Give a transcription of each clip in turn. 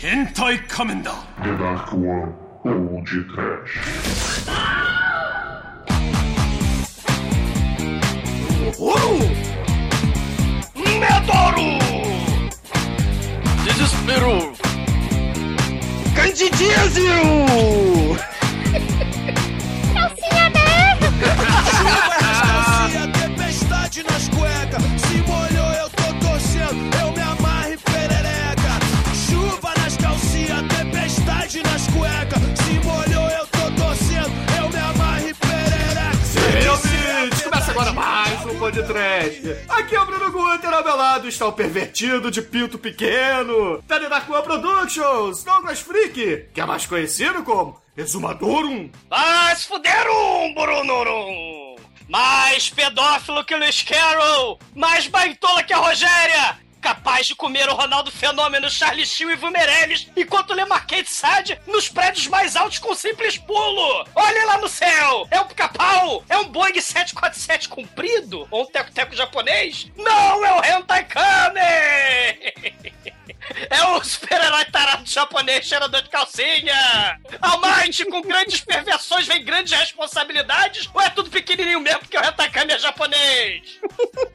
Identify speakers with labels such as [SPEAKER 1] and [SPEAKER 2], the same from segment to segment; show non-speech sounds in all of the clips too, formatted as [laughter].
[SPEAKER 1] hentai kamen da.
[SPEAKER 2] The Dark One ou de Trash.
[SPEAKER 1] Ouro! Medoru! Desespero!
[SPEAKER 3] Candidiasio!
[SPEAKER 1] Aqui é o Bruno Guter, ao meu lado está o pervertido de pinto pequeno, Tadirakuan Productions, Douglas Freak, que é mais conhecido como Exumadorum.
[SPEAKER 4] Mas fuderam, Brunorum! Mais pedófilo que o Lewis Carroll! Mais baitola que a Rogéria! Capaz de comer o Ronaldo Fenômeno, Charlie Sheen e Vumereles enquanto lê Marquete Sade nos prédios mais altos com simples pulo! Olha lá no céu! É um pica-pau! É um Boeing 747 comprido? Ou um teco-teco japonês? Não, é o Hentai Kame! [laughs] É o super-herói tarado japonês cheirador de calcinha! Almighty, com grandes perversões vem grandes responsabilidades? Ou é tudo pequenininho mesmo porque o Hentai é japonês?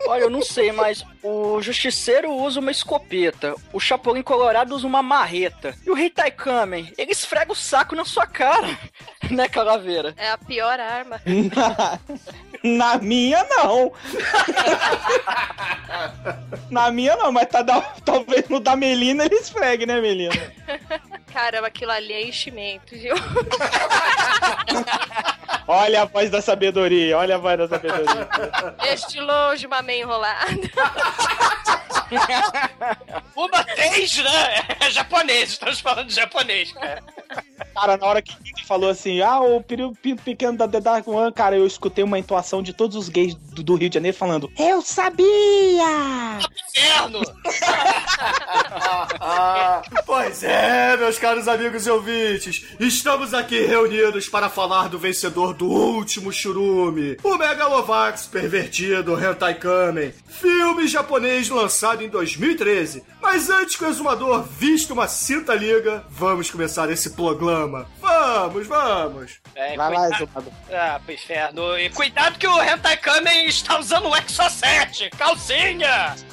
[SPEAKER 5] Olha, eu não sei, mas o Justiceiro usa uma escopeta, o Chapolin Colorado usa uma marreta, e o Hentai Kamen, ele esfrega o saco na sua cara, [laughs] né, Calaveira?
[SPEAKER 6] É a pior arma.
[SPEAKER 3] Na, [laughs] na minha, não. [laughs] Na minha, não, mas tá da- talvez no da Melina ele esfregue, né, Melina? [laughs]
[SPEAKER 6] Caramba, aquilo ali é enchimento, viu? [laughs]
[SPEAKER 3] Olha a voz da sabedoria, olha a voz da sabedoria.
[SPEAKER 6] Este longe, uma meia enrolada. [laughs] [laughs]
[SPEAKER 4] Uma vez, né? É japonês, estamos falando de japonês, cara.
[SPEAKER 3] Cara, na hora que ele falou assim, ah, o período pequeno da The Dark One, cara, eu escutei uma intuação de todos os gays do, do Rio de Janeiro falando, eu sabia!
[SPEAKER 4] Inferno!
[SPEAKER 1] Ah, [laughs] pois é, meus caros amigos e ouvintes, estamos aqui reunidos para falar do vencedor do último churume, o Megalovax pervertido Hentai Kamen, filme japonês lançado em 2013. Mas antes que o exumador vista uma cinta liga, vamos começar esse programa. Vamos, vamos.
[SPEAKER 4] É,
[SPEAKER 3] Vai lá,
[SPEAKER 4] cuidado-
[SPEAKER 3] exumador.
[SPEAKER 4] Ah, pro inferno. E cuidado que o Hentai Kamen está usando o Exo 7, calcinha! [laughs]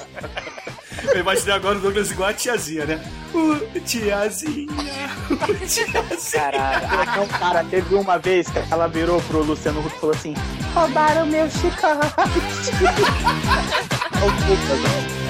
[SPEAKER 1] Eu imaginei agora o Douglas igual a tiazinha, né? O tiazinha, o [laughs] tiazinha.
[SPEAKER 3] Caralho, ah, não, cara, teve uma vez que ela virou pro Luciano Huck e falou assim, roubaram meu chicote. [laughs] Ô, puta, velho.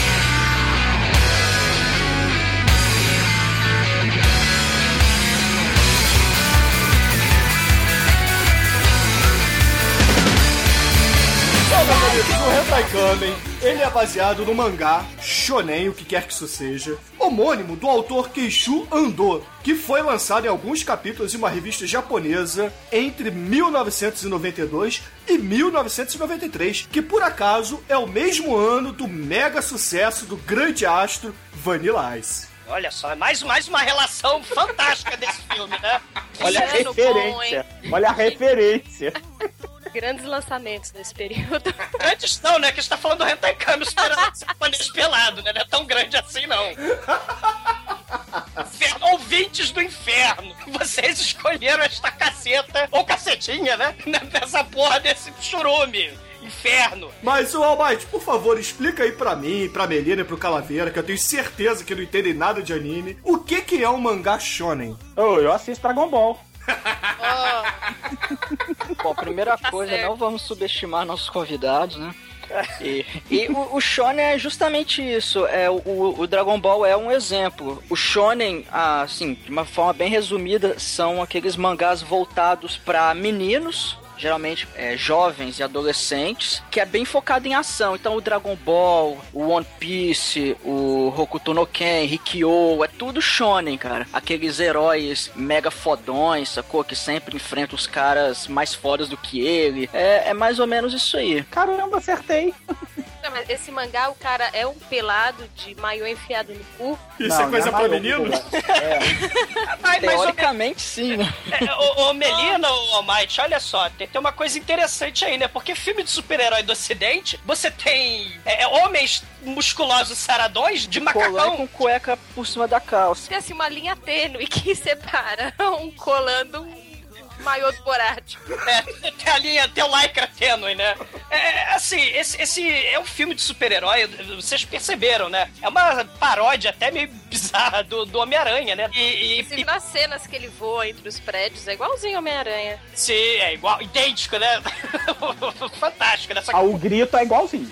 [SPEAKER 1] Kamen, ele é baseado no mangá shonen, o que quer que isso seja, homônimo do autor Keishu Ando, que foi lançado em alguns capítulos em uma revista japonesa entre 1992 e 1993, que por acaso é o mesmo ano do mega sucesso do grande astro Vanilla Ice.
[SPEAKER 4] Olha só, é mais, mais uma relação fantástica desse filme, né?
[SPEAKER 3] Olha a
[SPEAKER 6] Ano bom,
[SPEAKER 3] referência, olha a referência. [laughs]
[SPEAKER 6] Grandes lançamentos nesse período. [laughs]
[SPEAKER 4] Antes não, né? Que a gente tá falando do Hentai esperando esse japonês pelado, né? Não é tão grande assim, não. [laughs] Inferno, ouvintes do inferno, vocês escolheram esta caceta, ou cacetinha, né? [laughs] Nessa porra desse churume. Inferno.
[SPEAKER 1] Mas, o Almighty, por favor, explica aí pra mim, pra Melina e pro Calaveira, que eu tenho certeza que não entendem nada de anime, o que que é um mangá shonen?
[SPEAKER 3] Ô, eu assisto Dragon Ball. [laughs]
[SPEAKER 5] Bom, primeira
[SPEAKER 6] Tá
[SPEAKER 5] coisa,
[SPEAKER 6] certo.
[SPEAKER 5] não vamos subestimar nossos convidados, né? [laughs] E, e o, o Shonen é justamente isso. É, o, o Dragon Ball é um exemplo. O Shonen, ah, assim, de uma forma bem resumida, são aqueles mangás voltados para meninos. Geralmente é, jovens e adolescentes, que é bem focado em ação. Então, o Dragon Ball, o One Piece, o Hokuto no Ken, Rikyo, é tudo shonen, cara. Aqueles heróis mega fodões, sacou? Que sempre enfrentam os caras mais fodas do que ele. É, é mais ou menos isso aí.
[SPEAKER 3] Caramba, acertei.
[SPEAKER 6] Não, mas esse mangá, o cara é um pelado de maiô enfiado no cu.
[SPEAKER 1] Isso é coisa
[SPEAKER 3] não
[SPEAKER 1] pra
[SPEAKER 3] maior,
[SPEAKER 1] menino?
[SPEAKER 3] É, [laughs]
[SPEAKER 4] Mas
[SPEAKER 5] Teoricamente, sim. né? [laughs]
[SPEAKER 4] É, Ô, ô Melina, ô Almighty, olha só, tem, tem uma coisa interessante aí, né? Porque filme de super-herói do ocidente, você tem é, homens musculosos saradões de
[SPEAKER 5] Colar
[SPEAKER 4] macacão.
[SPEAKER 5] com cueca por cima da calça.
[SPEAKER 6] Tem assim uma linha tênue que [laughs] separa um colando um maiô do Borat.
[SPEAKER 4] É, tem a linha, tem o lycra tênue, né? É, assim, esse, esse é um filme de super-herói, vocês perceberam, né? É uma paródia até meio bizarra do, do Homem-Aranha, né? E, e,
[SPEAKER 6] Inclusive nas cenas que ele voa entre os prédios, é igualzinho Homem-Aranha.
[SPEAKER 4] sim, é igual, idêntico, né? [laughs] Fantástico, né? Só que,
[SPEAKER 3] Ah, o grito é igualzinho.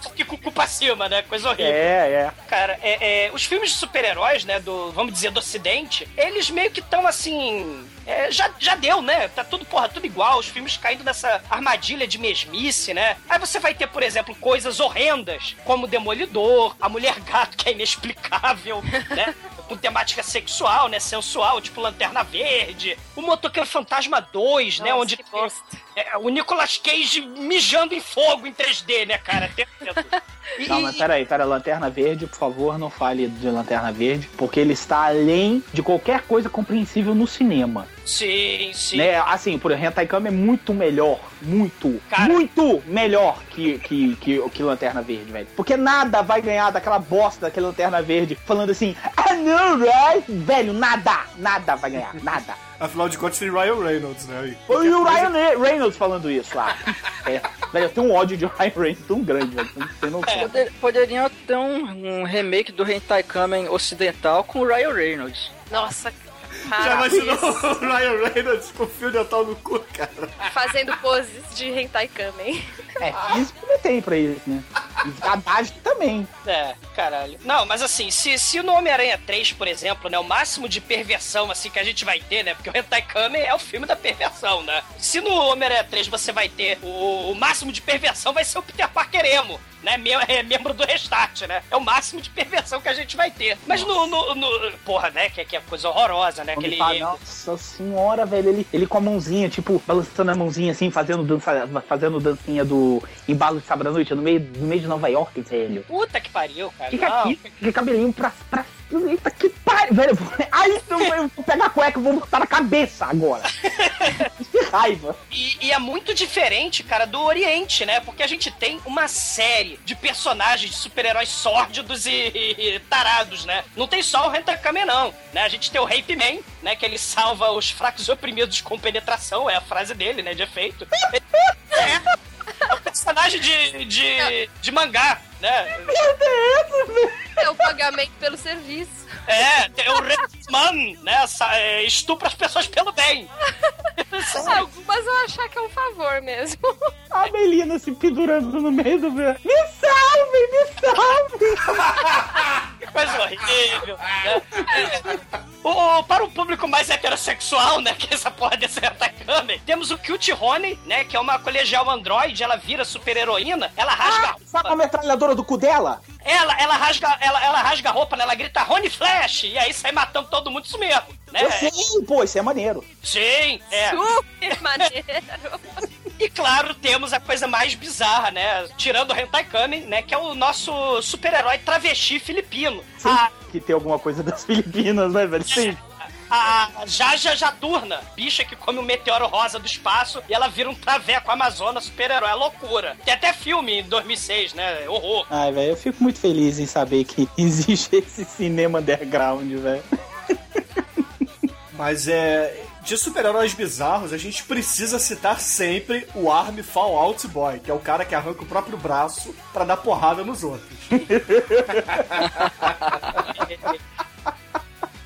[SPEAKER 4] só que com o cu pra cima, né? Coisa horrível.
[SPEAKER 3] É, é.
[SPEAKER 4] Cara, é, é, os filmes de super-heróis, né, do, vamos dizer, do ocidente, eles meio que estão assim. É, já, já deu, né? Tá tudo, porra, tudo igual, os filmes caindo nessa armadilha de mesmice, né? Aí você vai ter, por exemplo, coisas horrendas, como Demolidor, a Mulher Gato, que é inexplicável, né? [laughs] Com temática sexual, né? Sensual, tipo Lanterna Verde. O Motoqueiro Fantasma 2, né?
[SPEAKER 6] Nossa,
[SPEAKER 4] Onde
[SPEAKER 6] que bosta.
[SPEAKER 4] É, o Nicolas Cage mijando em fogo em 3D, né, cara? Tem medo. [laughs] E-
[SPEAKER 3] Não, mas peraí, pera, Lanterna Verde, por favor, não fale de Lanterna Verde, porque ele está além de qualquer coisa compreensível no cinema.
[SPEAKER 4] Sim, sim.
[SPEAKER 3] Né? Assim, por exemplo, Hentai Kami é muito melhor, muito,
[SPEAKER 4] Cara.
[SPEAKER 3] muito melhor que, que, que, que Lanterna Verde, velho. Porque nada vai ganhar daquela bosta daquela Lanterna Verde falando assim, ah não, right? Velho, nada, nada vai ganhar, nada.
[SPEAKER 1] Afinal de contas tem Ryan Reynolds, né? E
[SPEAKER 3] Foi o
[SPEAKER 1] coisa-
[SPEAKER 3] Ryan Reynolds falando isso lá. É, velho, eu tenho um ódio de Ryan Reynolds tão grande, velho. Você não tem noção.
[SPEAKER 5] Poder- poderiam ter um, um remake do Hentai Kamen ocidental com o Ryan Reynolds.
[SPEAKER 6] Nossa,
[SPEAKER 1] Já
[SPEAKER 6] cara,
[SPEAKER 1] imaginou o Ryan Reynolds com o fio dental no cu, cara?
[SPEAKER 6] fazendo poses de hentai kamen.
[SPEAKER 3] É, isso também tem pra eles, né? Haddad também.
[SPEAKER 4] É, caralho. Não, mas assim, se, se no Homem-Aranha 3, por exemplo, né, o máximo de perversão, assim, que a gente vai ter, né, porque o Hentai Kamen é o filme da perversão, né? Se no Homem-Aranha 3 você vai ter o, o máximo de perversão, vai ser o Peter Parker emo, né? É membro do Restart, né? É o máximo de perversão que a gente vai ter. Mas no... no, no- porra, né, que, que é coisa horrorosa, né? Aquele...
[SPEAKER 3] ele fala, nossa senhora, velho, ele, ele com a mãozinha, tipo, balançando a mãozinha assim, fazendo, dança, fazendo dancinha do embalo de sábado à noite, no meio, no meio de Nova York, velho.
[SPEAKER 4] Puta que pariu, cara.
[SPEAKER 3] Fica
[SPEAKER 4] Não.
[SPEAKER 3] aqui, fica cabelinho pra. pra eita, que pariu, velho. [laughs] Aí então, eu vou pegar a cueca e vou botar na cabeça agora. [laughs] que raiva.
[SPEAKER 4] E, e é muito diferente, cara, do Oriente, né? Porque a gente tem uma série de personagens de super-heróis sórdidos e, e- e tarados, né? Não tem só o Rentacame, não. Né? A gente tem o Rape Man, né? Que ele salva os fracos oprimidos com penetração, é a frase dele, né? De efeito. [laughs] É, é um personagem de, de, de mangá, né?
[SPEAKER 6] É o pagamento pelo serviço.
[SPEAKER 4] É, tem o Redman, né? É, Estupra as pessoas pelo bem. [laughs]
[SPEAKER 6] Algumas vão achar que é um favor mesmo.
[SPEAKER 3] A Melina se pendurando no meio do. Me salve, me salve!
[SPEAKER 4] Que coisa horrível. Né? O, para o público mais heterossexual, né? Que é essa porra desse Atacame, temos o Cute Honey, né? Que é uma colegial ela vira super-heroína, ela rasga a
[SPEAKER 3] Ah, sabe a
[SPEAKER 4] roupa.
[SPEAKER 3] metralhadora do cu dela?
[SPEAKER 4] Ela, ela, rasga, ela, ela rasga a roupa, né? Ela grita Rony Flash, e aí sai matando todo mundo isso mesmo. Né?
[SPEAKER 3] Eu sei, pô, isso é maneiro.
[SPEAKER 4] Sim, é.
[SPEAKER 6] Super [laughs] maneiro.
[SPEAKER 4] E claro, temos a coisa mais bizarra, né? Tirando o Hentai Kamen, né? Que é o nosso super-herói travesti filipino.
[SPEAKER 3] Sim,
[SPEAKER 4] A,
[SPEAKER 3] que tem alguma coisa das Filipinas, né, velho? Sim.
[SPEAKER 4] A Jaja Jaturna, bicha que come um meteoro rosa do espaço e ela vira um traveco amazona super-herói. É loucura. Tem até filme em 2006, né? Horror.
[SPEAKER 3] Ai, velho, eu fico muito feliz em saber que [laughs] existe esse cinema underground, velho.
[SPEAKER 1] Mas é. De super-heróis bizarros, a gente precisa citar sempre o Arm Fallout Boy, que é o cara que arranca o próprio braço pra dar porrada nos outros. [laughs]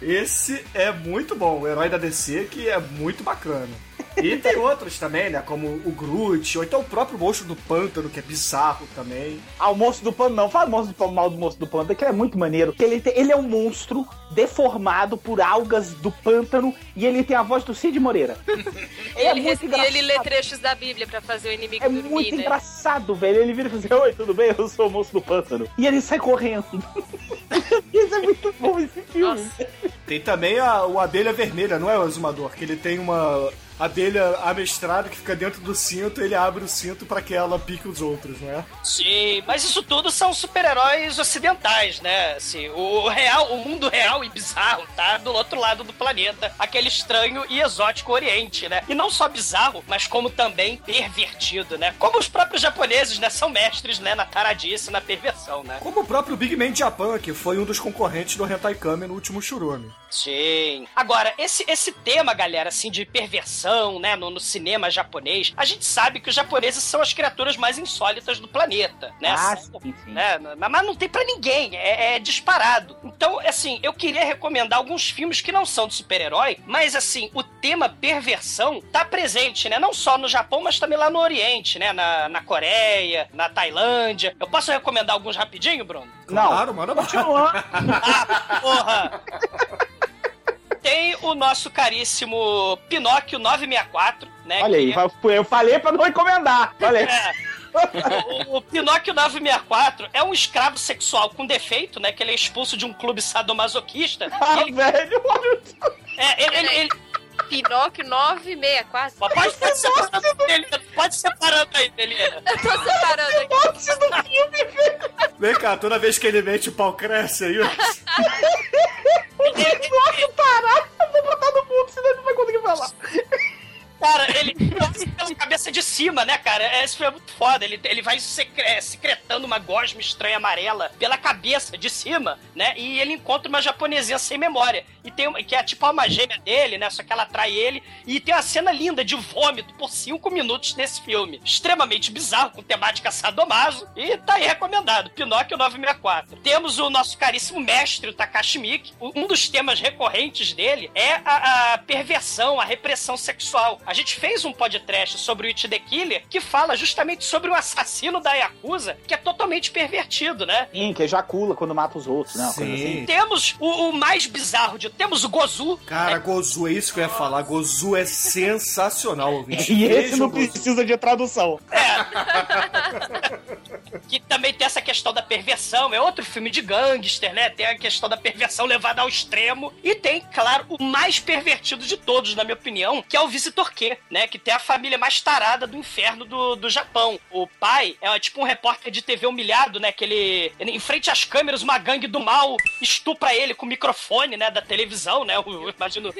[SPEAKER 1] Esse é muito bom, o herói da DC que é muito bacana. E tem outros também, né? Como o Groot, ou então o próprio monstro do pântano, que é bizarro também.
[SPEAKER 3] Ah, o monstro do pano, não. Fala monstro do pano, mal do monstro do pano, que ele é muito maneiro. Ele, tem- ele é um monstro deformado por algas do pântano e ele tem a voz do Cid Moreira.
[SPEAKER 6] E [laughs] ele,
[SPEAKER 3] muito
[SPEAKER 6] e ele lê trechos da Bíblia pra fazer o inimigo
[SPEAKER 3] É
[SPEAKER 6] dormir,
[SPEAKER 3] muito
[SPEAKER 6] né?
[SPEAKER 3] engraçado, velho. Ele vira e fala assim: Oi, tudo bem? Eu sou o monstro do pântano. E ele sai correndo. [laughs] [laughs] Isso é muito bom esse filme.
[SPEAKER 6] Nossa.
[SPEAKER 1] Tem também a, o Abelha Vermelha, não é o Azumador? Que ele tem uma, abelha amestrada que fica dentro do cinto, ele abre o cinto pra que ela pique os outros, não é?
[SPEAKER 4] Sim, mas isso tudo são super-heróis ocidentais, né? Assim, o real, o mundo real e bizarro tá do outro lado do planeta, aquele estranho e exótico Oriente, né? E não só bizarro, mas como também pervertido, né? Como os próprios japoneses, né, são mestres, né, na taradice, na perversão, né?
[SPEAKER 1] Como o próprio Big Man Japan, que foi um dos concorrentes do Hentai Kamen no último Churume.
[SPEAKER 4] Sim. Agora, esse, esse tema, galera, assim, de perversão, né, no, no cinema japonês, a gente sabe que os japoneses são as criaturas mais insólitas do planeta, né?
[SPEAKER 3] Ah, sim, sim.
[SPEAKER 4] né? Mas não tem pra ninguém, é, é disparado. Então, assim, eu queria recomendar alguns filmes que não são de super-herói, mas, assim, o tema perversão tá presente, né? Não só no Japão, mas também lá no Oriente, né? Na, na Coreia, na Tailândia. Eu posso recomendar alguns rapidinho, Bruno?
[SPEAKER 3] Não.
[SPEAKER 1] Claro, bala.
[SPEAKER 3] Continua.
[SPEAKER 4] Ah, porra! [laughs] Tem o nosso caríssimo Pinóquio 964, né?
[SPEAKER 3] Olha aí,
[SPEAKER 4] que-
[SPEAKER 3] eu falei pra não recomendar. Olha aí.
[SPEAKER 4] É. O, o Pinóquio 964 é um escravo sexual com defeito, né? Que ele é expulso de um clube sadomasoquista.
[SPEAKER 3] Ah,
[SPEAKER 4] ele,
[SPEAKER 3] velho,
[SPEAKER 4] é, ele, ele- ele-
[SPEAKER 6] Pinóquio 964.
[SPEAKER 4] pode, pode separando dele, pode separando aí, Delina.
[SPEAKER 6] Eu tô separando aqui.
[SPEAKER 3] Antes do filme, velho.
[SPEAKER 1] Vem cá, toda vez que ele mete o pau cresce aí.
[SPEAKER 3] Nossa, caralho. Eu vou botar no mundo, senão ele não vai conseguir falar.
[SPEAKER 4] Cara, ele passa pela cabeça de cima, né, cara? Esse filme é muito foda. Ele, ele vai é, secretando uma gosma estranha amarela pela cabeça de cima, né? E ele encontra uma japonesinha sem memória. E tem uma, que é tipo a alma gêmea dele, né? Só que ela atrai ele. E tem uma cena linda de vômito por cinco minutos nesse filme. Extremamente bizarro, com temática sadomaso. E tá aí recomendado. Pinóquio 964. Temos o nosso caríssimo mestre, o Takashi Miike. O- Um dos temas recorrentes dele é a, a perversão, a repressão sexual. A gente fez um podcast sobre o It the Killer que fala justamente sobre o assassino da Yakuza, que é totalmente pervertido, né?
[SPEAKER 3] Sim, que ejacula quando mata os outros, né? Assim.
[SPEAKER 4] Temos o, o mais bizarro de temos o Gozu.
[SPEAKER 1] Cara, Gozu, é isso que eu ia falar. Gozu é sensacional, ouvinte. [laughs]
[SPEAKER 3] E esse não precisa de tradução. [laughs]
[SPEAKER 4] que também tem essa questão da perversão. É outro filme de gangster, né? Tem a questão da perversão levada ao extremo. E tem, claro, o mais pervertido de todos, na minha opinião, que é o Visitor Q, né? Que tem a família mais tarada do inferno do, do Japão. O pai é tipo um repórter de TV humilhado, né? Que ele, em frente às câmeras, uma gangue do mal estupra ele com o microfone, né? Da televisão, né? Eu, eu imagino.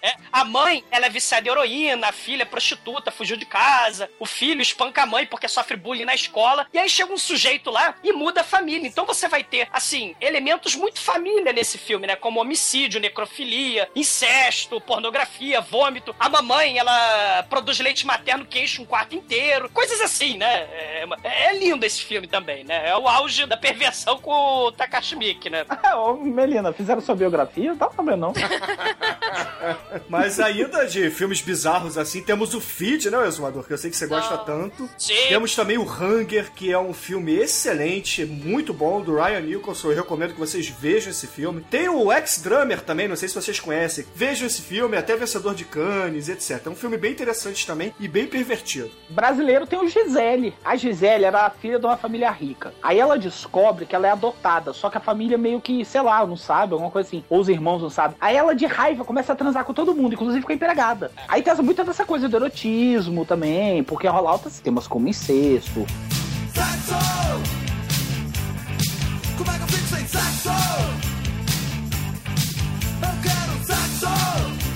[SPEAKER 4] É, a mãe, ela é viciada em heroína, a filha é prostituta, fugiu de casa, o filho espanca a mãe porque sofre bullying na escola, e aí chega um sujeito lá e muda a família. Então você vai ter, assim, elementos muito família nesse filme, né? Como homicídio, necrofilia, incesto, pornografia, vômito. A mamãe, ela produz leite materno que enche um quarto inteiro, coisas assim, né? É, é lindo esse filme também, né? É o auge da perversão com o Takashi Miike, né? [laughs]
[SPEAKER 3] Ô, Melina, fizeram sua biografia? Tá sabendo, não. [laughs]
[SPEAKER 1] Mas ainda de filmes bizarros assim, temos o Feed, né, Exumador? Que eu sei que você gosta
[SPEAKER 6] Não.
[SPEAKER 1] tanto.
[SPEAKER 4] Sim.
[SPEAKER 1] Temos também o Hunger, que é um filme excelente, muito bom, do Ryan Nicholson. Eu recomendo que vocês vejam esse filme. Tem o Ex-Drummer também, não sei se vocês conhecem. Vejam esse filme, até vencedor de Cannes, etc. É um filme bem interessante também e bem pervertido.
[SPEAKER 3] Brasileiro tem o Gisele. A Gisele era a filha de uma família rica. Aí ela descobre que ela é adotada, só que a família meio que, sei lá, não sabe, alguma coisa assim. Ou os irmãos não sabem. Aí ela, de raiva, começa a transar com todo mundo, inclusive com a empregada. Aí tem muita dessa coisa do erotismo também, porque rola altas temas como incesto.
[SPEAKER 7] Saxo! Como é que eu fico sem saxo? Eu quero saxo!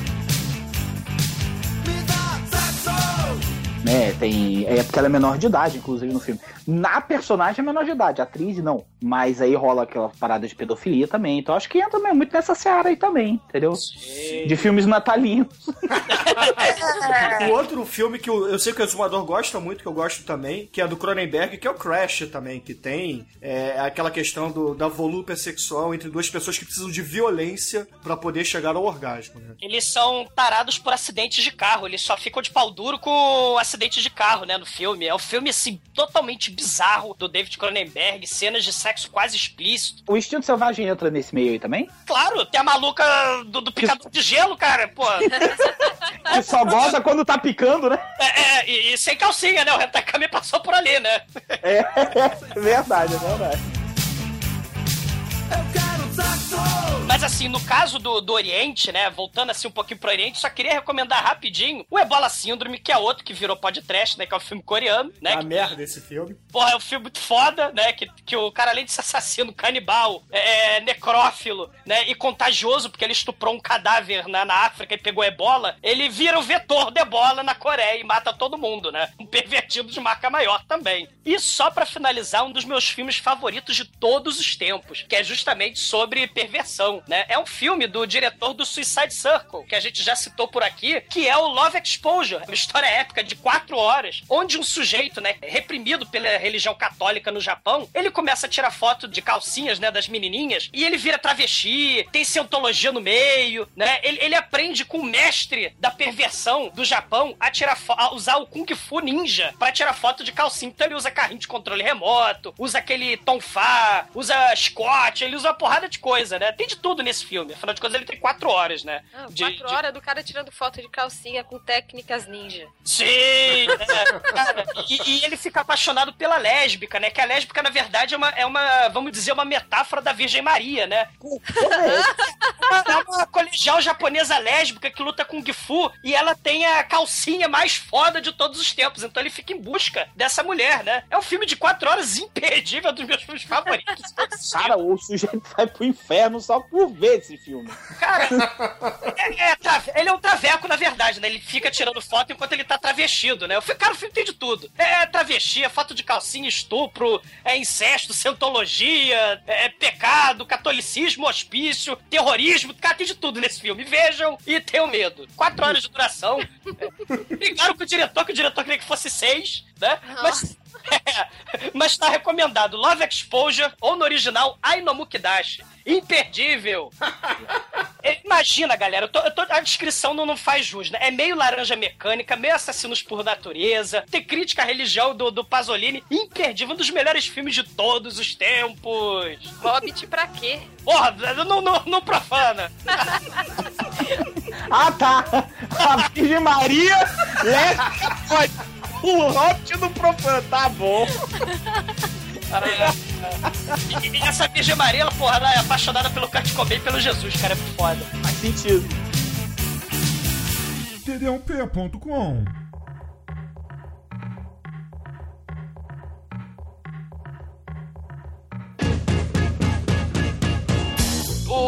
[SPEAKER 3] Né? Tem. É porque ela é menor de idade, inclusive, no filme. Na personagem é menor de idade, a atriz não. Mas aí rola aquela parada de pedofilia também. Então acho que entra mesmo muito nessa seara aí também, entendeu? De filmes natalinos.
[SPEAKER 1] O [laughs] outro filme que eu, eu sei que o Exumador gosta muito, que eu gosto também, que é do Cronenberg, que é o Crash também, que tem é, aquela questão do- da volúpia sexual entre duas pessoas que precisam de violência pra poder chegar ao orgasmo, né?
[SPEAKER 4] Eles são tarados por acidentes de carro. Eles só ficam de pau duro com acidentes de carro, né? No filme. É um filme, assim, totalmente bizarro do David Cronenberg. Cenas de sexo quase explícito.
[SPEAKER 3] O instinto selvagem entra nesse meio aí também?
[SPEAKER 4] Claro, tem a maluca do, do picador de gelo, cara. Pô, [laughs]
[SPEAKER 3] Que só gosta quando tá picando, né?
[SPEAKER 4] é, é, e, e sem calcinha, né? O Rentakami passou por ali, né?
[SPEAKER 3] É [laughs] verdade, é verdade.
[SPEAKER 4] Mas assim, no caso do, do Oriente, né? Voltando assim um pouquinho pro Oriente, só queria recomendar rapidinho o Ebola Síndrome, que é outro que virou podcast, né? Que é um filme coreano, né?
[SPEAKER 1] A
[SPEAKER 4] que,
[SPEAKER 1] merda esse filme.
[SPEAKER 4] porra, é um filme muito foda, né? Que, que o cara, além de ser assassino, canibal, é, é, necrófilo, né? E contagioso, porque ele estuprou um cadáver na, na África e pegou ebola, ele vira o vetor de ebola na Coreia e mata todo mundo, né? Um pervertido de marca maior também. E só pra finalizar, um dos meus filmes favoritos de todos os tempos, que é justamente sobre perversão, né? É um filme do diretor do Suicide Circle, que a gente já citou por aqui, que é o Love Exposure, uma história épica de quatro horas, onde um sujeito, né, reprimido pela religião católica no Japão, ele começa a tirar foto de calcinhas, né, das menininhas, e ele vira travesti, tem cientologia no meio, né? Ele, ele aprende com o mestre da perversão do Japão a tirar a usar o Kung Fu Ninja pra tirar foto de calcinha. Então ele usa carrinho de controle remoto, usa aquele tonfá, usa Scott, ele usa uma porrada de coisa, né? Tem de tudo nesse filme. Afinal de contas, ele tem quatro horas, né?
[SPEAKER 6] Não,
[SPEAKER 4] De-
[SPEAKER 6] quatro
[SPEAKER 4] de-
[SPEAKER 6] horas do cara tirando foto de calcinha com técnicas ninja.
[SPEAKER 4] Sim! é, cara, e, e ele fica apaixonado pela lésbica, né? Que a lésbica, na verdade, é uma, é uma vamos dizer, uma metáfora da Virgem Maria, né? É uma colegial japonesa lésbica que luta com Gifu e ela tem a calcinha mais foda de todos os tempos. Então ele fica em busca dessa mulher, né? É um filme de quatro horas imperdível, é um dos meus filmes favoritos.
[SPEAKER 3] Cara, o sujeito vai pro inferno só por ver esse filme.
[SPEAKER 4] Cara, é, é trave- ele é um traveco, na verdade, né? Ele fica tirando foto enquanto ele tá travestido, né? O fi- Cara, o filme tem de tudo. É travesti, é foto de calcinha, estupro, é incesto, cientologia, é, é pecado, catolicismo, hospício, terrorismo. Cara, tem de tudo nesse filme. Vejam e tenham medo. Quatro horas de duração. É. Brigaram com o diretor, que o diretor queria que fosse seis, né? Mas... É, [laughs] mas tá recomendado Love Exposure ou no original Ainomukidashi. Imperdível! [laughs] É, Imagina, galera, eu tô- eu tô- a descrição não, não faz jus, né? É meio laranja mecânica, meio assassinos por natureza, tem crítica à religião do, do Pasolini, imperdível, um dos melhores filmes de todos os tempos.
[SPEAKER 6] Hobbit pra quê?
[SPEAKER 4] Porra, não, não, não profana.
[SPEAKER 3] Ah, tá. [laughs] A Virgem Maria, lésbica, pode. O Hobbit no profano, tá bom.
[SPEAKER 4] E, e essa Virgem Maria, ela, porra, ela é apaixonada pelo Kurt Cobain e pelo Jesus, cara, é muito foda.
[SPEAKER 3] Faz sentido.
[SPEAKER 8] td1p.com.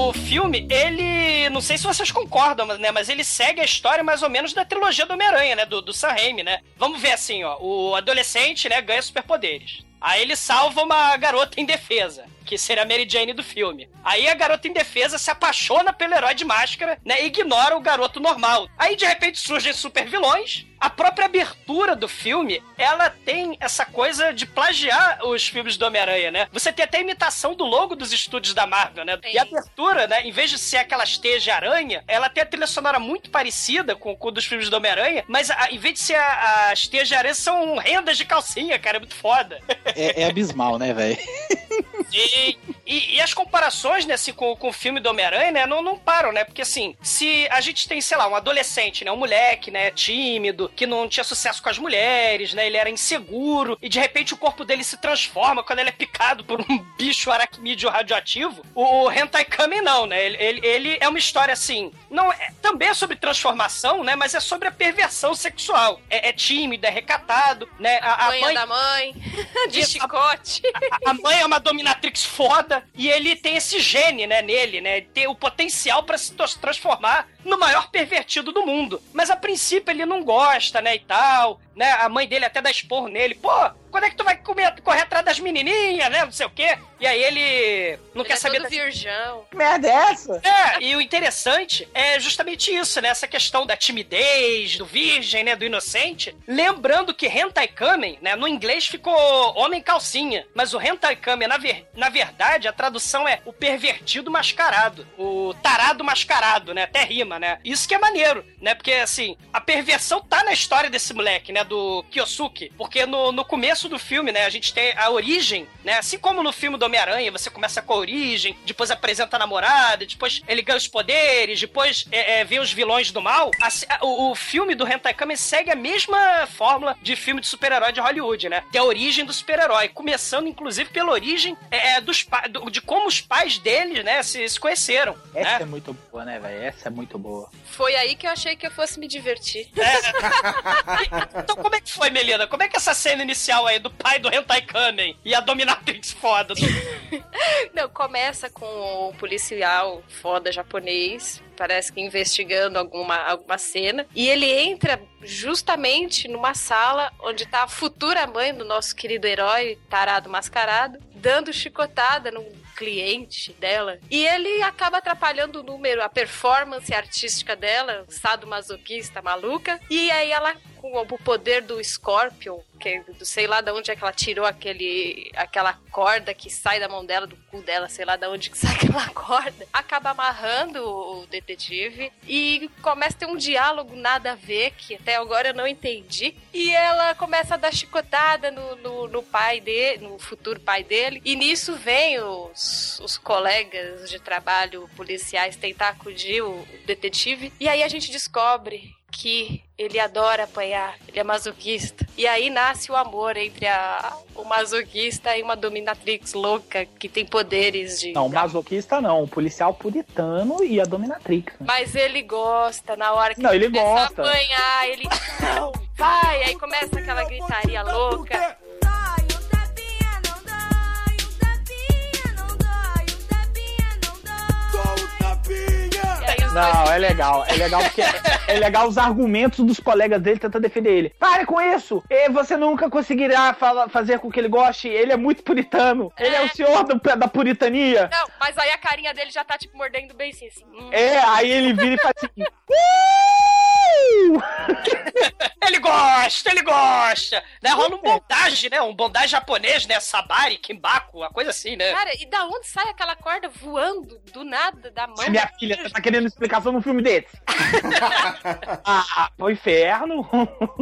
[SPEAKER 4] O filme, ele. Não sei se vocês concordam, né? Mas ele segue a história mais ou menos da trilogia do Homem-Aranha, né? Do, do Sam Raimi, né? Vamos ver assim, ó. O adolescente, né, ganha superpoderes. Aí ele salva uma garota indefesa, que seria a Mary Jane do filme. Aí a garota indefesa se apaixona pelo herói de máscara, né? E ignora o garoto normal. Aí de repente surgem super vilões. A própria abertura do filme, ela tem essa coisa de plagiar os filmes do Homem-Aranha, né? Você tem até a imitação do logo dos estúdios da Marvel, né? E a abertura, né? Em vez de ser aquelas teias de aranha, ela tem a trilha sonora muito parecida com o dos filmes do Homem-Aranha, mas a- em vez de ser a- as teias de aranha, são rendas de calcinha, cara. É muito foda.
[SPEAKER 3] É, é abismal, né, velho? [laughs]
[SPEAKER 4] E, e- e as comparações, né, assim, com, com o filme do Homem-Aranha, né, não, não param, né? Porque, assim, se a gente tem, sei lá, um adolescente, né, um moleque, né, tímido, que não tinha sucesso com as mulheres, né, ele era inseguro, e de repente o corpo dele se transforma quando ele é picado por um [laughs] bicho aracnídeo radioativo, o, o Hentai Kamen não, né? Ele, ele, ele é uma história, assim, não é, também é sobre transformação, né, mas é sobre a perversão sexual. É, é tímido, é recatado, né? A, a mãe...
[SPEAKER 6] da mãe, [laughs] de chicote.
[SPEAKER 4] A a mãe é uma dominatrix foda e ele tem esse gene, né, nele, né? Tem o potencial pra se transformar no maior pervertido do mundo. Mas a princípio ele não gosta, né, e tal, né? A mãe dele até dá esporro nele. Pô, quando é que tu vai comer, correr atrás das menininhas, né? Não sei o quê. E aí ele não
[SPEAKER 6] Ele
[SPEAKER 4] quer
[SPEAKER 6] é
[SPEAKER 4] saber
[SPEAKER 6] todo
[SPEAKER 4] das
[SPEAKER 6] virgão.
[SPEAKER 3] Que merda é essa?
[SPEAKER 4] é, e o interessante é justamente isso, né? Essa questão da timidez, do virgem, né? Do inocente. Lembrando que hentai kamen, né? No inglês ficou homem calcinha. Mas o hentai kamen, na, ver- na verdade, a tradução é o pervertido mascarado. O tarado mascarado, né? Até rima, né? Isso que é maneiro, né? Porque, assim, a perversão tá na história desse moleque, né? Do Kyosuke, porque no, no começo do filme, né, a gente tem a origem, né, assim como no filme do Homem-Aranha, você começa com a origem, depois apresenta a namorada, depois ele ganha os poderes, depois é, é, vê os vilões do mal. A- o, o filme do Hentai Kamen segue a mesma fórmula de filme de super-herói de Hollywood, né? Tem a origem do super-herói, começando inclusive pela origem é, dos pa- do- de como os pais deles, né, se, se conheceram.
[SPEAKER 3] Essa
[SPEAKER 4] né?
[SPEAKER 3] é muito boa, né, velho? Essa é muito boa.
[SPEAKER 6] Foi aí que eu achei que eu fosse me divertir. [laughs] [laughs]
[SPEAKER 4] Então como é que foi, Melina? Como é que essa cena inicial aí do pai do Hentai Kamen e a dominatrix foda? [laughs]
[SPEAKER 6] Não, começa com o policial foda japonês, parece que investigando alguma, alguma cena, e ele entra justamente numa sala onde tá a futura mãe do nosso querido herói, tarado mascarado, dando chicotada num cliente dela. E ele acaba atrapalhando o número, a performance artística dela, sadomasoquista maluca, e aí ela com o poder do Scorpion, que do sei lá de onde é que ela tirou aquele aquela corda que sai da mão dela, do cu dela, sei lá de onde que [laughs] sai aquela corda, acaba amarrando o detetive e começa a ter um diálogo nada a ver, que até agora eu não entendi. E ela começa a dar chicotada no, no, no pai dele, no futuro pai dele, e nisso vem os, os colegas de trabalho policiais tentar acudir o detetive, e aí a gente descobre que ele adora apanhar, ele é masoquista. E aí nasce o amor entre a, o masoquista e uma dominatrix louca que tem poderes de.
[SPEAKER 3] Não, masoquista não. O policial puritano e a dominatrix.
[SPEAKER 6] Mas ele gosta na hora que
[SPEAKER 3] Não, ele
[SPEAKER 6] começa
[SPEAKER 3] gosta.
[SPEAKER 6] a apanhar, ele. Não, vai! Aí começa aquela gritaria louca.
[SPEAKER 3] Não, é legal. É legal porque é, é legal os argumentos dos colegas dele tentando defender ele. Pare com isso! E você nunca conseguirá fala- fazer com que ele goste. Ele é muito puritano. Ele é, o senhor do- da puritania.
[SPEAKER 6] Não, mas aí a carinha dele já tá, tipo, mordendo bem assim. assim. Hum.
[SPEAKER 3] É, aí ele vira e faz assim. "Uh!" [laughs] [laughs]
[SPEAKER 4] Ele gosta, ele gosta! Né? Rola um bondage, né? Um bondage japonês, né? Sabari, Kimbako, uma coisa assim, né?
[SPEAKER 6] Cara, e da onde sai aquela corda voando do nada da mão?
[SPEAKER 3] Minha filha, você tá querendo explicação num filme desse? [laughs] ah, pro inferno.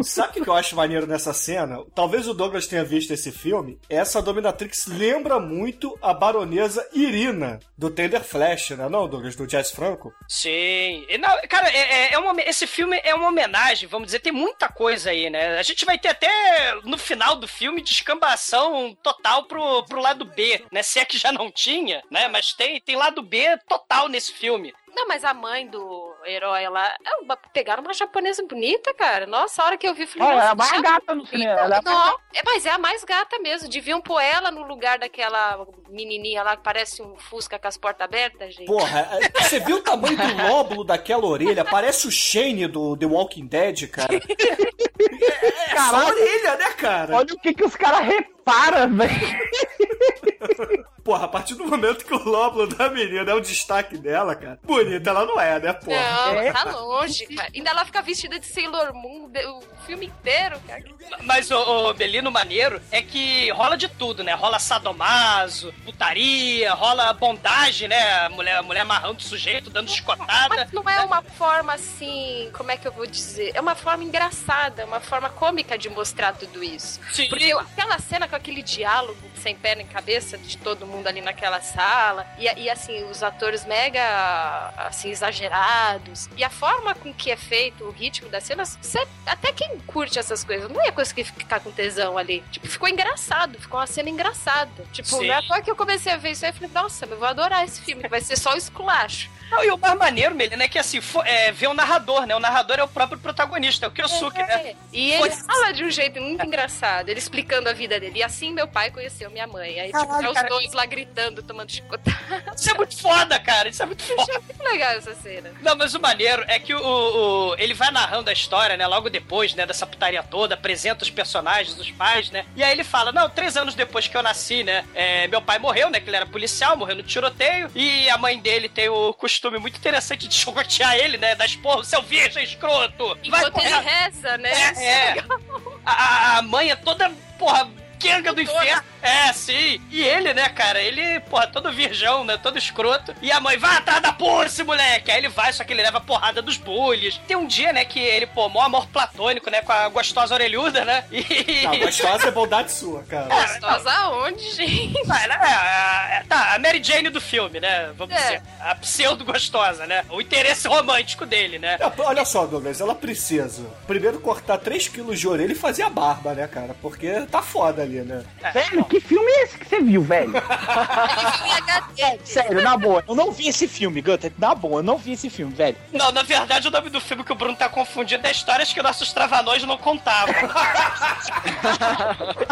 [SPEAKER 1] Sabe o que eu acho maneiro nessa cena? Talvez o Douglas tenha visto esse filme. Essa Dominatrix lembra muito a baronesa Irina, do Tender Flash, né? Não, Douglas? Do Jazz Franco?
[SPEAKER 4] Sim. E não, cara, é, é- é uma, esse filme é uma homenagem, vamos dizer, tem muita coisa aí, né? A gente vai ter até no final do filme descambação total pro, pro lado B, né? Se é que já não tinha, né? Mas tem, tem lado B total nesse filme.
[SPEAKER 6] Não, mas a mãe do herói lá. é uma- Pegaram uma japonesa bonita, cara. Nossa, a hora que eu vi, falei.
[SPEAKER 3] Olha, é a
[SPEAKER 6] nossa,
[SPEAKER 3] mais gata no cinema. Ela é a mais
[SPEAKER 6] Não, é, mas é a mais gata mesmo. Deviam pôr ela no lugar daquela menininha lá que parece um Fusca com as portas abertas, gente.
[SPEAKER 1] Porra, é- você viu o tamanho do [laughs] lóbulo daquela orelha? Parece o Shane do The Walking Dead, cara. [laughs] É, é só a
[SPEAKER 3] Caralho.
[SPEAKER 1] orelha, né, cara?
[SPEAKER 3] Olha o que, que os caras reparam, velho. [laughs]
[SPEAKER 1] Porra, a partir do momento que o lóbulo da menina é o destaque dela, cara, bonita ela não é, né, porra?
[SPEAKER 6] Não,
[SPEAKER 3] É.
[SPEAKER 6] tá longe, cara. Ainda ela fica vestida de Sailor Moon o filme inteiro, cara.
[SPEAKER 4] Mas o, o Belino maneiro é que rola de tudo, né? Rola sadomaso, putaria, rola bondagem, né? A mulher, a mulher amarrando o sujeito, dando chicotada.
[SPEAKER 6] Mas não é uma forma assim, como é que eu vou dizer? É uma forma engraçada, uma forma cômica de mostrar tudo isso.
[SPEAKER 4] Sim.
[SPEAKER 6] Porque aquela cena com aquele diálogo sem pé nem cabeça de todo mundo ali naquela sala, e, e assim, os atores mega assim, exagerados, e a forma com que é feito o ritmo das cenas, você- até quem curte essas coisas não ia conseguir ficar com tesão ali. Tipo, ficou engraçado, ficou uma cena engraçada. Tipo,
[SPEAKER 4] Sim.
[SPEAKER 6] não é toa que eu comecei a ver isso aí e falei, nossa, eu vou adorar esse filme, que vai ser só o esculacho.
[SPEAKER 4] Não, e o mais maneiro, Melina, é que assim, fo- é, ver o narrador, né? O narrador é o próprio protagonista, é o Kyosuke, né?
[SPEAKER 6] É, E ele
[SPEAKER 4] Foi-
[SPEAKER 6] fala de um jeito muito engraçado, ele explicando a vida dele. E assim meu pai conheceu minha mãe. Aí, tipo, tá os dois lá gritando, tomando chicotada.
[SPEAKER 4] Isso é muito foda, cara. Isso é muito foda.
[SPEAKER 6] Achei muito legal essa cena.
[SPEAKER 4] Não, mas o maneiro é que o, o- ele vai narrando a história, né? Logo depois, né? Dessa putaria toda, apresenta os personagens, os pais, né? E aí ele fala, não, três anos depois que eu nasci, né? é, meu pai morreu, né? Que ele era policial, morreu no tiroteio. E a mãe dele tem o costume muito interessante de [laughs] chicotear ele, né? Das porra, seu virgem escroto! Vai
[SPEAKER 6] Enquanto ele
[SPEAKER 4] porra,
[SPEAKER 6] reza, né?
[SPEAKER 4] É, é. [laughs] A, a- a mãe é toda, porra, Kenga do inferno. É, sim. E ele, né, cara, ele, porra, todo virgão, né, todo escroto. E a mãe, vai atrás da Pussy, moleque. Aí ele vai, só que ele leva porrada dos bullies. Tem um dia, né, que ele, pô, mó amor platônico, né, com a gostosa orelhuda, né? E...
[SPEAKER 1] Não, gostosa é bondade sua, cara.
[SPEAKER 6] Gostosa aonde, gente?
[SPEAKER 4] Né? É, é, tá, a Mary Jane do filme, né? Vamos
[SPEAKER 6] É.
[SPEAKER 4] dizer. A pseudo-gostosa, né? O interesse romântico dele, né?
[SPEAKER 1] É, Olha só, Douglas, ela precisa primeiro cortar 3 quilos de orelha e fazer a barba, né, cara? Porque tá foda ali, né?
[SPEAKER 3] Velho, que filme é esse que você viu, velho?
[SPEAKER 6] Em HD.
[SPEAKER 3] Sério, na boa. Eu não vi esse filme, Gunter. Na boa, eu não vi esse filme, velho.
[SPEAKER 4] Não, na verdade, o nome do filme que o Bruno tá confundindo é histórias que nossos travanões não contavam. [laughs]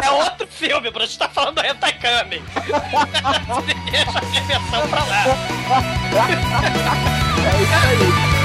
[SPEAKER 4] é outro filme, Bruno. A gente tá falando do Hentai Kamen. [laughs] Deixa a pra lá.
[SPEAKER 3] É isso aí.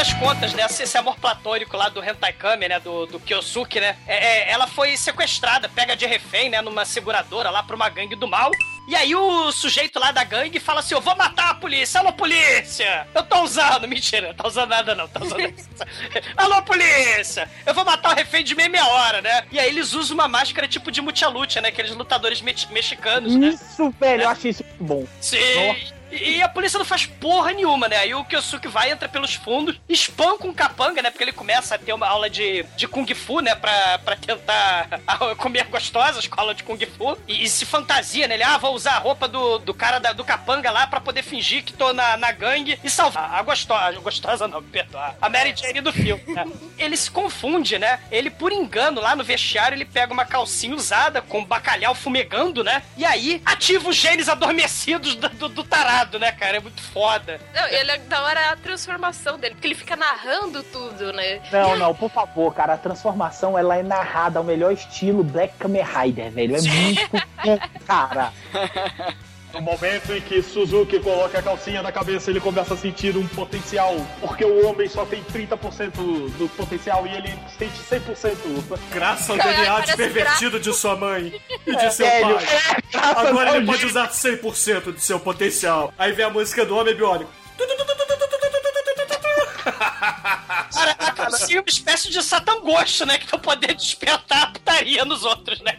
[SPEAKER 4] Das contas, né, esse, amor platônico lá do Hentai Kame, né, do, do Kyosuke, né, é- é, ela foi sequestrada, pega de refém, né, numa seguradora lá pra uma gangue do mal. E aí o sujeito lá da gangue fala assim, eu vou matar a polícia, alô polícia! Eu tô usando, [laughs] mentira, não tá usando nada não, tá usando... [laughs] alô polícia! Eu vou matar o refém de meia meia hora, né? E aí eles usam uma máscara tipo de mucha-lucha, né, aqueles lutadores me- mexicanos, né?
[SPEAKER 3] Isso, velho, eu achei isso muito bom.
[SPEAKER 4] Sim. E, e a polícia não faz porra nenhuma, né? Aí o Kyosuke vai, entra pelos fundos, espanca um capanga, né? Porque ele começa a ter uma aula de, de Kung Fu, né? Pra, pra tentar [laughs] comer gostosas com a aula de Kung Fu. E, e se fantasia, né? Ele, ah, vou usar a roupa do, do cara da- do capanga lá pra poder fingir que tô na, na gangue e salvar a gostosa. Gostosa não, perdoa. A Mary Jane do filme, né? [laughs] Ele se confunde, né? Ele, por engano, lá no vestiário, ele pega uma calcinha usada com bacalhau fumegando, né? E aí ativa os genes adormecidos do, do, do tarado, né, cara? É muito foda.
[SPEAKER 6] Não, ele é da hora a transformação dele, porque ele fica narrando tudo, né?
[SPEAKER 3] Não, não, por favor, cara, a transformação ela é narrada ao melhor estilo Black Kamen Rider, velho. É muito [laughs] cara.
[SPEAKER 9] No momento em que Suzuki coloca a calcinha na cabeça, ele começa a sentir um potencial, porque o homem só tem 30% do potencial e ele sente 100%.
[SPEAKER 1] Graças ao DNA
[SPEAKER 6] parece
[SPEAKER 1] pervertido de sua mãe e de seu
[SPEAKER 3] Velho,
[SPEAKER 1] pai.
[SPEAKER 3] é,
[SPEAKER 1] Agora ele pode usar 100% de seu potencial. Aí vem a música do Homem Biônico.
[SPEAKER 4] Cara, a calcinha é uma espécie de satangosto, né? Que tem o poder de despertar a putaria nos outros, né?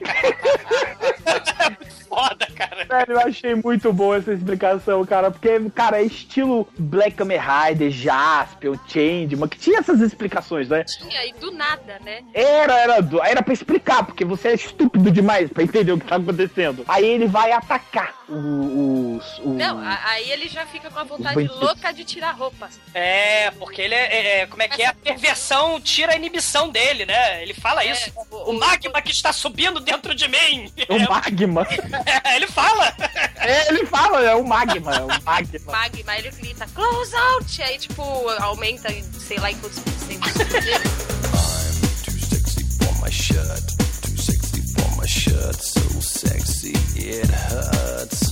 [SPEAKER 4] É [laughs] foda, cara.
[SPEAKER 3] Velho, eu achei muito boa essa explicação, cara, porque, cara, é estilo Black Kamen Rider, Jaspion, Changeman, que tinha essas explicações, né?
[SPEAKER 6] Tinha, e do nada, né?
[SPEAKER 3] Era, era, do- era pra explicar, porque você é estúpido demais pra entender o que tá acontecendo. Aí ele vai atacar o- os. os-
[SPEAKER 6] Não, a- aí ele já fica com a vontade louca de tirar roupa.
[SPEAKER 4] É, porque ele é, é- é- Como é que é? A perversão tira a inibição dele, né? Ele fala isso. O magma que está subindo dentro de mim.
[SPEAKER 3] o magma. [laughs] [laughs]
[SPEAKER 4] Ele fala.
[SPEAKER 3] É, ele fala, é o magma, é o [laughs] magma.
[SPEAKER 6] Magma, ele grita, close out! Aí, tipo, aumenta, sei lá, em quantos por cento.
[SPEAKER 7] Too sexy for my shirt. Too sexy for my shirt. So sexy it hurts.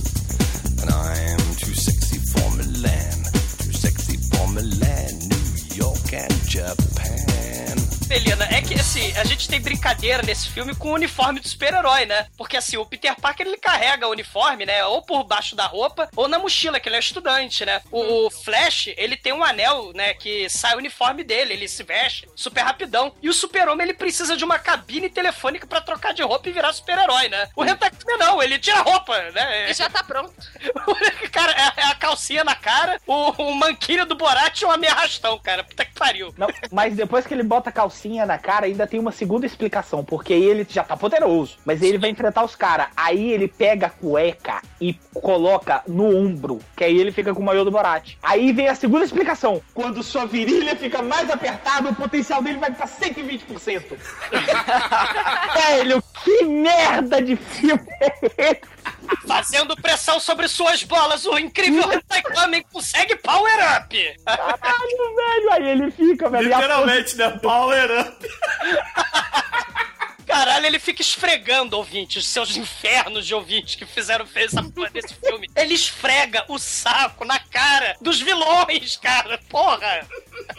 [SPEAKER 7] And I'm too sexy for Milan. Too sexy for Milan, New York and Japan.
[SPEAKER 4] Melina, é que assim, a gente tem brincadeira nesse filme com o uniforme do super-herói, né? Porque assim, o Peter Parker ele carrega o uniforme, né? Ou por baixo da roupa, ou na mochila, que ele é estudante, né? O, o Flash, ele tem um anel, né? Que sai o uniforme dele, ele se veste super rapidão. E o super-homem, ele precisa de uma cabine telefônica pra trocar de roupa e virar super-herói, né? O Hentai não, ele tira a roupa, né?
[SPEAKER 6] E já tá pronto. [laughs]
[SPEAKER 4] cara, é, é a calcinha na cara, o, o manquilho do Borat e um meia arrastão, cara. Puta que pariu.
[SPEAKER 3] Não, mas depois que ele bota a calcinha na cara, ainda tem uma segunda explicação. Porque aí ele já tá poderoso. Mas ele vai enfrentar os caras. Aí ele pega a cueca e coloca no ombro. Que aí ele fica com o maior do Borat. Aí vem a segunda explicação. Quando sua virilha fica mais apertada, o potencial dele vai pra 120%. [laughs] Velho, que merda de filme é esse?
[SPEAKER 4] Fazendo pressão sobre suas bolas, o incrível Kamen consegue power up!
[SPEAKER 3] Caralho, velho. Aí ele fica, velho. e a
[SPEAKER 1] Literalmente, né? Power up. [laughs]
[SPEAKER 4] Caralho, ele fica esfregando ouvintes, seus infernos de ouvintes que fizeram fez essa porra desse filme. Ele esfrega o saco na cara dos vilões, cara. Porra!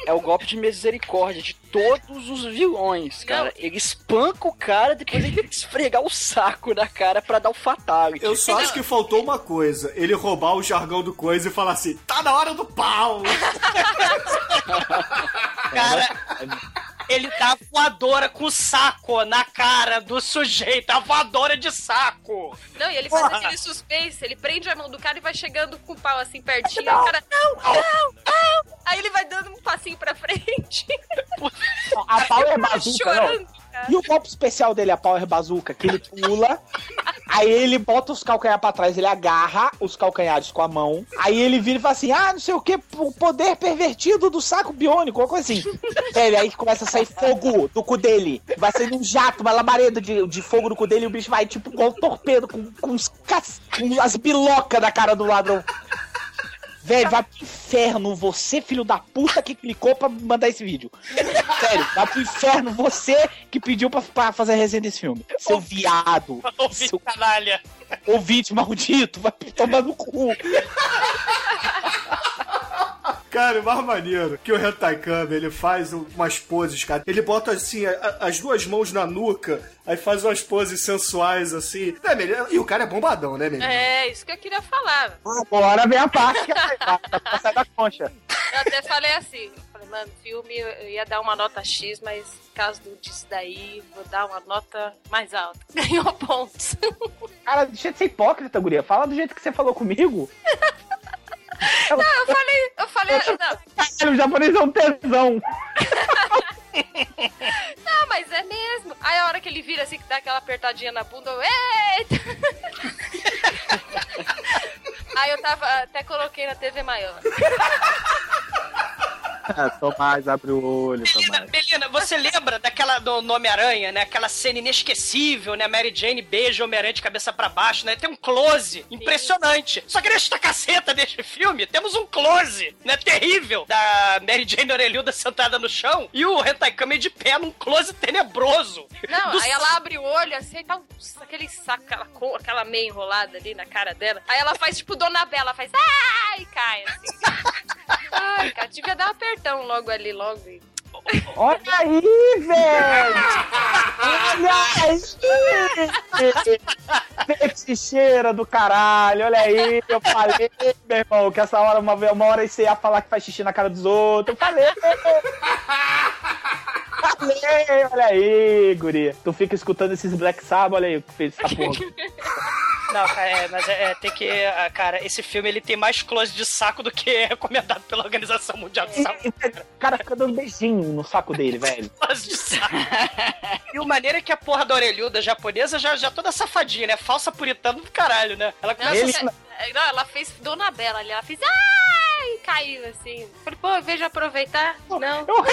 [SPEAKER 5] é o golpe de misericórdia de todos os vilões, cara. Ele espanca o cara, depois ele tem que esfregar o saco na cara pra dar o fatality.
[SPEAKER 1] Eu só acho que faltou uma coisa: ele roubar o jargão do coisa e falar assim: tá na hora do pau!
[SPEAKER 4] Cara, ele dá voadora com o saco na cara do sujeito, a voadora de saco.
[SPEAKER 6] Não, e ele faz
[SPEAKER 4] Porra.
[SPEAKER 6] aquele suspense, ele prende a mão do cara e vai chegando com o pau assim pertinho. Aí o cara, não, não, não. Aí ele vai dando um passinho pra frente. [laughs]
[SPEAKER 3] A Power Bazooka, não. [laughs] E o golpe especial dele, a Power Bazooka, que ele pula, [laughs] aí ele bota os calcanhares pra trás, ele agarra os calcanhares com a mão, aí ele vira e fala assim, ah, não sei o que, o poder pervertido do saco biônico, uma coisa assim. [laughs] Sério, aí começa a sair fogo do cu dele, vai sair um jato, uma labareda de, de fogo do cu dele, e o bicho vai tipo igual um torpedo, com, com, com as bilocas da cara do ladrão. Velho, vai pro inferno, você, filho da puta, que clicou pra mandar esse vídeo. Sério, vai pro inferno, você que pediu pra, pra fazer a resenha desse filme. Seu viado, [laughs]
[SPEAKER 4] Ouvi
[SPEAKER 3] seu
[SPEAKER 4] canalha.
[SPEAKER 3] ouvinte maldito, vai tomar no cu.
[SPEAKER 1] Cara, o mais maneiro que o Hentai Kami, ele faz umas poses, cara. Ele bota assim, a- a- as duas mãos na nuca, aí faz umas poses sensuais assim. Né, Meli? E o cara é bombadão, né, Meli?
[SPEAKER 6] É, isso que eu queria falar.
[SPEAKER 3] Agora vem a parte que vai sair da concha.
[SPEAKER 6] Eu até falei assim, eu falei, mano, filme eu ia dar uma nota X, mas caso disso daí, vou dar uma nota mais alta. [laughs] Ganhou pontos.
[SPEAKER 3] Cara, deixa de ser hipócrita, guria. Fala do jeito que você falou comigo. [laughs]
[SPEAKER 6] Não, eu falei, eu falei, não,
[SPEAKER 3] Caralho, o japonês é um tesão.
[SPEAKER 6] não, mas é mesmo. Aí a hora que ele vira assim, que dá aquela apertadinha na bunda, eu, eita! Aí eu tava, até coloquei na TV maior.
[SPEAKER 3] Ah, Tomás, abre o olho,
[SPEAKER 4] Belina,
[SPEAKER 3] Tomás.
[SPEAKER 4] Belina, você lembra daquela do Homem-Aranha, né? Aquela cena inesquecível, né? Mary Jane beija o Homem-Aranha de cabeça pra baixo, né? Tem um close impressionante. Só que nesta caceta deste filme, temos um close, né? Terrível, da Mary Jane orelhuda sentada no chão e o Hentai de pé num close tenebroso.
[SPEAKER 6] Não,
[SPEAKER 4] Do
[SPEAKER 6] aí ela abre o olho assim, aí tá um- aquele saco, aquela, aquela meia enrolada ali na cara dela. Aí ela faz tipo Dona Bela, faz ai, cai assim. Apertão logo ali, logo.
[SPEAKER 3] Olha aí, velho! Olha aí! Feticheira do caralho, olha aí, eu falei, meu irmão, que essa hora, uma, uma hora você ia falar que faz xixi na cara dos outros. Eu falei! Falei, olha aí, guri. Tu fica escutando esses Black Sabbath, olha aí que fez essa porra.
[SPEAKER 4] Não, cara, é, mas é, é, tem que. ah, Cara, esse filme ele tem mais close de saco do que é recomendado pela Organização Mundial de Saúde.
[SPEAKER 3] O cara fica dando beijinho no saco dele, velho. [laughs]
[SPEAKER 4] Close de saco. e o maneiro é que a porra da orelhuda japonesa já, já toda safadinha, né? Falsa puritana do caralho, né? Ela começa
[SPEAKER 3] Ele-
[SPEAKER 6] é, não, ela fez Dona Bela ali, ela fez ai, caiu assim. Falei, pô, de aproveitar, não.
[SPEAKER 3] Eu-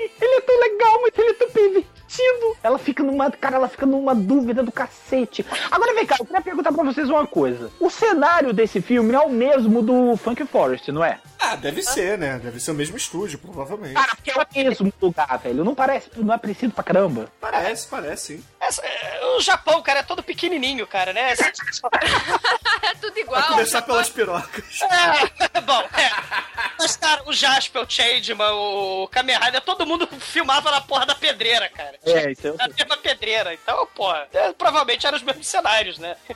[SPEAKER 3] Ele é tão legal, mas ele é tão pervertido. Ela fica numa. Cara, ela fica numa dúvida do cacete. Agora vem cá, eu queria perguntar pra vocês uma coisa. O cenário desse filme é o mesmo do Funk Forest, não é?
[SPEAKER 1] Ah, deve ser, né? Deve ser o mesmo estúdio, provavelmente.
[SPEAKER 3] Cara, porque é o mesmo lugar, velho. Não parece, não é parecido pra caramba.
[SPEAKER 1] Parece, parece, sim.
[SPEAKER 4] Essa- é, o Japão, cara, é todo pequenininho, cara, né? Essa- [laughs]
[SPEAKER 6] É tudo igual.
[SPEAKER 1] Começar pelas pirocas.
[SPEAKER 4] É, [laughs] bom, é. Mas, cara, o Jasper, o Changeman, o Kamen Rider, todo mundo filmava na porra da pedreira, cara.
[SPEAKER 3] É, eu
[SPEAKER 4] Na mesma pedreira. Então, porra, é, provavelmente eram os mesmos cenários, né? [laughs]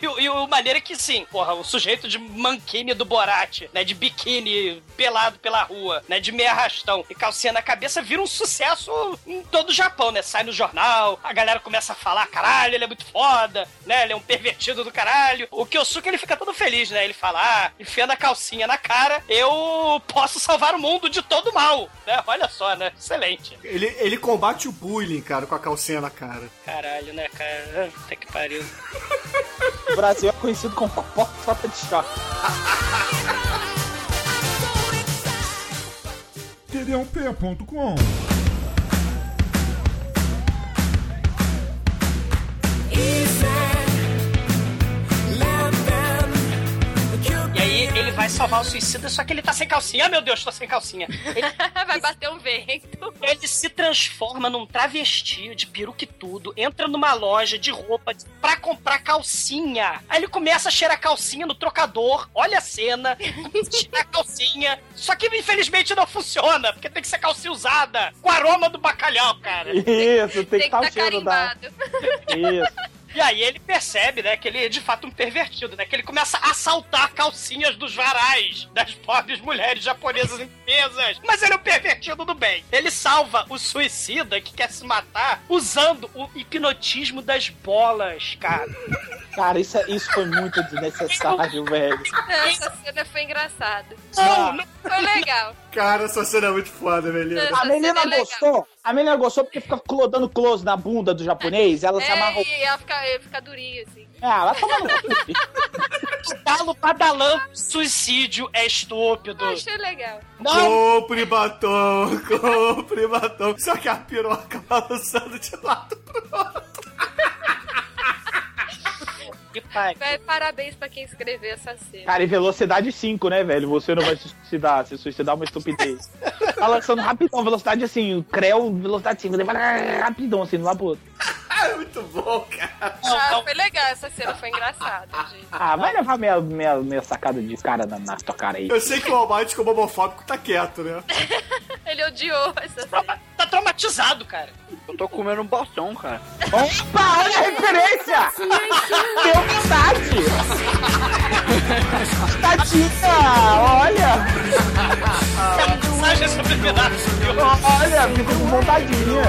[SPEAKER 4] E, o- e o maneiro é que sim, porra, o sujeito de manquine do Borat, né? De biquíni, pelado pela rua, né? De meia arrastão e calcinha na cabeça, vira um sucesso em todo o Japão, né? Sai no jornal, a galera começa a falar, caralho, ele é muito foda, né? Ele é um pervertido do caralho. O Kyosuke, ele fica todo feliz, né? Ele fala, ah, enfiando a calcinha na cara, eu posso salvar o mundo de todo mal, né? Olha só, né? Excelente.
[SPEAKER 1] Ele, ele combate o bullying, cara, com a calcinha na cara.
[SPEAKER 4] Caralho, né, cara? Até que pariu. [laughs]
[SPEAKER 3] O Brasil é conhecido como porta de choque. [laughs]
[SPEAKER 8] td1p.com
[SPEAKER 4] E aí ele vai salvar o suicida, só que ele tá sem calcinha. Ah, meu Deus, tô sem calcinha. Ele, [laughs]
[SPEAKER 6] Vai bater um vento.
[SPEAKER 4] ele se transforma num travesti de peruca e tudo, entra numa loja de roupa pra comprar calcinha. Aí ele começa a cheirar a calcinha no trocador. Olha a cena. [laughs] Cheira a calcinha. Só que infelizmente não funciona, porque tem que ser calcinha usada. Com aroma do bacalhau, cara.
[SPEAKER 3] Isso, tem,
[SPEAKER 6] Tem
[SPEAKER 3] que
[SPEAKER 6] que
[SPEAKER 3] estar
[SPEAKER 6] tá
[SPEAKER 3] o cheiro da. Isso.
[SPEAKER 4] E aí ele percebe, né, que ele é de fato um pervertido, né? Que ele começa a assaltar calcinhas dos varais das pobres mulheres japonesas indefesas. Mas ele é um pervertido do bem. Ele salva o suicida que quer se matar usando o hipnotismo das bolas, cara.
[SPEAKER 3] Cara, isso, é- isso foi muito desnecessário, [laughs] velho.
[SPEAKER 6] Essa cena foi engraçada.
[SPEAKER 4] Não, não
[SPEAKER 6] Foi legal.
[SPEAKER 1] Cara, essa cena é muito foda.
[SPEAKER 6] Essa
[SPEAKER 3] A menina
[SPEAKER 6] é legal.
[SPEAKER 3] gostou? A menina gostou porque fica dando close na bunda do japonês, ela se
[SPEAKER 6] É,
[SPEAKER 3] amarrou.
[SPEAKER 6] e ela fica, fica durinha, assim.
[SPEAKER 3] Ah, vai tomar no.
[SPEAKER 4] Galo suicídio é estúpido.
[SPEAKER 6] Eu achei legal.
[SPEAKER 4] Não,
[SPEAKER 1] Compre batom, compre batom. Só que a piroca balançando de lado pro outro.
[SPEAKER 6] Vai, Parabéns pra quem escreveu essa cena.
[SPEAKER 3] Cara, e velocidade 5, né, velho? Você não vai se suicidar, se suicidar é uma estupidez. Tá lançando rapidão, velocidade assim, creu, velocidade 5, vai rapidão, assim, um lado pro outro.
[SPEAKER 1] É muito bom, cara.
[SPEAKER 6] Ah, foi legal essa cena, foi engraçada, gente.
[SPEAKER 3] Ah, vai levar minha, minha, minha sacada de cara na, na tua cara aí.
[SPEAKER 1] Eu sei que o Almighty, como homofóbico, tá quieto, né?
[SPEAKER 6] Ele odiou essa cena.
[SPEAKER 4] Tá traumatizado, cara.
[SPEAKER 5] Eu tô comendo um botão, cara.
[SPEAKER 3] Opa, olha a referência! Deu vontade! Tatinha, olha!
[SPEAKER 4] Mensagem do filme.
[SPEAKER 3] Olha, fico com vontadinha.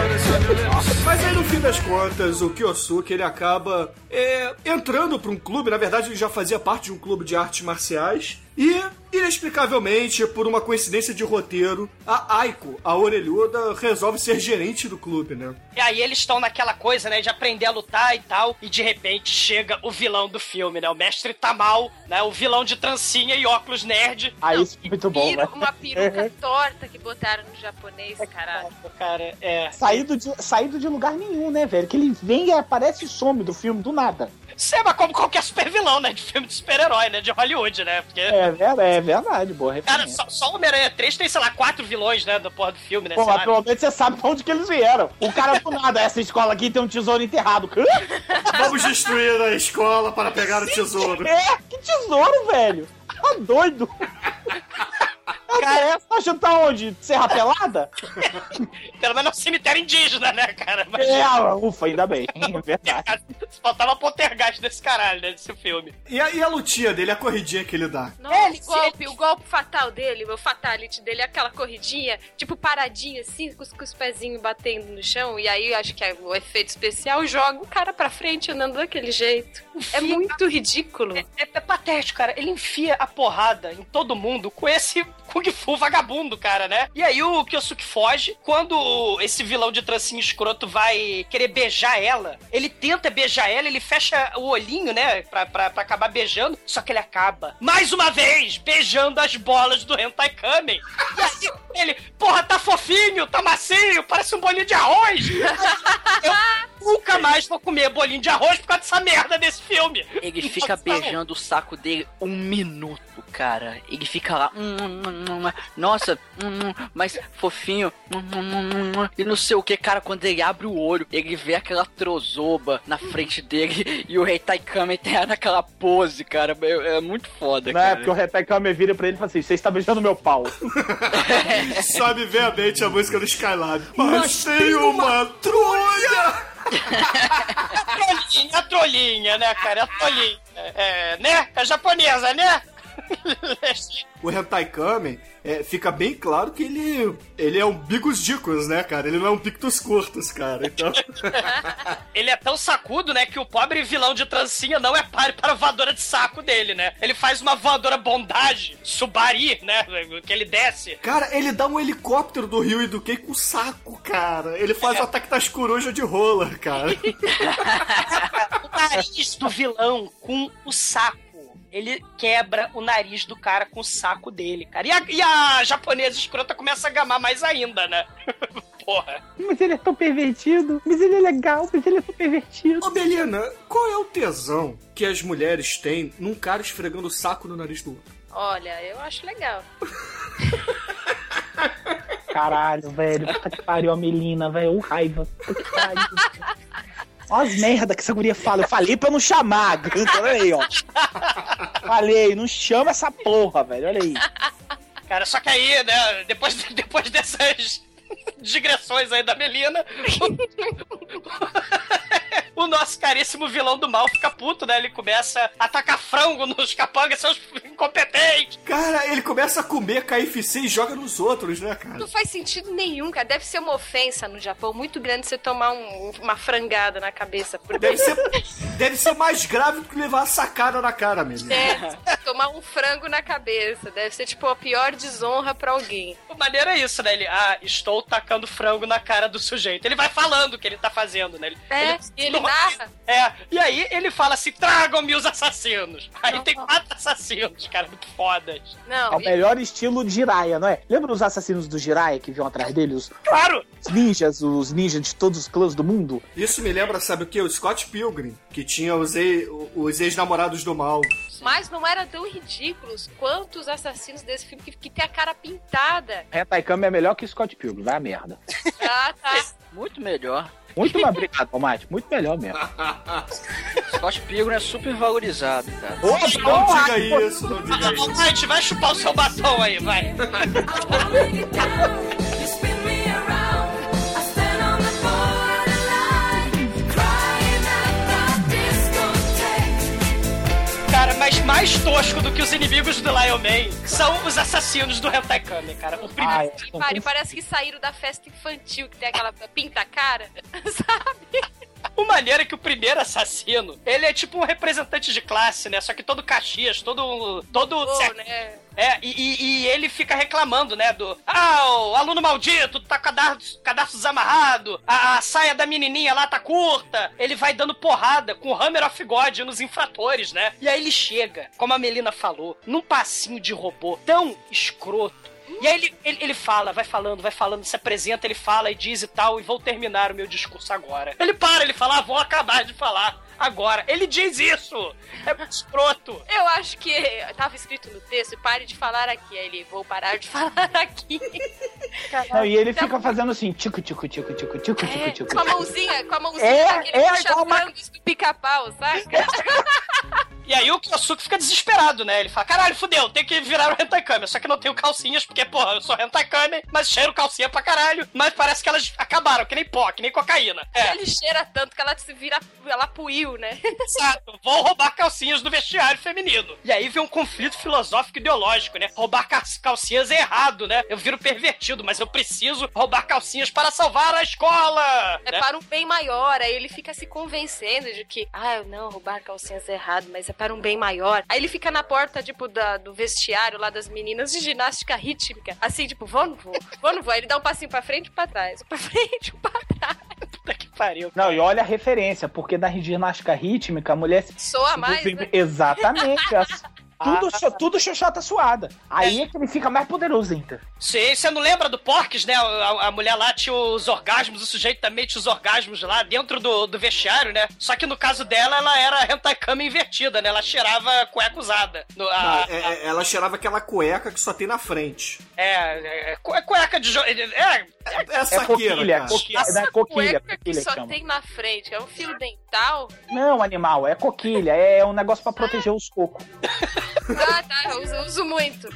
[SPEAKER 1] Mas aí, no fim das contas, o Kyosuke, ele acaba é, entrando pra um clube. Na verdade, ele já fazia parte de um clube de artes marciais. E, inexplicavelmente, por uma coincidência de roteiro, a Aiko, a orelhuda, resolve ser gerente do clube, né?
[SPEAKER 4] E aí eles estão naquela coisa, né, de aprender a lutar e tal, e de repente chega o vilão do filme, né, o mestre Tamal, né, o vilão de trancinha e óculos nerd.
[SPEAKER 3] Aí isso é muito bom, né?
[SPEAKER 6] uma peruca [laughs] torta que botaram no japonês, caralho.
[SPEAKER 4] Cara, é...
[SPEAKER 3] Saído de, saído de lugar nenhum, né, velho? Que ele vem e aparece e some do filme, do nada.
[SPEAKER 4] Seba como qualquer super vilão, né, de filme de super-herói, né, de Hollywood, né, porque...
[SPEAKER 3] É, é verdade, boa
[SPEAKER 4] Cara,
[SPEAKER 3] referência.
[SPEAKER 4] só, só o Homem-Aranha 3 tem, sei lá, quatro vilões, né, da porra do filme, né,
[SPEAKER 3] Pô, mas pelo menos você sabe pra onde que eles vieram. O cara do nada, essa escola aqui tem um tesouro enterrado.
[SPEAKER 1] Vamos destruir a escola para pegar o tesouro.
[SPEAKER 3] É, que tesouro, velho? Tá doido? Cara, essa tá achando tá onde? Serra Pelada?
[SPEAKER 4] Pelo menos é um cemitério indígena, né, cara? Mas...
[SPEAKER 3] É, ufa, ainda bem. É verdade. [laughs]
[SPEAKER 4] Faltava poltergeist desse caralho, né, desse filme.
[SPEAKER 1] E a, e a lutinha dele, a corridinha que ele dá?
[SPEAKER 6] Nossa,
[SPEAKER 4] É, ele-
[SPEAKER 6] o golpe, o golpe fatal dele, o fatality dele é aquela corridinha, tipo paradinha assim, com os, com os pezinhos batendo no chão, e aí acho que é o efeito especial joga o cara pra frente andando daquele jeito. É [laughs] muito ridículo.
[SPEAKER 4] É, é patético, cara. Ele enfia a porrada em todo mundo com esse Kung Fu vagabundo, cara, né? E aí o Kyosuke foge. Quando esse vilão de trancinho escroto vai querer beijar ela, ele tenta beijar ela, ele fecha o olhinho, né? Pra, pra, pra acabar beijando. Só que ele acaba, mais uma vez, beijando as bolas do Hentai Kamen. E aí ele, porra, tá fofinho, tá macio, parece um bolinho de arroz. [laughs] Eu nunca mais vou comer bolinho de arroz por causa dessa merda desse filme.
[SPEAKER 5] Ele fica
[SPEAKER 4] Nossa,
[SPEAKER 5] beijando o saco dele um minuto, cara. Ele fica lá, hum, hum, hum, nossa, mas fofinho, hum, hum, hum, hum, e não sei o que, cara. Quando ele abre o olho, ele vê aquela trozoba na frente dele [laughs] e o Rei Taikame tá naquela pose, cara. É, é muito foda,
[SPEAKER 3] Não é
[SPEAKER 5] cara.
[SPEAKER 3] porque o Retekame vira pra ele e fala assim: Você está beijando meu pau. [laughs]
[SPEAKER 1] Sabe ver a mente a música do Skylab. Mas tem uma trolha! [laughs]
[SPEAKER 4] Trollinha, trollinha, né, cara? É trollinha. É, né? É japonesa, né? [laughs]
[SPEAKER 1] O Hentai Kamen, é, fica bem claro que ele, ele é um bigos dicos, né, cara? Ele não é um pictus curtos, cara. Então, [laughs]
[SPEAKER 4] Ele é tão sacudo, né, que o pobre vilão de trancinha não é páreo para a voadora de saco dele, né? Ele faz uma voadora bondade, subari, né, que ele desce.
[SPEAKER 1] cara, ele dá um helicóptero do Rio e do Kei com saco, cara. Ele faz o ataque das corujas de rola, cara. [laughs]
[SPEAKER 4] O nariz do vilão com o saco. Ele quebra o nariz do cara com o saco dele, cara. E a, e a japonesa escrota começa a gamar mais ainda, né? [laughs] Porra.
[SPEAKER 3] Mas ele é tão pervertido. Mas ele é legal, mas ele é tão pervertido.
[SPEAKER 1] Ô, Belina, qual é o tesão que as mulheres têm num cara esfregando o saco no nariz do outro?
[SPEAKER 6] Olha, eu acho legal.
[SPEAKER 3] Caralho, velho. Puta que pariu a Melina, velho. Ô, raiva. Puta que pariu. [laughs] Olha as merda que essa guria fala. Eu falei pra não chamar, Gunter. [laughs] Olha aí, ó. Falei, não chama essa porra, velho. Olha aí.
[SPEAKER 4] Cara, só que aí, né, depois, [laughs] depois dessas [laughs] digressões aí da Melina, [laughs] o, nosso caríssimo vilão do mal fica puto, né? Ele começa a atacar frango nos capangas, seus incompetentes.
[SPEAKER 1] Cara, ele começa a comer KFC e joga nos outros, né, cara?
[SPEAKER 6] Não faz sentido nenhum, cara. Deve ser uma ofensa no Japão muito grande você tomar um- uma frangada na cabeça. Por...
[SPEAKER 1] Deve ser, deve ser mais grave do que levar a sacada na cara mesmo.
[SPEAKER 6] É, tomar um frango na cabeça. Deve ser, tipo, a pior desonra pra alguém.
[SPEAKER 4] O maneiro é isso, né? Ele, ah, estou tacando frango na cara do sujeito. Ele vai falando o que ele tá fazendo, né? Ele,
[SPEAKER 6] É, e ele narra.
[SPEAKER 4] É, e aí ele fala assim: tragam-me os assassinos. Aí tem quatro assassinos, cara, muito fodas.
[SPEAKER 3] É
[SPEAKER 6] Não,
[SPEAKER 3] o melhor estilo de Jiraiya, não é? Lembra os assassinos do Jiraiya que vinham atrás dele? Os
[SPEAKER 4] Claro!
[SPEAKER 3] os ninjas, os ninjas de todos os clãs do mundo?
[SPEAKER 1] Isso me lembra, sabe o que? O Scott Pilgrim, que tinha os, ex- os ex-namorados do mal.
[SPEAKER 6] Mas não eram tão ridículos quanto os assassinos desse filme que, que tem a cara pintada.
[SPEAKER 3] Hentai Kami é melhor que Scott Pilgrim, vai a merda. [laughs]
[SPEAKER 6] Ah, tá.
[SPEAKER 5] Muito melhor.
[SPEAKER 3] Muito mais obrigado, Tomate. Muito melhor mesmo. [laughs]
[SPEAKER 5] Scott Pilgrim é super valorizado, cara.
[SPEAKER 3] Ô,
[SPEAKER 1] Não
[SPEAKER 3] Tomate,
[SPEAKER 1] diga isso, não diga isso.
[SPEAKER 4] Vai, te vai chupar o seu batom aí, vai. [laughs] mas mais tosco do que os inimigos do Lion Man são os assassinos do Hentai Kami, cara. O primeiro.
[SPEAKER 3] Ai,
[SPEAKER 6] Pare, parece que saíram da festa infantil, que tem aquela pinta-cara, [laughs] sabe?
[SPEAKER 4] O maneiro é que o primeiro assassino, ele é tipo um representante de classe, né? Só que todo Caxias, todo. todo. Cer-
[SPEAKER 6] né?
[SPEAKER 4] É, e, e- e ele fica reclamando, né? Do. Ah, o aluno maldito, tá com cadastro, cadastro desamarrado, a, a saia da menininha lá tá curta. Ele vai dando porrada com o Hammer of God nos infratores, né? E aí ele chega, como a Melina falou, num passinho de robô tão escroto. E aí ele, ele, ele fala, vai falando, vai falando, se apresenta, ele fala e diz e tal, e vou terminar o meu discurso agora. Ele para, ele fala, ah, vou acabar de falar agora. Ele diz isso! É muito escroto!
[SPEAKER 6] Eu acho que tava escrito no texto, e pare de falar aqui. Aí ele, vou parar de [laughs] falar aqui.
[SPEAKER 3] Não, e ele fica fazendo assim, tico, tico, tico, tico, tico, tico,
[SPEAKER 6] É,
[SPEAKER 3] tico.
[SPEAKER 6] com a mãozinha, com a mãozinha
[SPEAKER 3] É,
[SPEAKER 6] daquele
[SPEAKER 3] é,
[SPEAKER 6] puxa
[SPEAKER 3] igual uma-
[SPEAKER 6] do pica-pau, saca? [laughs]
[SPEAKER 4] E aí o Kyosuke fica desesperado, né? Ele fala, caralho, fudeu, tem que virar o Hentai. Só que não tenho calcinhas, porque, porra, eu sou Hentai mas cheiro calcinha pra caralho. Mas parece que elas acabaram, que nem pó, que nem cocaína. É,
[SPEAKER 6] Ele cheira tanto que ela se vira, ela puiu, né? [laughs]
[SPEAKER 4] exato. Vou roubar calcinhas do vestiário feminino. E aí vem um conflito filosófico ideológico, né? Roubar ca- calcinhas é errado, né? Eu viro pervertido, mas eu preciso roubar calcinhas para salvar a escola.
[SPEAKER 6] É
[SPEAKER 4] né?
[SPEAKER 6] para um bem maior, aí ele fica se convencendo de que, ah, não, roubar calcinhas é errado, mas é para um bem maior. Aí ele fica na porta, tipo, da, do vestiário lá das meninas de ginástica rítmica, assim, tipo, vou, não vou, vou, não vou. Aí ele dá um passinho pra frente e pra trás, um pra frente e pra trás. [laughs]
[SPEAKER 4] Puta que pariu.
[SPEAKER 3] Não, e olha a referência, porque na ginástica rítmica a mulher.
[SPEAKER 6] Soa mais, né?
[SPEAKER 3] Exatamente. [laughs] Tudo, cho- tudo xoxota suada. Aí é que ele fica mais poderoso ainda.
[SPEAKER 4] Sim, você não lembra do Porques, né? A, a mulher lá tinha os orgasmos, o sujeito também tinha os orgasmos lá dentro do, do vestiário, né? Só que no caso dela, ela era hentai kama invertida, né? Ela cheirava cueca usada. No- a-
[SPEAKER 1] Ah, é- é- ela cheirava aquela cueca que só tem na frente.
[SPEAKER 4] é, é, é, cu- é cueca de... jo- É,
[SPEAKER 1] É, é
[SPEAKER 3] É
[SPEAKER 1] saqueira,
[SPEAKER 3] coquilha,
[SPEAKER 1] cara.
[SPEAKER 3] coquilha,
[SPEAKER 6] Essa
[SPEAKER 3] não é coquilha,
[SPEAKER 6] cueca que
[SPEAKER 3] coquilha que
[SPEAKER 6] só
[SPEAKER 3] chama.
[SPEAKER 6] tem na frente, é um fio dental.
[SPEAKER 3] Não, animal, é coquilha, é um negócio pra proteger os cocos. [laughs]
[SPEAKER 6] Ah, tá, eu uso, uso muito.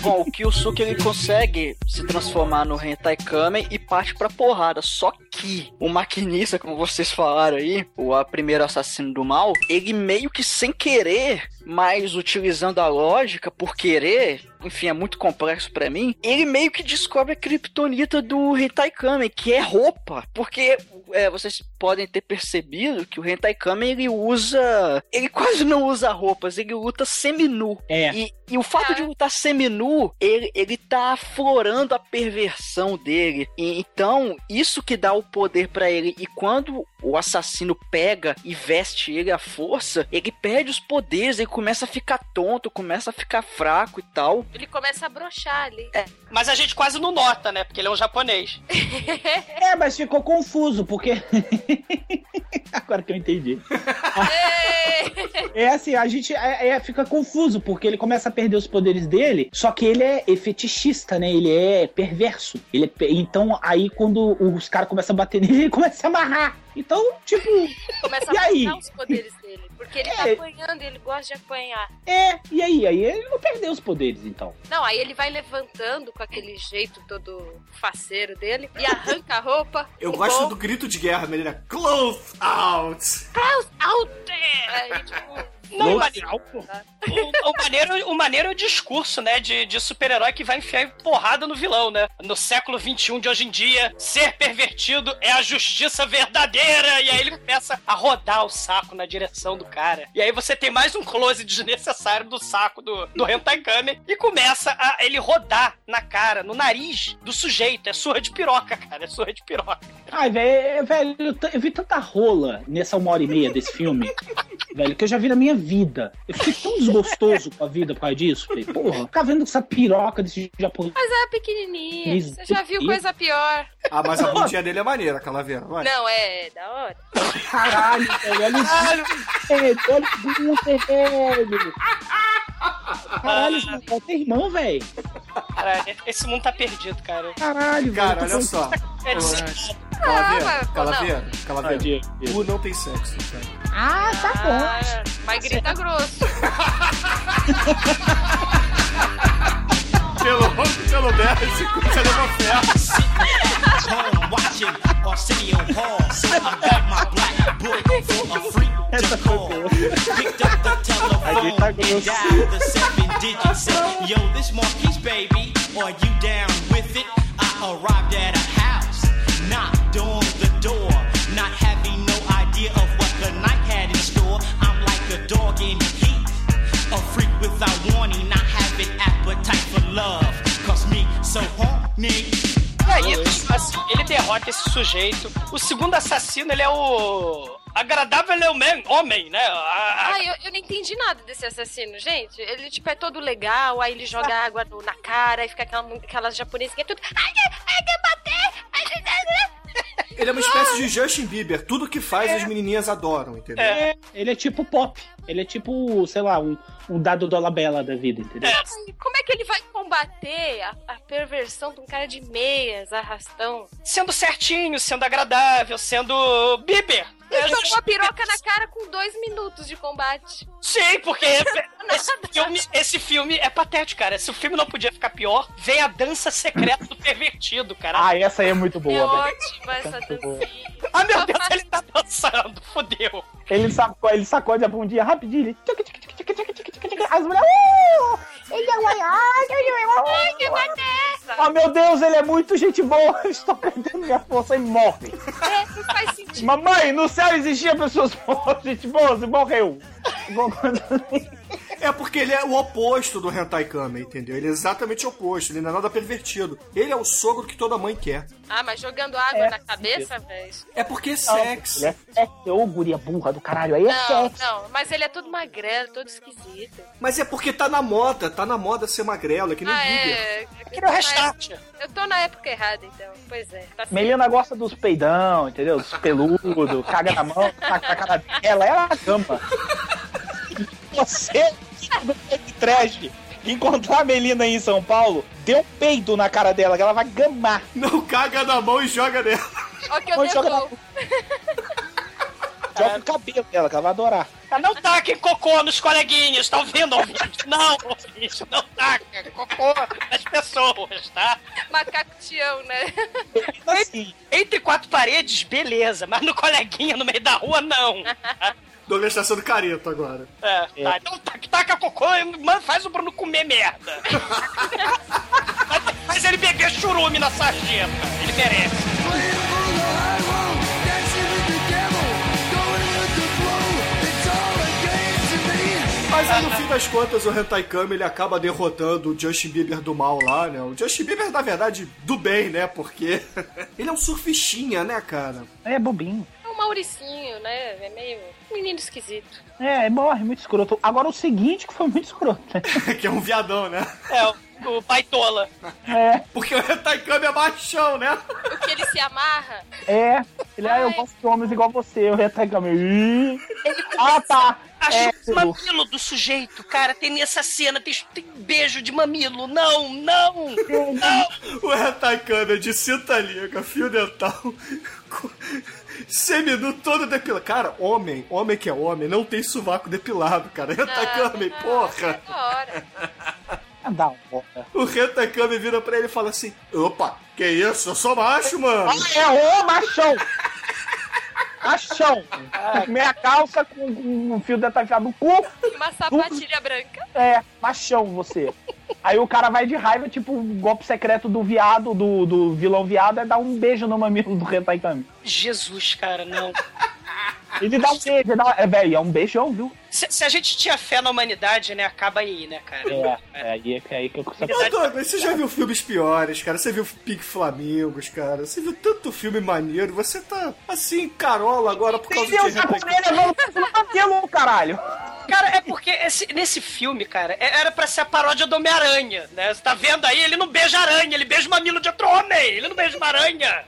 [SPEAKER 5] Bom, o Kyosuke ele consegue se transformar no Hentai Kamen e parte pra porrada. Só que o maquinista, como vocês falaram aí, o primeiro assassino do mal, ele meio que sem querer, mas utilizando a lógica por querer, enfim, é muito complexo pra mim, ele meio que descobre a kriptonita do Hentai Kamen, que é roupa. Porque é, vocês podem ter percebido que o Hentai Kamen ele usa. Ele quase não usa roupas, ele luta seminu.
[SPEAKER 3] É.
[SPEAKER 5] E, e o fato de lutar seminu, ele, ele tá aflorando a perversão dele. E, então, isso que dá o poder pra ele. E quando o assassino pega e veste ele à força, ele perde os poderes, ele começa a ficar tonto, começa a ficar fraco e tal.
[SPEAKER 6] Ele começa a brochar ali.
[SPEAKER 4] Mas a gente quase não nota, né? Porque ele é um japonês. [laughs]
[SPEAKER 3] É, mas ficou confuso, porque [laughs] Agora que eu entendi. É assim, a gente é, é, fica confuso, porque ele começa a perder os poderes dele, só que ele é fetichista, né? Ele é perverso. Ele é então, aí quando os caras começam a bater nele, ele começa a amarrar. Então, tipo, [laughs]
[SPEAKER 6] Começa
[SPEAKER 3] E
[SPEAKER 6] a
[SPEAKER 3] aí?
[SPEAKER 6] os poderes dele. Porque ele tá
[SPEAKER 3] É.
[SPEAKER 6] apanhando e ele gosta de apanhar.
[SPEAKER 3] é, e aí? Aí ele não perdeu os poderes, então.
[SPEAKER 6] Não, aí ele vai levantando com aquele jeito todo faceiro dele e arranca a roupa. [laughs]
[SPEAKER 1] Eu gosto
[SPEAKER 6] bom-
[SPEAKER 1] do grito de guerra, menina. Close out!
[SPEAKER 6] Close out! Aí, tipo,
[SPEAKER 4] Não, o, maneiro, o, o maneiro, o maneiro é o discurso, né? De, de super-herói que vai enfiar porrada no vilão, né? No século XXI de hoje em dia, ser pervertido é a justiça verdadeira. E aí ele começa a rodar o saco na direção do cara. E aí você tem mais um close desnecessário do saco do, do Hentai Kame e começa a ele rodar na cara, no nariz do sujeito. É surra de piroca, cara. É surra de piroca.
[SPEAKER 3] Ai, velho, velho, eu t- eu vi tanta rola nessa uma hora e meia desse filme, velho, que eu já vi na minha vida. Eu fiquei tão desgostoso com a vida por causa disso. Falei, porra, ficar vendo essa piroca desse japonês.
[SPEAKER 6] Mas é pequenininha. Você já viu coisa pior.
[SPEAKER 1] Ah, mas a bundinha [laughs] dele é maneira, Calaveira. Vai.
[SPEAKER 6] Não, é da hora.
[SPEAKER 3] Caralho, velho, olha isso. Velho, olha o Gunther, velho. Caralho, esse tem irmão, velho.
[SPEAKER 4] Cara, esse mundo tá perdido, cara.
[SPEAKER 3] Caralho,
[SPEAKER 1] Cara,
[SPEAKER 3] velho.
[SPEAKER 1] olha só.
[SPEAKER 4] É
[SPEAKER 1] Calaveira, Calaveira,
[SPEAKER 3] Ah,
[SPEAKER 1] Calaveira. Tu não tem sexo, cara.
[SPEAKER 3] Ah, tá bom.
[SPEAKER 6] Ah, mas grita grosso. [laughs]
[SPEAKER 1] Pelo pelo Messi, você leva ferro.
[SPEAKER 7] home watching Arsenio Hall. I got my black book for a digits. Said, Yo, this Marquise baby, are you down with it? I arrived at
[SPEAKER 4] derrota esse sujeito. O segundo assassino, ele é o. Agradável homem, homem né? A- a-
[SPEAKER 6] Ai, eu, eu não entendi nada desse assassino, gente. Ele, tipo, é todo legal, aí ele joga água no- na cara, aí fica aquela, aquelas que é tudo. Ai, ai, ai, quer bater! Ai, ai, ai.
[SPEAKER 1] Ele é uma espécie de Justin Bieber. Tudo que faz as menininhas adoram, entendeu?
[SPEAKER 4] É.
[SPEAKER 3] Ele é tipo pop. Ele é tipo, sei lá, um, um dado Dolabella da vida, entendeu?
[SPEAKER 6] Ai, Como é que ele vai combater a, a perversão de um cara de meias, arrastão?
[SPEAKER 4] Sendo certinho, sendo agradável, sendo Bieber.
[SPEAKER 6] Ele tomou a piroca na cara com dois minutos de combate.
[SPEAKER 4] Sim, porque [laughs] esse filme, esse filme é patético, cara. Se o filme não podia ficar pior, vem a dança secreta do pervertido, cara.
[SPEAKER 3] Ah, essa aí é muito
[SPEAKER 6] É
[SPEAKER 3] boa, velho.
[SPEAKER 6] ótima essa dancinha.
[SPEAKER 4] Ah, meu Deus, ele tá dançando, fodeu.
[SPEAKER 3] Ele, sacou, ele sacode a bundinha rapidinho. As mulheres. Ele é um ai,
[SPEAKER 6] que
[SPEAKER 3] ai.
[SPEAKER 6] bater!
[SPEAKER 3] Oh meu Deus, ele é muito gente boa. Eu [laughs] Estou perdendo minha força e morre.
[SPEAKER 6] É, não faz sentido.
[SPEAKER 3] Mamãe, no céu existia pessoas boas, gente boa, e morreu. [laughs]
[SPEAKER 1] É porque ele é o oposto do Hentai Kame, entendeu? Ele é exatamente o oposto, ele não é nada pervertido. Ele é o sogro que toda mãe quer.
[SPEAKER 6] Ah, mas jogando água
[SPEAKER 3] É,
[SPEAKER 6] na cabeça, velho.
[SPEAKER 1] É porque é sexo.
[SPEAKER 3] Ele é sexo, ô guria burra do caralho. Aí é
[SPEAKER 6] Não,
[SPEAKER 3] sexo.
[SPEAKER 6] não, mas ele é todo magrelo, todo esquisito.
[SPEAKER 1] Mas é porque tá na moda, tá na moda ser magrelo, é que nem
[SPEAKER 6] Ah,
[SPEAKER 1] Bieber.
[SPEAKER 6] é.
[SPEAKER 4] Queria o restart.
[SPEAKER 6] Eu tô na época errada, então. Pois é. Tá.
[SPEAKER 3] Melina gosta dos peidão, entendeu? Dos peludos, caga na mão, taca na cara dela, é a cama. Você, do Fake trash, encontrar a Melina aí em São Paulo, dê um peido na cara dela, que ela vai gamar.
[SPEAKER 1] Não caga na mão e joga nela.
[SPEAKER 6] Ó que eu
[SPEAKER 3] joga na-. Joga o cabelo dela, que ela vai adorar.
[SPEAKER 4] Não taquem cocô nos coleguinhas, tá ouvindo, ouvinte? Não, ouvinte, não taquem cocô nas pessoas, tá?
[SPEAKER 6] Macaco Tião, né?
[SPEAKER 3] Assim,
[SPEAKER 4] Entre quatro paredes, beleza, mas no coleguinha no meio da rua, não.
[SPEAKER 1] Douglas tá sendo careta agora.
[SPEAKER 4] É, tá, então taca, taca cocô e faz o Bruno comer merda. [laughs] faz ele beber churume na sarjeta, ele merece.
[SPEAKER 1] Mas aí, no fim das contas, o Hentai Kame ele acaba derrotando o Justin Bieber do mal lá, né? O Justin Bieber, na verdade, do bem, né? Porque [laughs] ele é um surfistinha, né, cara?
[SPEAKER 3] é bobinho.
[SPEAKER 6] É uma Mauricinho, né? É meio menino esquisito.
[SPEAKER 3] É, morre, muito escroto. Agora o seguinte que foi muito escroto, né? [laughs]
[SPEAKER 1] que é um viadão, né?
[SPEAKER 4] É, o, o baitola.
[SPEAKER 3] É,
[SPEAKER 1] Porque o Hentai Kami é machão, né?
[SPEAKER 6] O que ele se amarra.
[SPEAKER 3] é. Ele, ah, eu gosto de homens igual você, eu retega meu. Ah, tá.
[SPEAKER 4] Acho
[SPEAKER 3] É,
[SPEAKER 4] o mamilo do sujeito, cara. Tem nessa cena, tem, tem beijo de mamilo. Não, não, não.
[SPEAKER 1] O Hentai Kami é de cinta liga, fio dental, seminu todo depilado. Cara, homem, homem que é homem, não tem sovaco depilado, cara. Kami,
[SPEAKER 6] Não,
[SPEAKER 1] porra.
[SPEAKER 6] é da hora.
[SPEAKER 3] Dá porra.
[SPEAKER 1] O Hentai Kami vira pra ele e fala assim, opa, que isso, eu sou macho, mano.
[SPEAKER 3] Ah, é o machão! Machão! Meia calça com, um fio dental enfiado no cu.
[SPEAKER 6] E uma sapatilha branca.
[SPEAKER 3] É, machão você. Aí o cara vai de raiva, tipo, o golpe secreto do viado, do, do vilão viado, é dar um beijo no mamilo do Hentai Kami.
[SPEAKER 4] Jesus, cara, não.
[SPEAKER 3] Ele dá um beijo, ele dá, é, velho, é um beijão, viu?
[SPEAKER 4] Se, se a gente tinha fé na humanidade, né? Acaba aí, né, cara?
[SPEAKER 3] É, é aí, é aí que eu consigo.
[SPEAKER 1] Ô, Douglas, você já viu filmes piores, cara? Você viu Pink Flamingos, cara? Você viu tanto filme maneiro? Você tá assim, carola agora por causa de
[SPEAKER 3] Deus, levando preso no mamilo, caralho!
[SPEAKER 4] Cara, é porque esse- nesse filme, cara, é- era pra ser a paródia do Homem-Aranha, né? Você tá vendo aí? Ele não beija aranha, ele beija o mamilo de outro homem! Ele não beija uma aranha!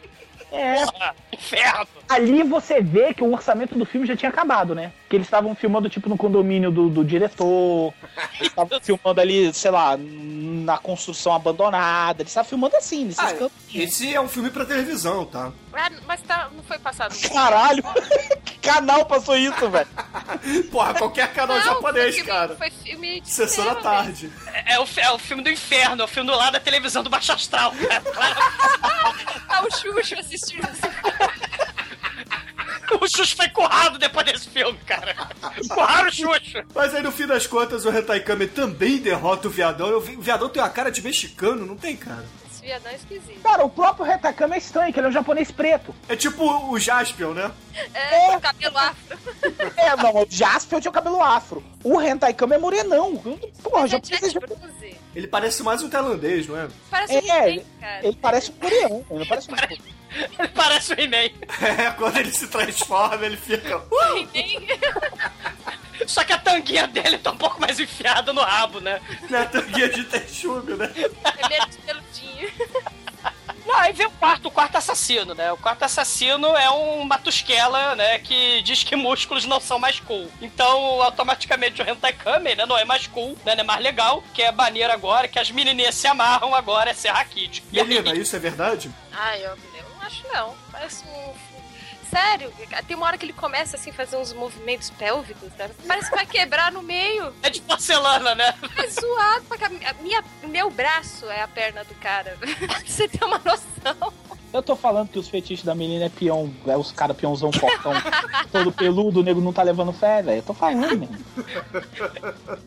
[SPEAKER 3] É,
[SPEAKER 4] Porra, inferno!
[SPEAKER 3] Ali você vê que o orçamento do filme já tinha acabado, né? Que eles estavam filmando, tipo, no condomínio do, do diretor. Eles estavam [laughs] filmando ali, sei lá, na construção abandonada. Eles estavam filmando assim, nesses
[SPEAKER 1] Ah,
[SPEAKER 3] campinhos.
[SPEAKER 1] esse é um filme pra televisão, tá?
[SPEAKER 6] Ah, mas tá, não foi passado.
[SPEAKER 3] Caralho! [laughs] que canal passou isso, velho? [laughs]
[SPEAKER 1] Porra, qualquer canal
[SPEAKER 6] Não,
[SPEAKER 1] japonês,
[SPEAKER 6] foi filme,
[SPEAKER 1] cara.
[SPEAKER 6] Foi filme de
[SPEAKER 1] Sessão da tarde.
[SPEAKER 4] É, é o, é o filme do inferno, é o filme do lado da televisão do Baixo Astral, cara.
[SPEAKER 6] mesmo. Tá o Xuxa assistindo isso.
[SPEAKER 4] O Xuxa foi currado depois desse filme, cara. Curraram o Xuxa.
[SPEAKER 1] Mas aí no fim das contas o Hentai Kami também derrota o viadão. O vi- o viadão tem uma cara de mexicano, não tem, cara?
[SPEAKER 6] Esse viadão é esquisito.
[SPEAKER 3] Cara, o próprio Retakama é estranho, que ele é um japonês preto.
[SPEAKER 1] É tipo o Jaspion, né?
[SPEAKER 6] É, com cabelo afro.
[SPEAKER 3] É, não, o Jaspion tinha o cabelo afro. O Hentai Kama é morenão. Porra,
[SPEAKER 6] é
[SPEAKER 3] é
[SPEAKER 6] Jack
[SPEAKER 3] japonês.
[SPEAKER 6] Bruce.
[SPEAKER 1] Ele parece mais um tailandês, não é?
[SPEAKER 6] Parece
[SPEAKER 3] É,
[SPEAKER 6] um
[SPEAKER 3] ele-
[SPEAKER 6] cara.
[SPEAKER 3] Ele parece um coreano, ele não parece um [laughs] [laughs]
[SPEAKER 4] Ele parece o He-Man. [laughs]
[SPEAKER 1] É, quando ele se transforma, ele fica.
[SPEAKER 6] He-Man. [laughs]
[SPEAKER 4] Só que a tanguinha dele tá um pouco mais enfiada no rabo, né?
[SPEAKER 1] Na tanguinha de texugo, né?
[SPEAKER 6] É meio peludinho.
[SPEAKER 4] Não, aí vem o quarto, o quarto assassino, né? O quarto assassino é um matusquela, né? Que diz que músculos não são mais cool. Então, automaticamente o Hentai Kame, né? Não é mais cool, né? Não é mais legal, que é maneiro agora, que as menininhas se amarram agora, é Serra Kid. E
[SPEAKER 1] Menina, isso é verdade?
[SPEAKER 6] Ai, eu, não acho não. Parece um. Sério, tem uma hora que ele começa assim a fazer uns movimentos pélvicos, né? Parece que vai quebrar no meio. [laughs]
[SPEAKER 4] É de porcelana, né?
[SPEAKER 6] É zoado, porque a minha, meu braço é a perna do cara. [laughs] Pra você ter uma noção.
[SPEAKER 3] Eu tô falando que os fetiches da menina é peão, é os caras peãozão fortão, [laughs] todo peludo, o nego não tá levando fé, velho. Eu tô falando, mesmo.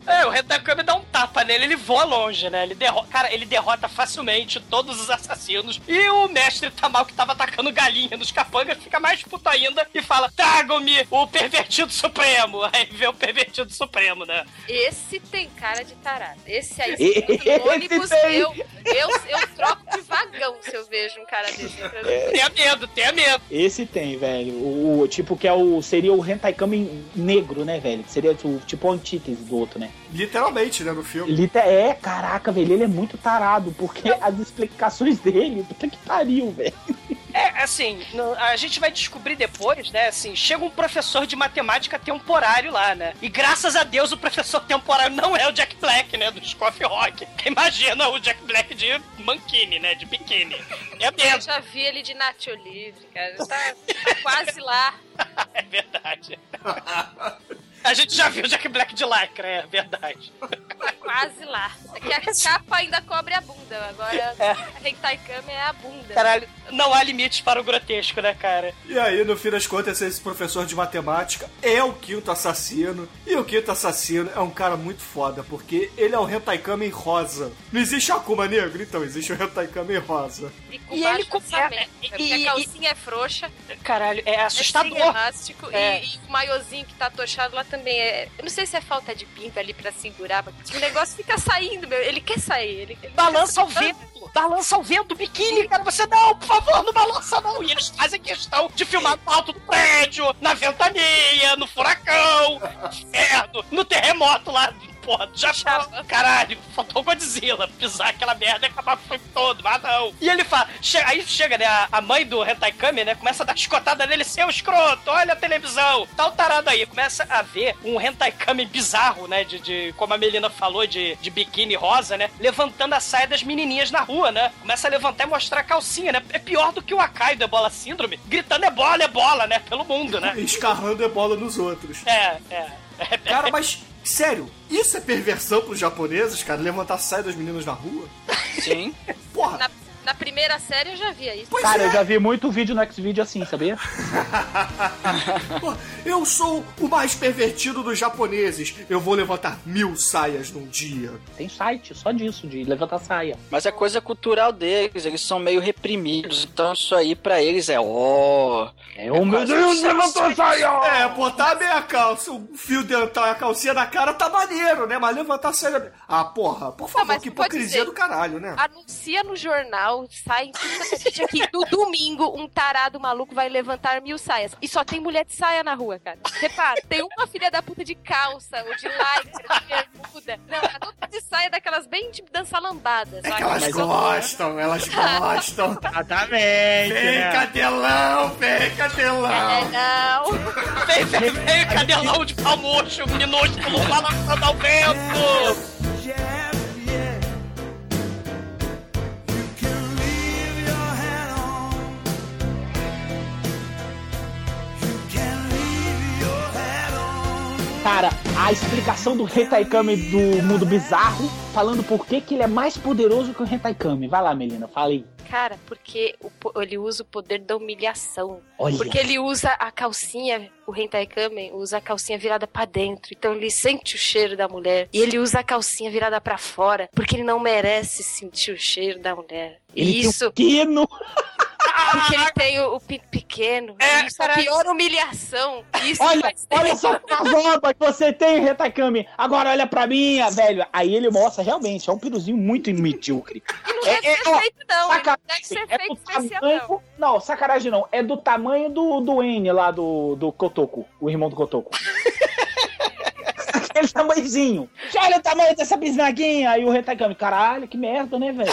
[SPEAKER 4] É, o Hentai Kame dá um tapa nele, ele voa longe, né? Ele derrota, cara, ele derrota facilmente todos os assassinos. E o mestre Tamal, que tava atacando galinha nos capangas, fica mais puto ainda e fala: Tragam-me o pervertido supremo. [laughs] Aí vê o pervertido supremo, né?
[SPEAKER 6] Esse tem cara de tarado. Esse aí, [laughs] se
[SPEAKER 3] Esse
[SPEAKER 6] ônibus,
[SPEAKER 3] tem.
[SPEAKER 6] eu, eu, eu troco de vagão se eu vejo um cara desse. Mim.
[SPEAKER 4] Tenha medo, tenha medo.
[SPEAKER 3] Esse tem, velho. O, o- tipo que é o seria o hentai kami negro, né, velho? Que seria o tipo a antítese do outro, né?
[SPEAKER 1] Literalmente, né, no filme.
[SPEAKER 3] Tá- é, caraca, velho, ele é muito tarado, porque as explicações dele, puta que pariu, velho.
[SPEAKER 4] É, assim, a gente vai descobrir depois, né? Assim, chega um professor de matemática temporário lá, né? E graças a Deus o professor temporário não é o Jack Black, né? Do Scoff Rock. Imagina o Jack Black de mankini, né? De biquíni. É
[SPEAKER 6] Eu já vi ele de Nacho Livre, cara. Já tá, tá quase lá. [laughs]
[SPEAKER 4] é verdade. [laughs] [laughs] A gente já viu o Jack Black de lycra, é verdade.
[SPEAKER 6] Tá quase lá. É que a capa ainda cobre a bunda. Agora
[SPEAKER 4] É.
[SPEAKER 6] a Hentai Kame é a bunda.
[SPEAKER 4] Caralho, não há limites para o grotesco, né, cara?
[SPEAKER 1] E aí, no fim das contas, esse professor de matemática é o quinto assassino. E o quinto assassino é um cara muito foda, porque ele é o Hentai Kami rosa. Não existe Akuma negro, então existe o Hentai Kami rosa.
[SPEAKER 6] E com
[SPEAKER 4] E
[SPEAKER 6] baixo
[SPEAKER 4] ele com- é,
[SPEAKER 6] né?
[SPEAKER 4] E-
[SPEAKER 6] a calcinha é frouxa,
[SPEAKER 4] Caralho, é
[SPEAKER 6] é
[SPEAKER 4] assustador.
[SPEAKER 6] elástico
[SPEAKER 4] É.
[SPEAKER 6] e, e o maiozinho que tá atochado lá também é. Eu não sei se é falta de pinta ali pra segurar, mas o negócio fica saindo, meu. Ele quer sair. Ele, ele
[SPEAKER 4] Balança ao
[SPEAKER 6] fica-
[SPEAKER 4] vento, balança ao vento, biquíni, cara. Você não, por favor, não balança não. E eles fazem questão de filmar no alto do prédio, na ventania, no furacão, inferno, no terremoto lá. Porra, já Caralho, faltou Godzilla pisar aquela merda e acabar com o filme todo, mas não. E ele fala, che- aí chega, né, a, a mãe do Hentai Kami, né, começa a dar escotada nele, seu escroto, olha a televisão, tá o tarado aí. Começa a ver um Hentai Kami bizarro, né, de, de como a Melina falou, de, de biquíni rosa, né, levantando a saia das menininhas na rua, né. Começa a levantar e mostrar a calcinha, né. É pior do que o Akai do Ebola Síndrome, gritando é bola, é bola, né, pelo mundo, né. [laughs]
[SPEAKER 1] Escarrando ebola nos outros.
[SPEAKER 4] É, é. é
[SPEAKER 1] Cara, mas, sério, isso é perversão pros japoneses, cara? Levantar a saia das meninas na rua?
[SPEAKER 5] Sim.
[SPEAKER 1] Porra,
[SPEAKER 6] Na, na primeira série eu já via isso.
[SPEAKER 1] pois
[SPEAKER 3] Cara,
[SPEAKER 1] é.
[SPEAKER 3] eu já vi muito vídeo no X-Video assim, sabia? [laughs]
[SPEAKER 1] Pô, Eu sou o mais pervertido dos japoneses. Eu vou levantar mil saias num dia.
[SPEAKER 3] Tem site só disso, de levantar saia.
[SPEAKER 5] Mas é coisa cultural deles, eles são meio reprimidos, então isso aí pra eles é ó.
[SPEAKER 3] É, oh meu Deus, levantou a saia!
[SPEAKER 1] É, botar a meia calça, um fio dental e a calcinha na cara tá maneiro, né? Mas levantar a saia... Ah, porra, por favor,
[SPEAKER 6] mas
[SPEAKER 1] que hipocrisia do caralho, né?
[SPEAKER 6] Anuncia no jornal, sai quanto é vídeo aqui. No domingo, um tarado maluco vai levantar mil saias. E só tem mulher de saia na rua, cara. Repara, tem uma filha da puta de calça, ou de lycra, de bermuda. Não, tá toda de saia daquelas bem de dança lambada,
[SPEAKER 1] É que elas gostam, elas [laughs] gostam.
[SPEAKER 3] Exatamente.
[SPEAKER 1] Vem, cadelão, vem, cadelão.
[SPEAKER 6] É, não.
[SPEAKER 4] Vem, vem, vem, cadelão de pau murcho, minúsculo, balançando ao vento.
[SPEAKER 7] Yeah, yeah.
[SPEAKER 3] Cara, a explicação do Hentaikami do mundo bizarro, falando por que, que ele é mais poderoso que o Hentaikami. Vai lá, Melina, fala aí.
[SPEAKER 6] Cara, porque o ele usa o poder da humilhação.
[SPEAKER 3] Olha.
[SPEAKER 6] Porque ele usa a calcinha, o Hentai Kamen usa a calcinha virada pra dentro. Então ele sente o cheiro da mulher. E ele usa a calcinha virada pra fora. Porque ele não merece sentir o cheiro da mulher.
[SPEAKER 3] Ele
[SPEAKER 6] E isso
[SPEAKER 3] tem um quino. [laughs]
[SPEAKER 6] porque ele tem o, o pinto pequeno.
[SPEAKER 4] É,
[SPEAKER 6] isso é a pior humilhação. Isso
[SPEAKER 3] Olha,
[SPEAKER 6] vai ser-
[SPEAKER 3] olha só [laughs] a roupa que você tem, Hentaikami. Agora olha pra mim, velho. Aí ele mostra realmente, é um piruzinho muito medíocre.
[SPEAKER 6] E não
[SPEAKER 3] É- é,
[SPEAKER 6] ser
[SPEAKER 3] ó,
[SPEAKER 6] feito, não.
[SPEAKER 3] Sacanagem,
[SPEAKER 6] deve ser
[SPEAKER 3] é
[SPEAKER 6] feito especial,
[SPEAKER 3] tamanho. Não, sacanagem não. É do tamanho do, do N lá do, do Kotoko, o irmão do Kotoko. [laughs] Aquele tamanhozinho. Olha o tamanho dessa bisnaguinha. Aí o Hentaikami, caralho, que merda, né, velho?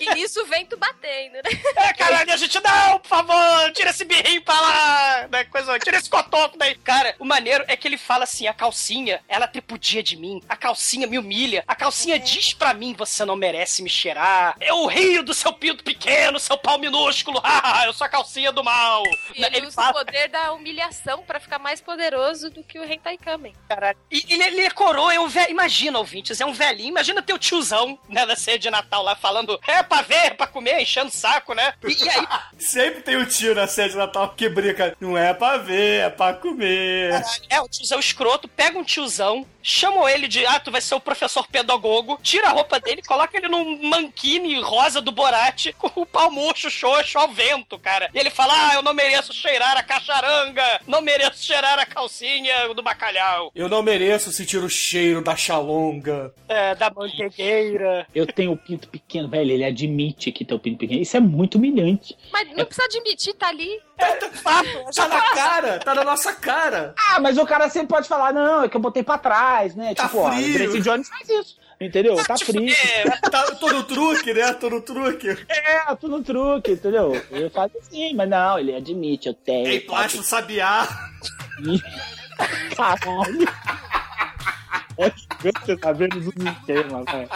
[SPEAKER 6] E nisso o vento batendo, né? [laughs]
[SPEAKER 4] É, caralho, a gente, não, por favor, tira esse birrinho pra lá, né, coisa, tira esse cotoco daí. Cara, o maneiro é que ele fala assim, a calcinha, ela tripudia de mim, a calcinha me humilha, a calcinha diz pra mim, você não merece me cheirar, eu rio do seu pinto pequeno, seu pau minúsculo, [laughs] ah, eu sou a calcinha do mal.
[SPEAKER 6] E ele, usa o poder da humilhação pra ficar mais poderoso do que o Hentai Kamen.
[SPEAKER 4] Caralho. E ele, ele é coroa, é um velho. Imagina, ouvintes, é um velhinho. Imagina teu tiozão, né, na ceia de Natal lá falando, é pra ver, é pra comer, enchendo o saco, né? E, e aí, [laughs]
[SPEAKER 1] Sempre tem o tio na sede de Natal que brinca. Não é pra ver, é pra comer.
[SPEAKER 4] é, o tiozão escroto, pega um tiozão, chama ele de, ah, tu vai ser o professor pedagogo, tira a roupa dele, coloca ele num manquine rosa do Borat, com o pau murcho, xoxo ao vento, cara. E ele fala, ah, eu não mereço cheirar a cacharanga, não mereço cheirar a calcinha do bacalhau,
[SPEAKER 1] Eu não mereço sentir o cheiro da xalonga.
[SPEAKER 4] é, da manteigueira.
[SPEAKER 3] Eu tenho o pinto pequeno, velho. Ele admite que tem o pinto pequeno. Isso é muito humilhante.
[SPEAKER 6] Mas não precisa admitir, tá ali. [laughs] [laughs]
[SPEAKER 1] Tá na cara, tá na nossa cara.
[SPEAKER 3] Ah, mas o cara sempre pode falar, não, é que eu botei pra trás, né?
[SPEAKER 1] Tá
[SPEAKER 3] tipo, ó, o
[SPEAKER 1] frio.
[SPEAKER 3] Gracie Jones faz isso. Entendeu? Tá frio. [laughs]
[SPEAKER 1] Tá, tô no truque, né? Tô no truque.
[SPEAKER 3] É, tudo no truque, entendeu? Ele faz assim, mas não, ele admite, eu tenho.
[SPEAKER 1] Ei, plástico sabiá.
[SPEAKER 3] Caralho. Você tá vendo do sistema, velho.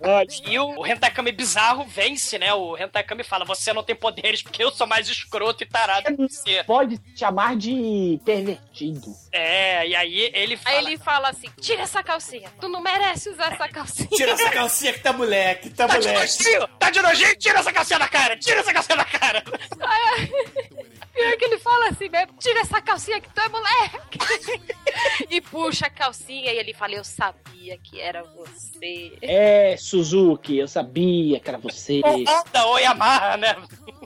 [SPEAKER 3] Olha.
[SPEAKER 4] E o, o Hentai bizarro vence, né? O Hentai fala: Você não tem poderes porque eu sou mais escroto e tarado que você.
[SPEAKER 3] Pode chamar de pervertido.
[SPEAKER 4] É, e aí ele fala.
[SPEAKER 6] Aí ele fala assim: tira essa calcinha. Tu não merece usar essa calcinha.
[SPEAKER 1] Tira essa calcinha que tá moleque, tá
[SPEAKER 4] Tá de
[SPEAKER 1] moleque.
[SPEAKER 4] nojinho! Tá de nojinho? Tira essa calcinha da cara! Tira essa calcinha da cara! [laughs]
[SPEAKER 6] Pior que ele fala assim mesmo: tira essa calcinha que tu é moleque. [laughs] e puxa a calcinha e ele fala: eu sabia que era você.
[SPEAKER 3] É, Suzuki, eu sabia que era você.
[SPEAKER 4] Honda ou Yamaha, né?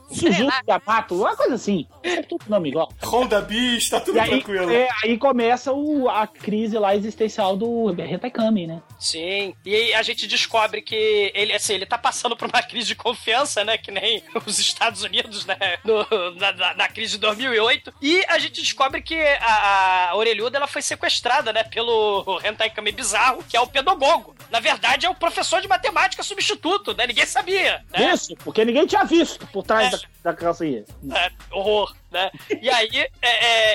[SPEAKER 3] Suzuki Yamato, uma coisa assim. É tudo nome igual.
[SPEAKER 1] Honda Bis, tá tudo
[SPEAKER 3] E aí,
[SPEAKER 1] tranquilo.
[SPEAKER 3] é, aí começa o, a crise lá existencial do Hentai Kami, né?
[SPEAKER 4] Sim. E aí a gente descobre que ele, assim, ele tá passando por uma crise de confiança, né? Que nem os Estados Unidos, né? No- na, na- na crise de 2008. E a gente descobre que a, a orelhuda ela foi sequestrada, né? Pelo Hentai Kami bizarro, que é o pedagogo. Na verdade, é o professor de matemática substituto, né? Ninguém sabia, né?
[SPEAKER 3] Isso, porque ninguém tinha visto por trás da, da calcinha.
[SPEAKER 4] É, horror, né? E aí, é,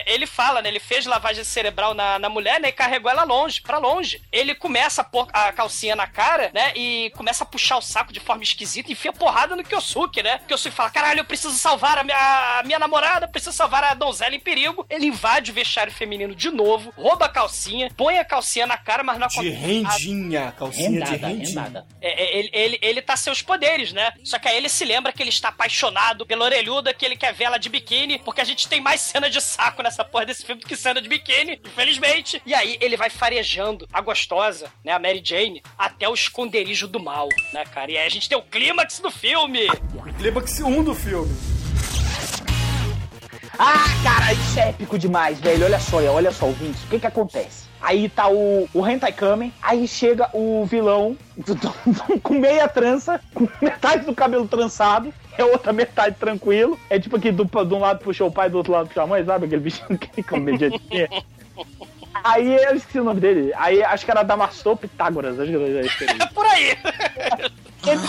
[SPEAKER 4] é, ele fala, né? Ele fez lavagem cerebral na, na mulher, né? E carregou ela longe, pra longe. Ele começa a pôr a calcinha na cara, né? E começa a puxar o saco de forma esquisita e enfia porrada no Kyosuke, né? Kyosuke fala, caralho, eu preciso salvar a minha, a minha namorada, preciso salvar a donzela em perigo. Ele invade o vestiário feminino de novo, rouba a calcinha, põe a calcinha na cara, mas não
[SPEAKER 1] De
[SPEAKER 4] acontece
[SPEAKER 1] rendinha, calcinha de
[SPEAKER 3] Rendada,
[SPEAKER 1] rendinha.
[SPEAKER 3] rendada.
[SPEAKER 4] é, é, ele, ele, ele tá seus poderes, né? Só que aí ele se lembra que ele está apaixonado pela orelhuda, que ele quer ver ela de biquíni, porque a gente tem mais cena de saco nessa porra desse filme do que cena de biquíni, infelizmente. E aí ele vai farejando a gostosa, né, a Mary Jane, até o esconderijo do mal, né, cara? E aí a gente tem o clímax do filme.
[SPEAKER 1] Clímax 1 do filme.
[SPEAKER 3] Ah, cara, isso é épico demais, velho. Olha só, olha só, ouvintes. O que que acontece? Aí tá o, o Hentai Kamen, aí chega o vilão do- do- com meia trança, com metade do cabelo trançado, [laughs] é outra metade tranquilo. É tipo aqui, do, de um lado puxou o pai, do outro lado puxou a mãe, sabe? Aquele bichinho que comediante. Aí eu esqueci o nome dele. Aí acho que era Damastor Pitágoras. Acho que era [laughs]
[SPEAKER 4] por aí.
[SPEAKER 3] Ele,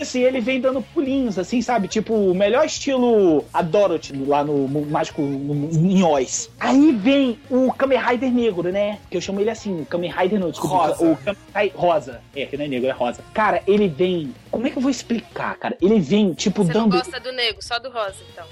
[SPEAKER 3] assim, ele vem dando pulinhos, assim, sabe? Tipo, o melhor estilo a Dorothy lá no Mágico no- em Oz. Aí vem o Kamen Rider negro, né? Que eu chamo ele assim, Kamen Rider não, desculpa.
[SPEAKER 1] Rosa.
[SPEAKER 3] O Kamen Rider rosa. É, que não é negro, é rosa. Cara, ele vem... Como é que eu vou explicar, cara? Ele vem, tipo,
[SPEAKER 6] Você não
[SPEAKER 3] dando...
[SPEAKER 6] gosta do nego, só do rosa, então.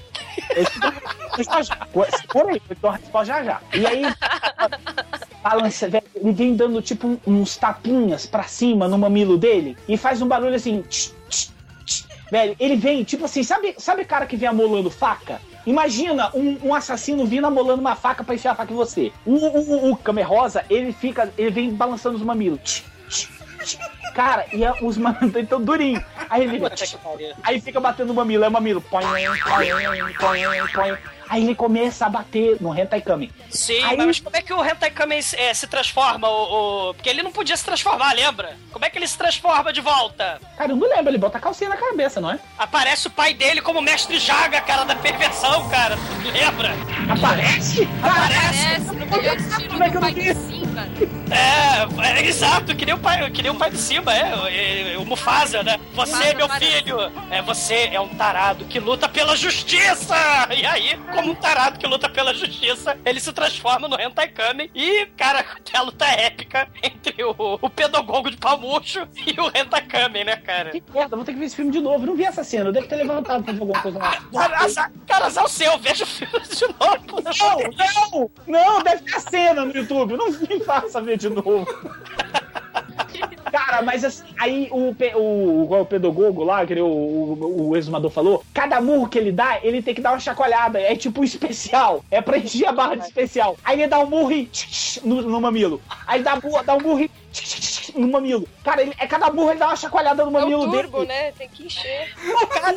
[SPEAKER 3] Por aí, eu já já. E aí, [laughs] balança, velho, ele vem dando tipo uns tapinhas pra cima no mamilo dele e faz um barulho assim. tch, tch, tch. Velho, ele vem, tipo assim, sabe, sabe cara que vem amolando faca? Imagina um, um assassino vindo amolando uma faca pra enfiar a faca em você. O, o, o, o Kamen Rosa, ele fica, ele vem balançando os mamilos. Tch, tch, tch. Cara, e a- os mamilos estão durinhos. Aí ele Aí fica batendo o mamilo, é o mamilo. Põe, põe, põe, põe. Aí ele começa a bater no Hentai Kami.
[SPEAKER 4] Sim,
[SPEAKER 3] Aí-
[SPEAKER 4] mas como é que o Hentai Kamen eh, se transforma? O, o- Porque ele não podia se transformar, lembra? Como é que ele se transforma de volta?
[SPEAKER 3] Cara, eu não lembro, ele bota a calcinha na cabeça, não é?
[SPEAKER 4] Aparece o pai dele como mestre Jaga, cara da perversão, cara. Tu lembra?
[SPEAKER 3] Aparece?
[SPEAKER 4] Aparece!
[SPEAKER 6] Parece no melhor estilo
[SPEAKER 3] Como é que eu
[SPEAKER 6] do
[SPEAKER 3] não vi?
[SPEAKER 6] De.
[SPEAKER 4] É, é, exato, que nem o pai, que nem o pai do Simba, é, é, o Mufasa, né? Você, meu filho, é você é um tarado que luta pela justiça! E aí, como um tarado que luta pela justiça, ele se transforma no Hentai Kamen e, cara, tem [laughs] a luta épica entre o, o pedagogo de pau murcho e o Hentai Kamen, né, cara?
[SPEAKER 3] Que merda, vou ter que ver esse filme de novo. Eu não vi essa cena, eu devo ter levantado pra ver alguma coisa lá. [laughs]
[SPEAKER 4] Cara, cara, azar o seu, veja o filme de novo.
[SPEAKER 3] Não, não, não, deve ter a cena no YouTube. Não me faça ver de novo. Cara, mas assim, aí o, o, o pedagogo lá, que o, o, o exumador falou, cada murro que ele dá, ele tem que dar uma chacoalhada. É tipo um especial. É pra encher a barra de especial. Aí ele dá um murro e tch, tch, no, no mamilo. Aí ele dá, dá um murro e tch, no mamilo. Cara, ele, é cada murro ele dá uma chacoalhada no
[SPEAKER 6] É
[SPEAKER 3] mamilo
[SPEAKER 6] o turbo,
[SPEAKER 3] dele.
[SPEAKER 6] né? Tem que encher.
[SPEAKER 3] Cara,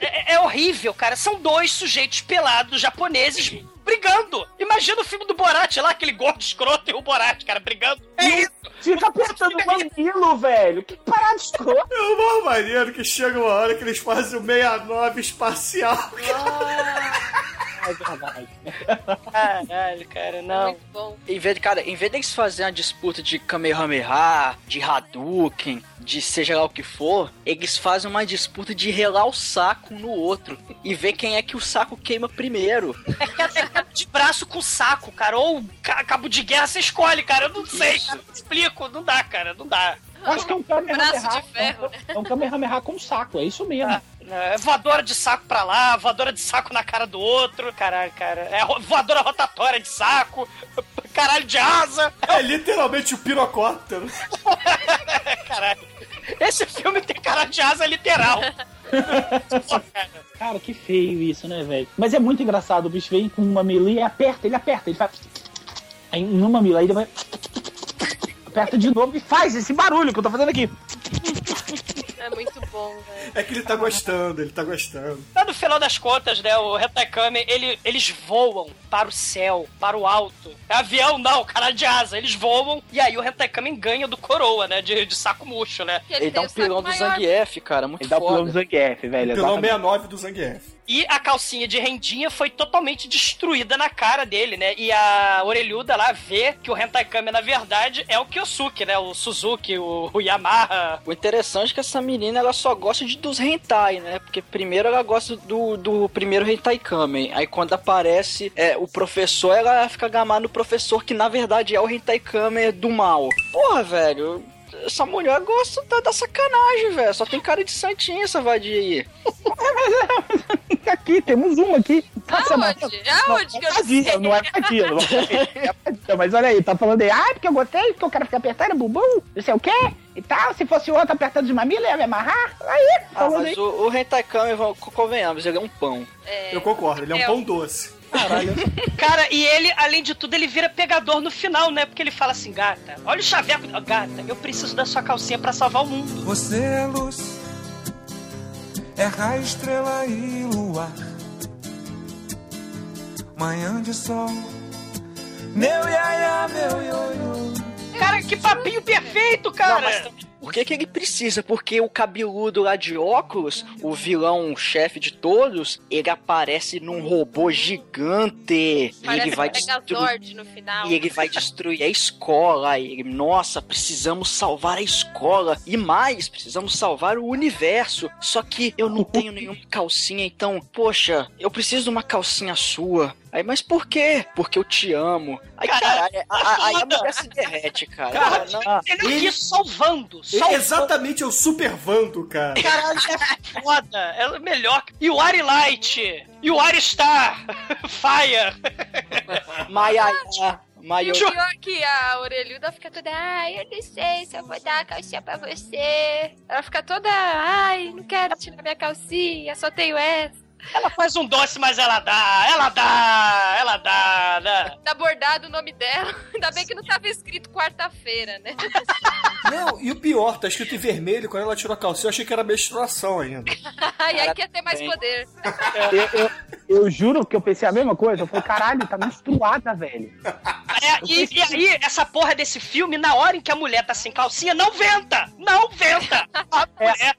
[SPEAKER 4] É, é horrível, cara. São dois sujeitos pelados japoneses brigando. Imagina o filme do Borat lá, aquele gordo escroto e o Borat, cara, brigando. É isso.
[SPEAKER 3] Fica apertando o mamilo, velho. Que parada escrota.
[SPEAKER 1] É o mais maneiro que chega uma hora que eles fazem o 69 espacial.
[SPEAKER 3] É verdade.
[SPEAKER 4] Caralho, cara, não.
[SPEAKER 6] Muito bom.
[SPEAKER 5] Em vez de, cara, em vez deles fazerem uma disputa de Kamehameha, de Hadouken, de seja lá o que for, eles fazem uma disputa de relar o saco um no outro e ver quem é que o saco queima primeiro.
[SPEAKER 4] É [laughs] cabo de braço com saco, cara. Ou ca- cabo de guerra, você escolhe, cara. Eu não sei,
[SPEAKER 5] Isso.
[SPEAKER 4] cara. Não explico. Não dá, cara. Não dá.
[SPEAKER 3] Acho que é um Kamehameha.
[SPEAKER 6] Braço de ferro, né?
[SPEAKER 3] É um Kamehameha com saco, é isso mesmo.
[SPEAKER 4] É voadora de saco pra lá, voadora de saco na cara do outro. Caralho, cara. É voadora rotatória de saco. Caralho de asa.
[SPEAKER 1] É literalmente o pirocóptero. [laughs]
[SPEAKER 4] Caralho. [laughs] Esse filme tem cara de asa literal. [laughs] Cara.
[SPEAKER 3] Que feio isso, né, velho? Mas é muito engraçado, o bicho vem com uma mamilo e aperta, ele aperta, ele faz. Aí no mamilo, aí ele vai. Aperta de novo e faz esse barulho que eu tô fazendo aqui.
[SPEAKER 6] É muito bom, velho.
[SPEAKER 1] É que ele tá gostando, ele tá gostando.
[SPEAKER 4] Mas no final das contas, né, o Hentai ele, eles voam para o céu, para o alto. É avião não, cara de asa. Eles voam e aí o Hentai ganha do coroa, né, de, de saco murcho, né?
[SPEAKER 6] Ele,
[SPEAKER 5] Ele dá um pilão do. Zangief, cara, muito
[SPEAKER 3] Ele dá o pilão do
[SPEAKER 5] foda.
[SPEAKER 3] Zangief, velho.
[SPEAKER 1] Pilão
[SPEAKER 3] exatamente.
[SPEAKER 1] 69 do Zangief.
[SPEAKER 4] E a calcinha de rendinha foi totalmente destruída na cara dele, né? E a orelhuda lá vê que o Hentai na verdade, é o Kyosuke, né? O Suzuki, o, o Yamaha.
[SPEAKER 5] O interessante é que essa menina ela só gosta de, dos hentai, né? Porque primeiro ela gosta do, do primeiro hentai kamen. Aí quando aparece é, o professor, ela fica gamada no professor, que na verdade é o hentai kamen do mal. Porra, velho. Essa mulher gosta da, da sacanagem, velho. Só tem cara de santinha essa vadia aí. [laughs]
[SPEAKER 3] Aqui, temos uma aqui. Na-
[SPEAKER 6] Aonde? Aonde que eu não
[SPEAKER 3] Vadia,
[SPEAKER 6] sei?
[SPEAKER 3] não é vadia, não é vadia. [laughs] Mas olha aí, tá falando aí, ah, porque eu gostei, porque eu quero ficar apertando bumbum, não sei o quê, e tal. Se fosse outro apertando de mamilo, ia me amarrar. Aí,
[SPEAKER 5] Ah,
[SPEAKER 3] falando aí.
[SPEAKER 5] mas o, o hentai kamen, vamos- convenhamos, ele é um pão.
[SPEAKER 6] É,
[SPEAKER 1] Eu concordo, ele é um
[SPEAKER 6] É,
[SPEAKER 1] pão doce.
[SPEAKER 3] Caralho. [laughs]
[SPEAKER 4] Cara, e ele, além de tudo, ele vira pegador no final, né? Porque ele fala assim, gata, olha o chaveco. Gata, eu preciso da sua calcinha pra salvar o mundo.
[SPEAKER 7] Você é luz, é raio, estrela e luar. Manhã de sol, meu iaia, meu ioiô.
[SPEAKER 4] Cara, que papinho perfeito, cara!
[SPEAKER 5] Não, por que, que ele precisa? Porque o cabeludo lá de óculos, o vilão chefe de todos, ele aparece num robô gigante. e
[SPEAKER 6] Parece
[SPEAKER 5] ele vai
[SPEAKER 6] um
[SPEAKER 5] destruir.
[SPEAKER 6] Megazord no final.
[SPEAKER 5] E ele vai destruir a escola. E ele, nossa, precisamos salvar a escola. E mais, precisamos salvar o universo. Só que eu não tenho nenhuma calcinha, então, poxa, eu preciso de uma calcinha sua. Aí, mas por quê? Porque eu te amo. Aí, caralho, a- a- aí a mulher se derrete, cara.
[SPEAKER 1] Cara,
[SPEAKER 5] Não,
[SPEAKER 4] Ele
[SPEAKER 1] Ele-
[SPEAKER 4] aqui salvando,
[SPEAKER 1] Ele
[SPEAKER 4] salvando.
[SPEAKER 1] exatamente é o Super Vando, cara.
[SPEAKER 4] Caralho, é foda. É melhor. E o Ari Light. E o Ari Star. [laughs] Fire.
[SPEAKER 5] Maia,
[SPEAKER 6] E
[SPEAKER 5] Maia.
[SPEAKER 6] o pior que a orelhuda fica toda, ai, eu não sei se eu vou dar a calcinha pra você. Ela fica toda, ai, não quero tirar minha calcinha, só tenho essa.
[SPEAKER 4] Ela faz um doce, mas ela dá. Ela dá. Ela dá, né?
[SPEAKER 6] Tá bordado o nome dela. Ainda bem que não tava escrito quarta-feira, né?
[SPEAKER 1] Não, e o pior, tá escrito em vermelho, quando ela tirou a calcinha, eu achei que era menstruação ainda.
[SPEAKER 6] e aí quer ter mais
[SPEAKER 5] bem.
[SPEAKER 6] poder.
[SPEAKER 3] Eu, eu, eu juro que eu pensei a mesma coisa. Eu falei, caralho, tá menstruada, velho.
[SPEAKER 4] É, e, e aí, essa porra desse filme, na hora em que a mulher tá sem calcinha, não venta! Não venta! A [laughs] mulher é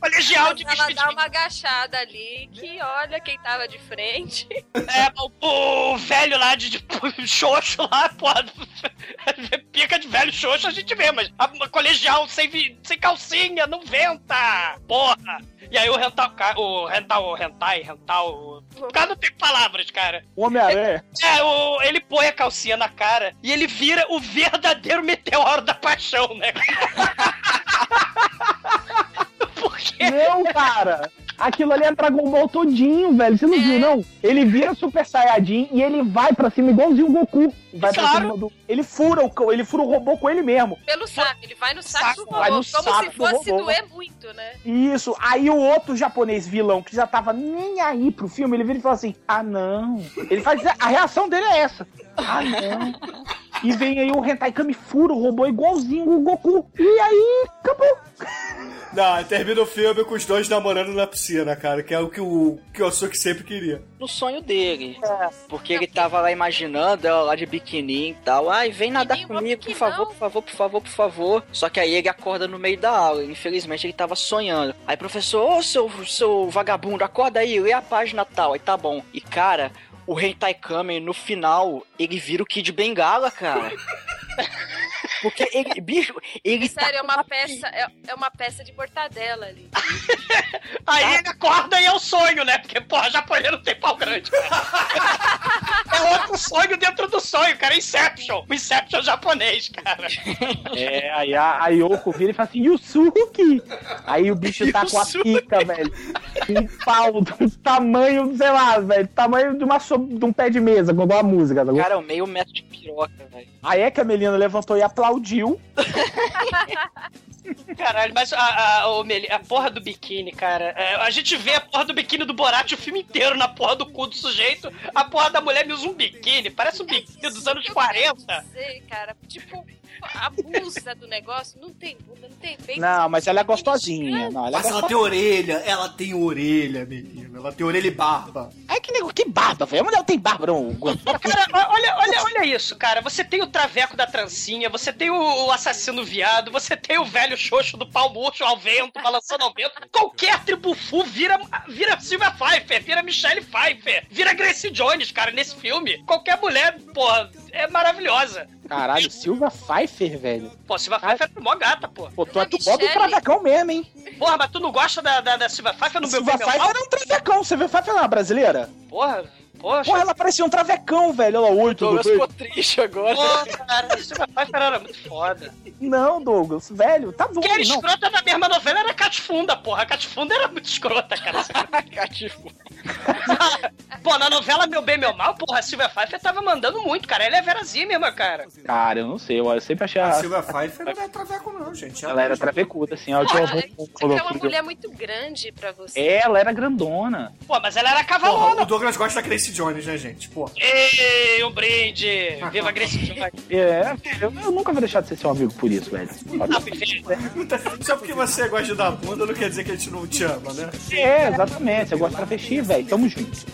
[SPEAKER 4] colegial de
[SPEAKER 6] Ela
[SPEAKER 4] vestido
[SPEAKER 6] dá uma agachada ali, que olha quem tava de frente.
[SPEAKER 4] É, o, o velho lá de, de [laughs] xoxo lá, porra. [laughs] Pica de velho xoxo a gente vê, mas a, a colegial sem, sem calcinha, não venta! Porra! E aí o rental, o rental, o rentai, rental. O cara não tem palavras, cara.
[SPEAKER 3] O Homem-Aranha.
[SPEAKER 4] É, o, ele põe a calcinha na cara e ele vira o verdadeiro meteoro da paixão, né? [laughs] Quê?
[SPEAKER 3] Não, cara. Aquilo ali é Dragon Ball todinho, velho. Você não
[SPEAKER 6] É.
[SPEAKER 3] viu, não? Ele vira Super Saiyajin e ele vai pra cima igualzinho o Goku. Vai pra
[SPEAKER 4] Claro.
[SPEAKER 3] cima do. Ele fura o ele fura o robô com ele mesmo.
[SPEAKER 6] Pelo saco, ele vai no saco,
[SPEAKER 4] Saco,
[SPEAKER 6] do robô, como se fosse
[SPEAKER 3] robô.
[SPEAKER 6] doer muito, né?
[SPEAKER 3] Isso. Aí o outro japonês vilão, que já tava nem aí pro filme, ele vira e fala assim: ah, não. Ele faz. A reação dele é essa. Ah, não. E vem aí o Hentai Kami fura o robô igualzinho o Goku. E aí, acabou.
[SPEAKER 1] Não, termina o filme com os dois namorando na piscina, cara, que é o que o Kyosuke sempre queria.
[SPEAKER 5] no sonho dele. Porque ele tava lá imaginando ela lá de biquininho e tal. Ai, vem nadar
[SPEAKER 6] Biquininho,
[SPEAKER 5] comigo, por favor, por favor, por favor, por favor. Só que aí ele acorda no meio da aula. Infelizmente ele tava sonhando. Aí, professor, ô seu, seu vagabundo, acorda aí, lê a página tal. Aí tá bom. E cara, o Hentai Kamen no final, ele vira o Kid Bengala, cara. [laughs] Porque ele, bicho, ele tá
[SPEAKER 6] Sério, é
[SPEAKER 5] com
[SPEAKER 6] uma peça, é, é uma peça de mortadela ali. [laughs]
[SPEAKER 4] Aí ele acorda e é o sonho, né? Porque, porra, japonês não tem pau grande. [laughs] é outro sonho dentro do sonho, cara. É Inception. O Inception japonês, cara.
[SPEAKER 3] É, aí a, a Yoko vira e fala assim, Yusuke! Aí o bicho tá com a
[SPEAKER 4] Yusuke.
[SPEAKER 3] pica, velho. Um pau do tamanho, sei lá, velho, tamanho de, uma, so- de um pé de mesa, igual a música. tá?
[SPEAKER 5] Cara, é o meio metro de piroca, velho.
[SPEAKER 3] Aí é que a Melina levantou e aplaudiu. [laughs]
[SPEAKER 4] Caralho, mas a, a, a porra do biquíni, cara. é, a gente vê a porra do biquíni do Borat o filme inteiro na porra do cu do sujeito. A porra da mulher me usa um biquíni. Parece um biquíni dos anos
[SPEAKER 6] Eu
[SPEAKER 4] 40.
[SPEAKER 6] quero dizer, cara, tipo, abusa do negócio, não tem bunda, não tem peito.
[SPEAKER 3] Não, mas ela é gostosinha. Não, ela é
[SPEAKER 1] Mas ela tem orelha, ela tem orelha, menino. Ela tem orelha e barba.
[SPEAKER 3] Ai, que nego, que barba, velho. A mulher tem barba, não.
[SPEAKER 4] Cara, olha, olha, olha isso, cara. Você tem o traveco da trancinha, você tem o, o assassino viado, você tem o velho xoxo do pau murcho ao vento, balançando ao vento. Qualquer tribufu vira, vira Silvia Pfeiffer, vira Michelle Pfeiffer, vira Grace Jones, cara, nesse filme. Qualquer mulher, porra, é maravilhosa.
[SPEAKER 3] Caralho, Silva Pfeiffer, velho.
[SPEAKER 4] Pô, Silvia Pfeiffer é mó gata, pô.
[SPEAKER 3] Pô, tu, tu bota o travecão mesmo, hein?
[SPEAKER 4] Porra, mas tu não gosta da, da, da Silvia Pfeiffer no meu
[SPEAKER 3] Silva
[SPEAKER 4] bem, meu
[SPEAKER 3] Pfeiffer era um travecão. Silva Pfeiffer não é uma brasileira?
[SPEAKER 4] Porra, poxa.
[SPEAKER 3] Porra, ela parecia um travecão, velho. Ela, oi, tudo
[SPEAKER 5] Douglas
[SPEAKER 3] bem?
[SPEAKER 5] ficou triste agora.
[SPEAKER 4] Pô, cara, a Silvia Pfeiffer era muito foda.
[SPEAKER 3] Não, Douglas, velho, tá bom.
[SPEAKER 4] Quem era
[SPEAKER 3] não.
[SPEAKER 4] escrota na mesma novela era a Catifunda, porra. A Catifunda era muito escrota, cara. [laughs]
[SPEAKER 5] Catifunda. [laughs]
[SPEAKER 4] Pô, na novela Meu Bem, Meu Mal, porra, a Silvia Pfeiffer tava mandando muito, cara. Ela é a Vera Zimmerman, cara.
[SPEAKER 3] Cara, eu não sei, eu sempre achei
[SPEAKER 1] A
[SPEAKER 3] a...
[SPEAKER 1] Silvia Pfeiffer não é traveco, não, gente.
[SPEAKER 3] Ela era travecuda, assim. Ela,
[SPEAKER 6] Porra,
[SPEAKER 3] tinha
[SPEAKER 6] isso é uma mulher muito grande pra você.
[SPEAKER 3] ela era grandona.
[SPEAKER 4] Pô, mas ela era
[SPEAKER 1] Porra,
[SPEAKER 4] cavalona.
[SPEAKER 1] o Douglas gosta da Grace Jones, né, gente? Porra.
[SPEAKER 4] Ei, um brinde. Viva Grace Jones.
[SPEAKER 3] É, eu, eu nunca vou deixar de ser seu amigo por isso, velho.
[SPEAKER 1] Só porque você gosta de dar bunda não quer dizer que a gente não te ama, né?
[SPEAKER 3] É, exatamente. Eu gosto de travesti, velho. Tamo junto.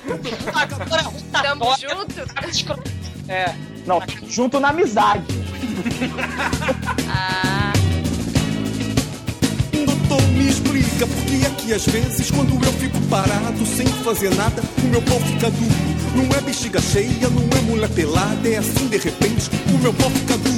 [SPEAKER 6] Tamo junto?
[SPEAKER 4] É.
[SPEAKER 3] Não, junto na amizade.
[SPEAKER 6] Ah,
[SPEAKER 7] Doutor, me explica por que é que às vezes quando eu fico parado sem fazer nada, o meu pau fica duro. Não é bexiga cheia, não é mulher pelada, é assim de repente, o meu pau fica duro.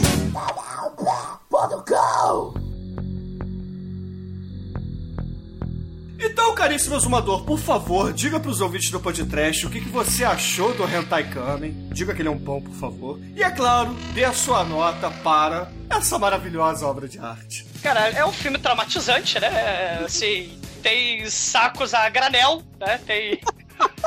[SPEAKER 1] Então, caríssimo exumador, por favor, diga pros ouvintes do podcast o que, que você achou do Hentai Kamen. Diga que ele é um pão, por favor. E, é claro, dê a sua nota para essa maravilhosa obra de arte.
[SPEAKER 4] Cara, é um filme traumatizante, né? Assim, tem sacos a granel, né? Tem.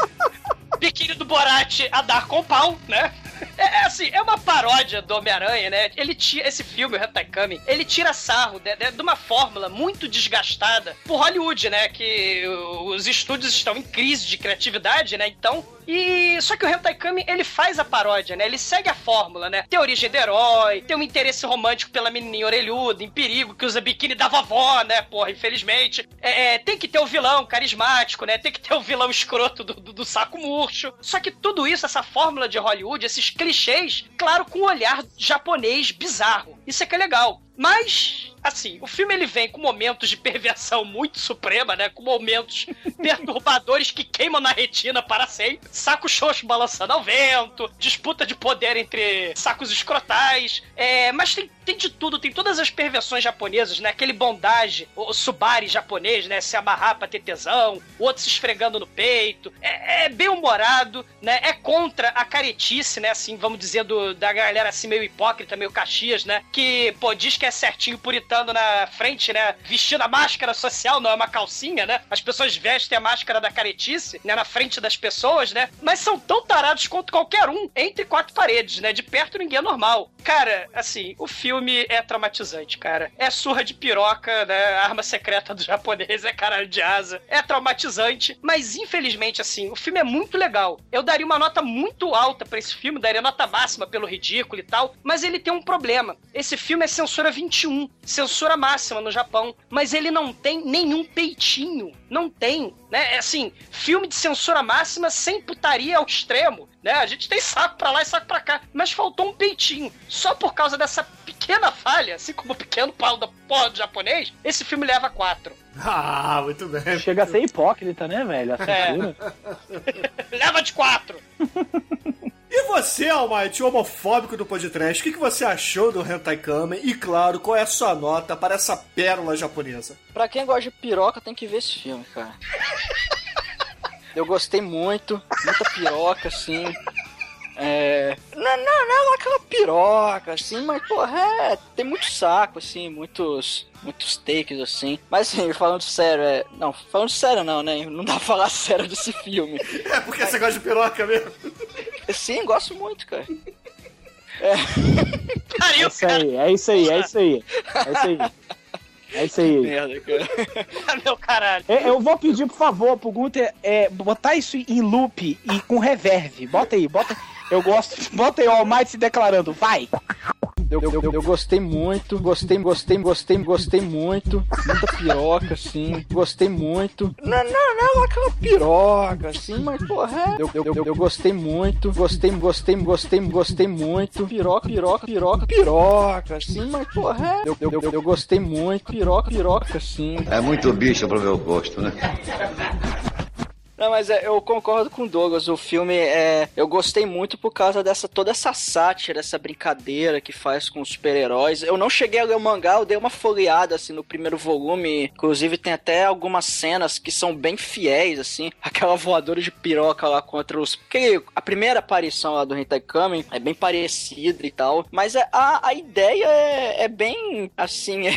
[SPEAKER 4] [laughs] Biquíni do Borat a dar com pau, né? É, é assim, é uma paródia do Homem-Aranha, né? Ele tira, esse filme, o Hentai Kamen, ele tira sarro de, de- de uma fórmula muito desgastada por Hollywood, né? Que os estúdios estão em crise de criatividade, né? Então, e só que o Hentai Kamen, ele faz a paródia, né? Ele segue a fórmula, né? Tem origem do herói, tem um interesse romântico pela menininha orelhuda, em perigo, que usa biquíni da vovó, né? Porra, infelizmente. É, é, tem que ter o vilão carismático, né? Tem que ter o vilão escroto do, do- do saco murcho. Só que tudo isso, essa fórmula de Hollywood, esses clichês, claro, com um olhar japonês bizarro. Isso é que é legal. Mas, assim, o filme ele vem com momentos de perversão muito suprema, né? Com momentos [laughs] perturbadores que queimam na retina para sempre. Saco xoxo balançando ao vento, disputa de poder entre sacos escrotais. É, mas tem, tem de tudo, tem todas as perversões japonesas, né? Aquele bondage, o, subari japonês, né? Se amarrar pra ter tesão, o outro se esfregando no peito. É, é bem humorado, né? É contra a caretice, né? Assim, vamos dizer, do, da galera assim meio hipócrita, meio caxias, né? Que, pô, diz que é certinho puritano na frente, né? Vestindo a máscara social, não é uma calcinha, né? As pessoas vestem a máscara da caretice, né? Na frente das pessoas, né? Mas são tão tarados quanto qualquer um entre quatro paredes, né? De perto ninguém é normal. Cara, assim, o filme é traumatizante, cara. É surra de piroca, né? Arma secreta do japonês é caralho de asa. É traumatizante, mas infelizmente, assim, o filme é muito legal. Eu daria uma nota muito alta pra esse filme, daria nota máxima pelo ridículo e tal, mas ele tem um problema. Esse filme é censura 21, censura máxima no Japão, mas ele não tem nenhum peitinho. Não tem, né? É assim, filme de censura máxima sem putaria ao extremo, né? A gente tem saco pra lá e saco pra cá, mas faltou um peitinho. Só por causa dessa pequena falha, assim como o pequeno pau da porra do japonês, esse filme leva quatro.
[SPEAKER 1] Ah, muito bem.
[SPEAKER 3] Chega a ser hipócrita, né, velho?
[SPEAKER 4] É. [laughs] leva de quatro! [laughs]
[SPEAKER 1] E você, Almighty, homofóbico do podcast, o que, que você achou do Hentai Kamen? E, claro, qual é a sua nota para essa pérola japonesa?
[SPEAKER 5] Pra quem gosta de piroca, tem que ver esse filme, cara. [laughs] Eu gostei muito, muita piroca, assim. É. Não, não, não é aquela piroca, assim, mas, porra, é. Tem muito saco, assim, muitos. Muitos takes, assim. Mas, assim, falando sério, é. Não, falando sério, não, né? Não dá pra falar [laughs] sério desse filme.
[SPEAKER 1] É porque você gosta de piroca mesmo?
[SPEAKER 5] Sim, gosto muito, cara.
[SPEAKER 3] É isso aí, é isso aí, é isso aí. É isso aí. É isso aí.
[SPEAKER 5] Merda, cara. [laughs]
[SPEAKER 4] Meu caralho.
[SPEAKER 3] É, Eu vou pedir, por favor, pro Gunter é, botar isso em loop e com reverb. Bota aí, bota. Eu gosto. Bota aí o Almighty se declarando. Vai!
[SPEAKER 5] Eu, eu, eu, eu gostei muito, gostei, gostei, gostei, gostei muito. Muita piroca, assim. Gostei muito. Não, não, não, aquela piroca, assim, mas porra. é- Eu, eu, eu, eu gostei muito, gostei, gostei, gostei, gostei muito. Piroca, piroca, piroca, piroca, assim, mas porra. é- Eu, eu, eu, eu gostei muito. Piroca, piroca, assim.
[SPEAKER 10] É muito bicho pro meu gosto, né?
[SPEAKER 5] Não, mas é, eu concordo com o Douglas. O filme é. Eu gostei muito por causa dessa toda essa sátira, essa brincadeira que faz com os super-heróis. Eu não cheguei a ler o mangá, eu dei uma folheada assim no primeiro volume. Inclusive, tem até algumas cenas que são bem fiéis, assim. [laughs] Aquela voadora de piroca lá contra os. Porque a primeira aparição lá do Hentai Kamen é bem parecida e tal. Mas é- a, a ideia é, é bem assim, [laughs] é,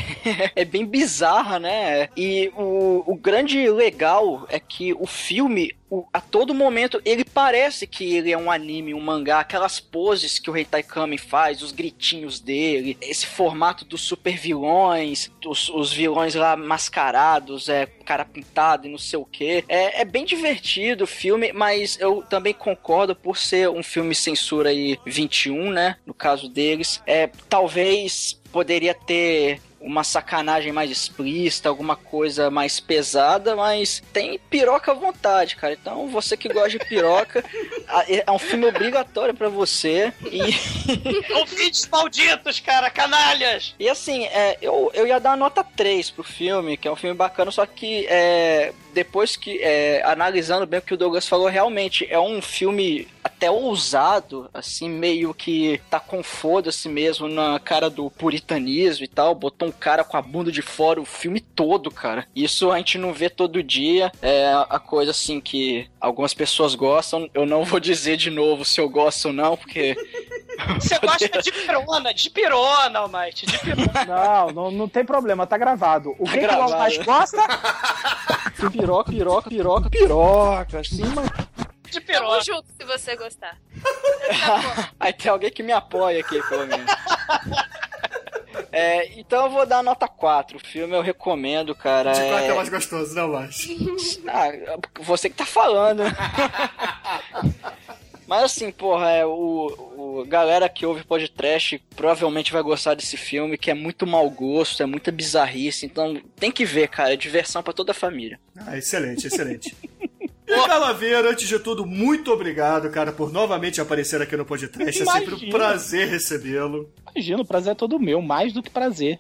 [SPEAKER 5] é bem bizarra, né? E o, o grande legal é que o filme, o- a todo momento, ele parece que ele é um anime, um mangá, aquelas poses que o Hentai Kamen faz, os gritinhos dele, esse formato dos super vilões, os, os vilões lá mascarados, é, cara pintado e não sei o que. É, é bem divertido o filme, mas eu também concordo por ser um filme censura aí 21, né? No caso deles. É, talvez poderia ter uma sacanagem mais explícita, alguma coisa mais pesada, mas tem piroca à vontade, cara. Então, você que gosta de piroca, [laughs] é um filme obrigatório pra você. E, [laughs]
[SPEAKER 4] Ouvintes malditos, cara, canalhas!
[SPEAKER 5] e assim, é, eu, eu ia dar uma nota 3 pro filme, que é um filme bacana, só que é, depois que, é, analisando bem o que o Douglas falou, realmente é um filme até ousado, assim, meio que tá com foda-se mesmo na cara do puritanismo e tal, botou um cara com a bunda de fora o filme todo, cara. Isso a gente não vê todo dia, é a coisa assim que algumas pessoas gostam, eu não vou dizer de novo se eu gosto ou não, porque... [laughs]
[SPEAKER 4] Você gosta de pirona, de pirona, Almighty, de pirona. [laughs]
[SPEAKER 3] Não, não, não tem problema, tá gravado. O
[SPEAKER 5] Tá
[SPEAKER 3] que, que o
[SPEAKER 5] gravado.
[SPEAKER 3] Almighty gosta? [laughs]
[SPEAKER 5] Piroca, piroca, piroca, piroca, assim, mas...
[SPEAKER 4] De
[SPEAKER 6] Tamo
[SPEAKER 4] pirona.
[SPEAKER 6] junto se você gostar. [laughs]
[SPEAKER 5] Aí tem alguém que me apoia aqui, pelo menos. [laughs] É, então eu vou dar nota 4. O filme eu recomendo, cara.
[SPEAKER 1] De qual é que é mais gostoso, não, Lars? [laughs]
[SPEAKER 5] Ah, você que tá falando. Mas assim, porra, é, o, o galera que ouve podcast provavelmente vai gostar desse filme, que é muito mau gosto, é muita bizarrice, então tem que ver, cara, é diversão pra toda a família.
[SPEAKER 1] Ah, excelente, excelente. Calaveira, antes de tudo, muito obrigado, cara, por novamente aparecer aqui no podcast. É sempre um
[SPEAKER 3] Imagina.
[SPEAKER 1] prazer recebê-lo.
[SPEAKER 3] Imagina, o prazer é todo meu, mais do que prazer.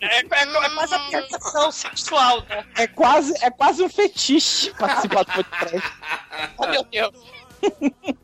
[SPEAKER 4] É, é, é quase a tentação sexual, né?
[SPEAKER 3] É quase, é quase um fetiche participar do podcast. [laughs]
[SPEAKER 4] Oh, meu Deus.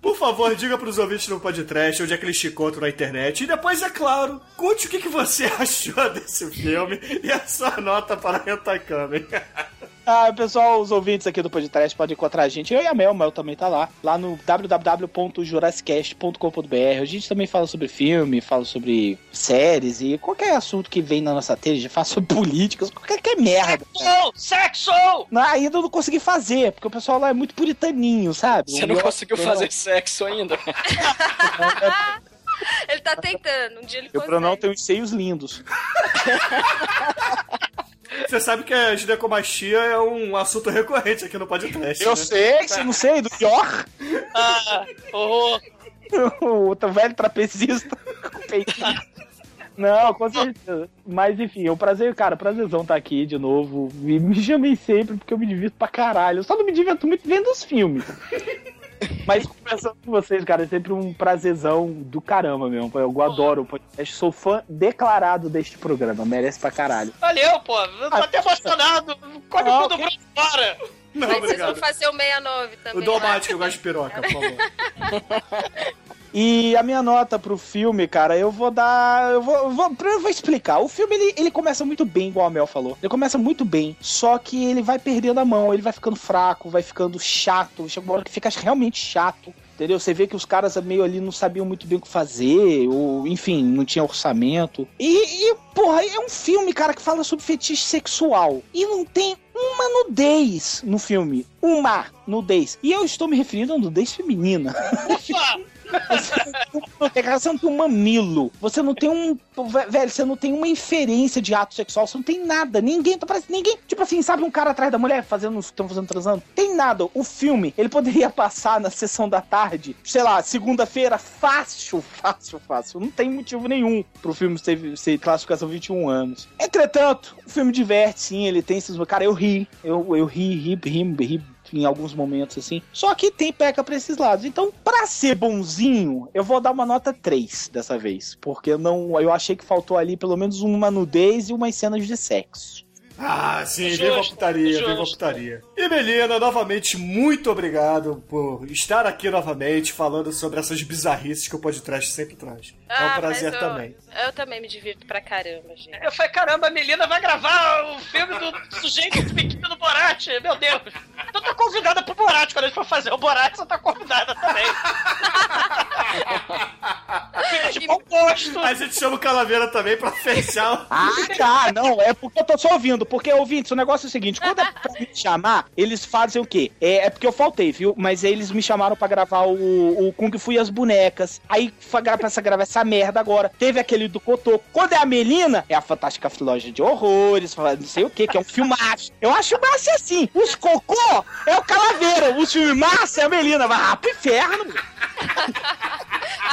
[SPEAKER 1] Por favor, diga pros ouvintes do podcast onde é que eles te encontram na internet. E depois, é claro, conte o que, que você [laughs] achou desse filme e a sua nota para Hentai Kamen. [laughs]
[SPEAKER 3] Ah, pessoal, os ouvintes aqui do podcast podem encontrar a gente, eu e a Mel, Mel também tá lá, lá no www.jurassicast.com.br. A gente também fala sobre filme, fala sobre séries e qualquer assunto que vem na nossa telha, a gente fala sobre [laughs] políticas, qualquer que merda.
[SPEAKER 4] Sexo! Sexo!
[SPEAKER 3] Não, ainda eu não consegui fazer, porque o pessoal lá é muito puritaninho, sabe?
[SPEAKER 5] Você não
[SPEAKER 3] meu-
[SPEAKER 5] conseguiu
[SPEAKER 3] meu-
[SPEAKER 5] fazer sexo ainda?
[SPEAKER 6] Ele tá tentando, um dia ele consegue.
[SPEAKER 3] pronome tem uns seios lindos. [laughs]
[SPEAKER 1] Você sabe que a ginecomastia é um assunto recorrente aqui no podcast,
[SPEAKER 3] Eu
[SPEAKER 1] né?
[SPEAKER 3] sei, você não sei, do pior.
[SPEAKER 4] Ah, horror. [laughs]
[SPEAKER 3] o outro velho trapezista com peitinho. Não, com certeza. Mas enfim, é um prazer, cara, prazerzão estar aqui de novo. E me chamei sempre porque eu me divirto pra caralho. Eu só não me divirto muito vendo os filmes. Mas conversando com vocês, cara, é sempre um prazerzão do caramba mesmo. Eu adoro o podcast. Sou fã declarado deste programa. Merece pra caralho.
[SPEAKER 4] Valeu, pô. Eu tô até emocionado. Corre o cu do Bruno fora.
[SPEAKER 1] Não,
[SPEAKER 6] Mas vocês vão
[SPEAKER 1] obrigado.
[SPEAKER 6] fazer o 69 também. Né?
[SPEAKER 1] mate que eu gosto de piroca, por favor.
[SPEAKER 3] E a minha nota pro filme, cara, eu vou dar. Eu vou, eu vou, eu vou explicar. O filme ele, ele começa muito bem, igual a Mel falou. Ele começa muito bem, só que ele vai perdendo a mão, ele vai ficando fraco, vai ficando chato. Chega uma hora que fica realmente chato. Entendeu? Você vê que os caras meio ali não sabiam muito bem o que fazer, ou enfim, não tinha orçamento. E, e, porra, é um filme, cara, que fala sobre fetiche sexual. E não tem uma nudez no filme. Uma nudez. E eu estou me referindo a nudez feminina.
[SPEAKER 4] Ufa! [laughs]
[SPEAKER 3] Tem, cara, você não um mamilo. Você não tem um. Velho, você não tem uma inferência de ato sexual. Você não tem nada. Ninguém. tá Parece ninguém. Tipo assim, sabe um cara atrás da mulher fazendo. Estão fazendo transando? Tem nada. O filme, ele poderia [laughs] passar na sessão da tarde, sei lá, segunda-feira, fácil, fácil, fácil. Não tem motivo nenhum pro filme ser, ser classificação 21 anos. Entretanto, o filme diverte, sim. Ele tem esses. Cara, eu ri. Eu, eu ri, ri, ri, ri em alguns momentos assim. Só que tem peca pra esses lados. Então, pra ser bonzinho, eu vou dar uma nota 3 dessa vez. Porque não, eu achei que faltou ali pelo menos uma nudez e umas cenas de sexo.
[SPEAKER 1] Ah, sim,
[SPEAKER 4] Justo,
[SPEAKER 1] viva a putaria,
[SPEAKER 4] justo.
[SPEAKER 1] viva a putaria. E Melina, novamente, muito obrigado por estar aqui novamente falando sobre essas bizarrices que o podcast sempre traz. é um
[SPEAKER 6] Ah,
[SPEAKER 1] prazer
[SPEAKER 6] mas eu-
[SPEAKER 1] também.
[SPEAKER 6] Eu também me divirto pra caramba, gente.
[SPEAKER 4] Eu falei, caramba, a Melina vai gravar o filme do sujeito pequeno do Borat. Meu Deus. Tu tá convidada pro Borat. Quando a gente for fazer o Borat, você tá convidada também. [laughs] De bom gosto.
[SPEAKER 1] A gente chama o Calaveira também pra fechar.
[SPEAKER 3] Ah, tá, não, é porque eu tô só ouvindo. Porque, ouvintes, o negócio é o seguinte: quando é pra me chamar, eles fazem o quê? É, é porque eu faltei, viu? Mas eles me chamaram pra gravar o, o Kung Fu e as bonecas. Aí pra essa- gravar essa merda agora. Teve aquele do Cotoco. Quando é a Melina, é a Fantástica Loja de Horrores, não sei o quê, que é um filmaço. Eu acho massa assim. Os cocô é o Calaveira. Os filmes massa é a Melina. Vai lá pro inferno. [laughs]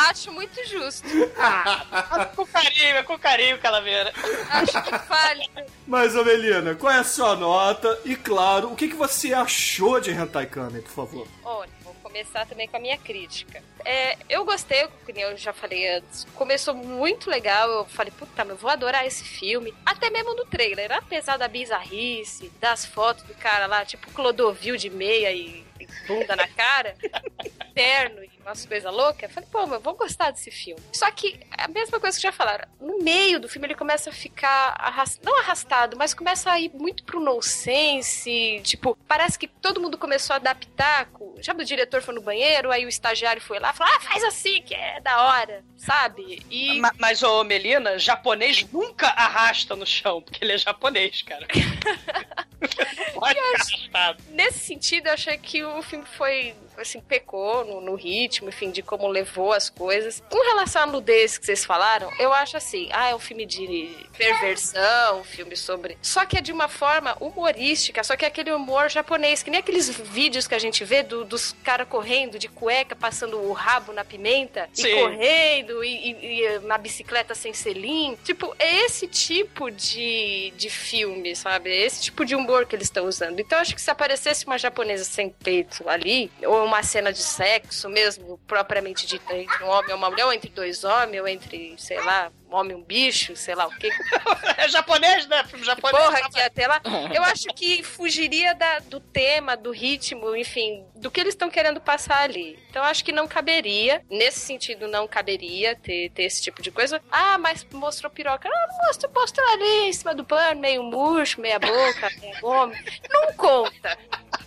[SPEAKER 6] Acho muito justo. [laughs]
[SPEAKER 4] com carinho, com carinho, Calaveira.
[SPEAKER 6] Acho que vale.
[SPEAKER 1] Mas, ô Melina, qual é a sua nota? E, claro, o que, que você achou de Hentai Kamen, por favor?
[SPEAKER 6] Olha, vou começar também com a minha crítica. É, eu gostei, como eu já falei antes, começou muito legal. Eu falei, puta, eu vou adorar esse filme. Até mesmo no trailer, apesar da bizarrice, das fotos do cara lá, tipo Clodovil de meia e, e bunda na cara, [laughs] terno e umas coisas loucas. Eu falei, pô, mas eu vou gostar desse filme. Só que a mesma coisa que já falaram, no meio do filme ele começa a ficar arras- não arrastado, mas começa a ir muito pro nonsense. Tipo, parece que todo mundo começou a pitaco. Já o diretor foi no banheiro, aí o estagiário foi lá e falou: ah, faz assim, que é da hora, sabe? E.
[SPEAKER 4] Ma- Mas, ô Melina, japonês nunca arrasta no chão, porque ele é japonês, cara. [laughs] Pode ficar arrastado.
[SPEAKER 6] Nesse sentido, eu achei que o filme foi, assim, pecou no, no ritmo, enfim, de como levou as coisas. Com relação à nudez que vocês falaram, eu acho assim, ah, é um filme de perversão, um filme sobre... Só que é de uma forma humorística, só que é aquele humor japonês, que nem aqueles vídeos que a gente vê do- dos caras correndo de cueca, passando o rabo na pimenta, e
[SPEAKER 4] Sim.
[SPEAKER 6] correndo, e, e- e na bicicleta sem selim. Tipo, é esse tipo de, de filme, sabe? É esse tipo de humor que eles estão usando. Então, acho que se aparecesse uma japonesa sem peito ali, ou uma cena de sexo mesmo, propriamente dita, entre um homem e uma mulher, ou entre dois homens, ou entre, sei lá, um homem e um bicho, sei lá o quê. [laughs]
[SPEAKER 4] É japonês, né? Filme japonês.
[SPEAKER 6] Porra, que até lá. Eu acho que fugiria da- do tema, do ritmo, enfim, do que eles estão querendo passar ali. Então acho que não caberia. Nesse sentido, não caberia ter, ter esse tipo de coisa. Ah, mas mostrou piroca. Ah, mostrou, mostrou ali em cima do pano, meio murcho, meia boca, meia goma. Não conta.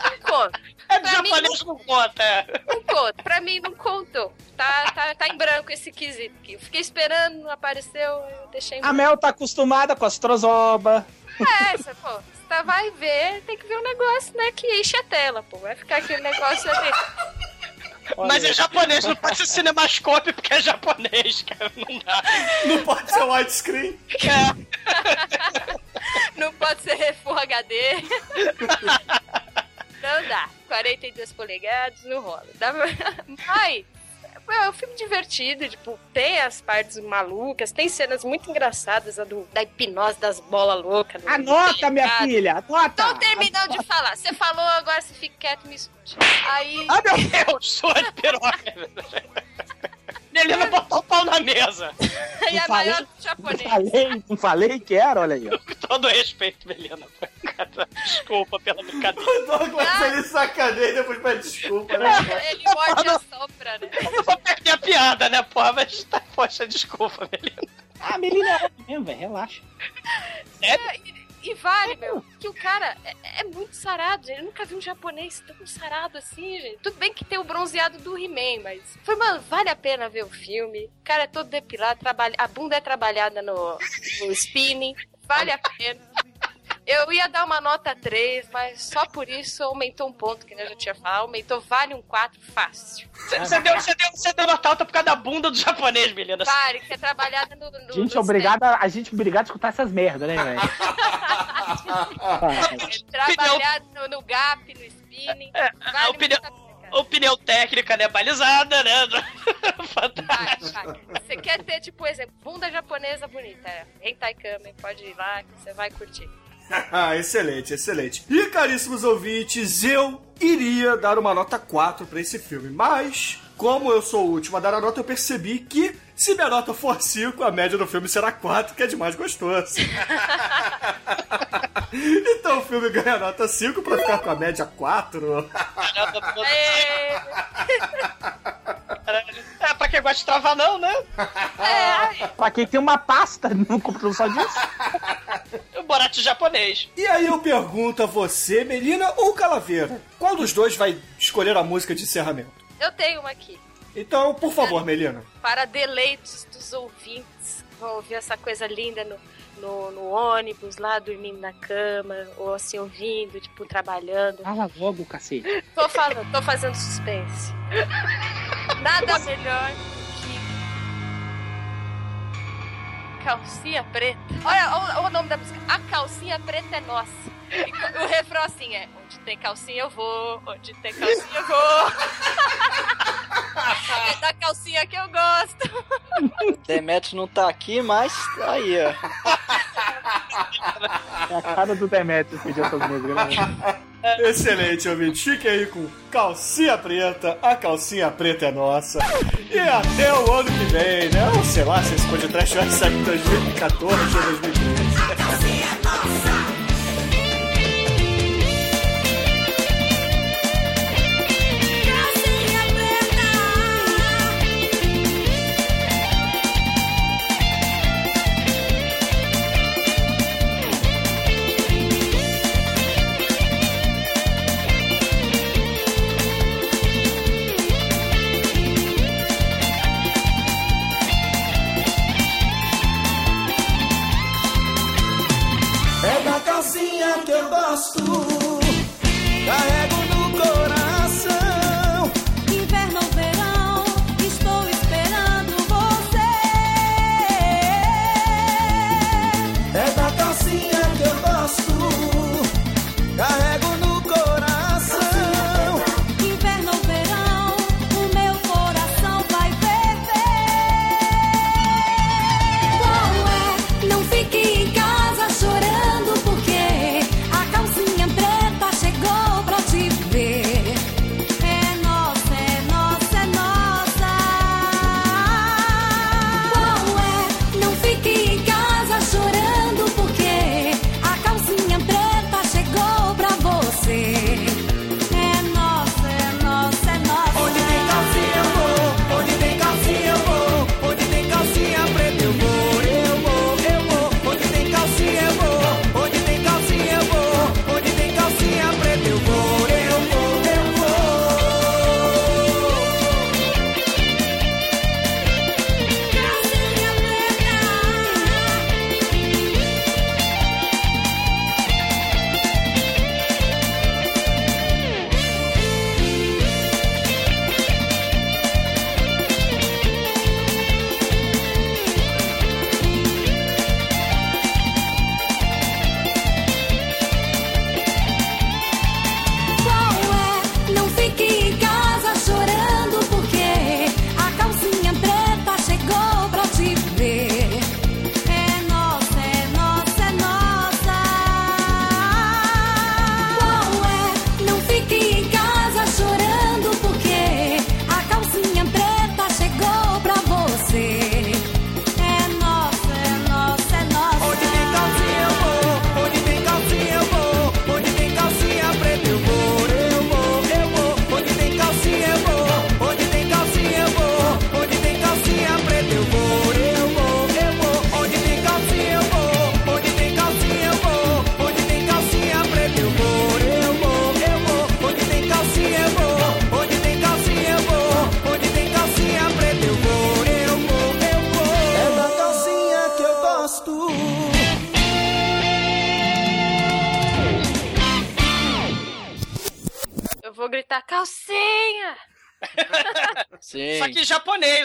[SPEAKER 6] Não conta.
[SPEAKER 4] É do
[SPEAKER 6] Pra mim,
[SPEAKER 4] japonês não conta. é.
[SPEAKER 6] Não conta. Pra mim, não contou. Tá, tá, tá em branco esse quesito aqui. Eu fiquei esperando, não apareceu, eu deixei em
[SPEAKER 3] A Mel tá acostumada com as trozobas.
[SPEAKER 6] é, essa, pô. Você tá- vai ver, tem que ver um negócio, né, que enche a tela, pô. Vai ficar aquele negócio ali.
[SPEAKER 4] Mas é japonês, não pode ser cinemascope porque é japonês, cara. Não dá.
[SPEAKER 1] Não pode ser widescreen. [laughs]
[SPEAKER 6] Não pode ser Full HD. [laughs] Não dá. 42 polegadas, não rola. Dá pra... [laughs] Mas... É um filme divertido, tipo, tem as partes malucas, tem cenas muito engraçadas, a do, da hipnose das bolas loucas. do-
[SPEAKER 3] Anota, minha filha, anota!
[SPEAKER 6] Tô terminando de falar. Você falou, agora você fica quieto e me escute. Aí.
[SPEAKER 3] Ah, meu
[SPEAKER 4] Eu sou de piroca. Melina botou o pau na mesa.
[SPEAKER 6] Aí [laughs] a
[SPEAKER 3] falei-
[SPEAKER 6] maior do
[SPEAKER 3] Não
[SPEAKER 6] japonês.
[SPEAKER 3] falei, não falei que era, olha aí.
[SPEAKER 4] Com todo respeito, Melina. Desculpa pela brincadeira.
[SPEAKER 1] O Douglas ele sacaneia e depois pede desculpa, né?
[SPEAKER 6] Ele morde a sombra, né?
[SPEAKER 4] Eu vou perder a piada, né, porra? Mas, tá, poxa, desculpa, Melina.
[SPEAKER 3] Ah, Melina é mesmo, velho, relaxa.
[SPEAKER 6] É, e, e vale, meu, que o cara é, é muito sarado, gente. Eu nunca vi um japonês tão sarado assim, gente. Tudo bem que tem o bronzeado do He-Man, mas. Foi, mano, vale a pena ver o filme. O cara é todo depilado, trabalha, a bunda é trabalhada no, no spinning. Vale a pena. Eu ia dar uma nota 3, mas só por isso aumentou um ponto, que eu já tinha falado. Aumentou, vale um 4 fácil.
[SPEAKER 4] Você deu, você deu, você deu nota alta por causa da bunda do japonês, menina.
[SPEAKER 6] Pare, que você é trabalhada no. no
[SPEAKER 3] Gente,
[SPEAKER 6] no
[SPEAKER 3] obrigado a, a gente obrigado a escutar essas merdas, né, velho? [laughs]
[SPEAKER 6] set. Trabalhado no, no gap, no spinning.
[SPEAKER 4] É, a opinião, opinião técnica, né? Balizada, [laughs] né? Fantástico.
[SPEAKER 6] Você quer ter, tipo, exemplo, bunda japonesa bonita. É, Hentai Kamen, pode ir lá que você vai curtir. [laughs]
[SPEAKER 1] Ah, excelente, excelente. E, caríssimos ouvintes, eu iria dar uma nota 4 pra esse filme, mas, como eu sou o último a dar a nota, eu percebi que se minha nota for 5, a média do filme será 4, que é demais gostoso. [laughs] então o filme ganha nota 5 pra ficar com a média 4.
[SPEAKER 4] É, pra quem gosta de travar, não, né?
[SPEAKER 3] pra quem tem uma pasta [laughs] no computador só disso.
[SPEAKER 4] O Borat japonês.
[SPEAKER 1] E aí eu pergunto a você, Melina ou Calaveira, qual dos dois vai escolher a música de encerramento?
[SPEAKER 6] Eu tenho uma aqui.
[SPEAKER 1] Então, por favor, Melina.
[SPEAKER 6] Para deleites dos ouvintes que vão ouvir essa coisa linda no, no, no ônibus, lá dormindo na cama, ou assim, ouvindo, tipo, trabalhando.
[SPEAKER 3] Fala logo, cacete.
[SPEAKER 6] Tô falando, tô fazendo suspense. Nada melhor calcinha preta. Olha, olha o nome da música. A calcinha preta é nossa. E o refrão assim é: onde tem calcinha eu vou, onde tem calcinha eu vou. [laughs] é da calcinha que eu gosto. [laughs]
[SPEAKER 5] Demetrius não tá aqui, mas tá aí, ó. [laughs]
[SPEAKER 3] É a cara do Demetrius pedir essas músicas, né?
[SPEAKER 1] Excelente, ouvinte. Fique aí com calcinha preta, a calcinha preta é nossa. E até o ano que vem, né? Ou sei lá se esse podcast vai sair em 2014 ou 2015.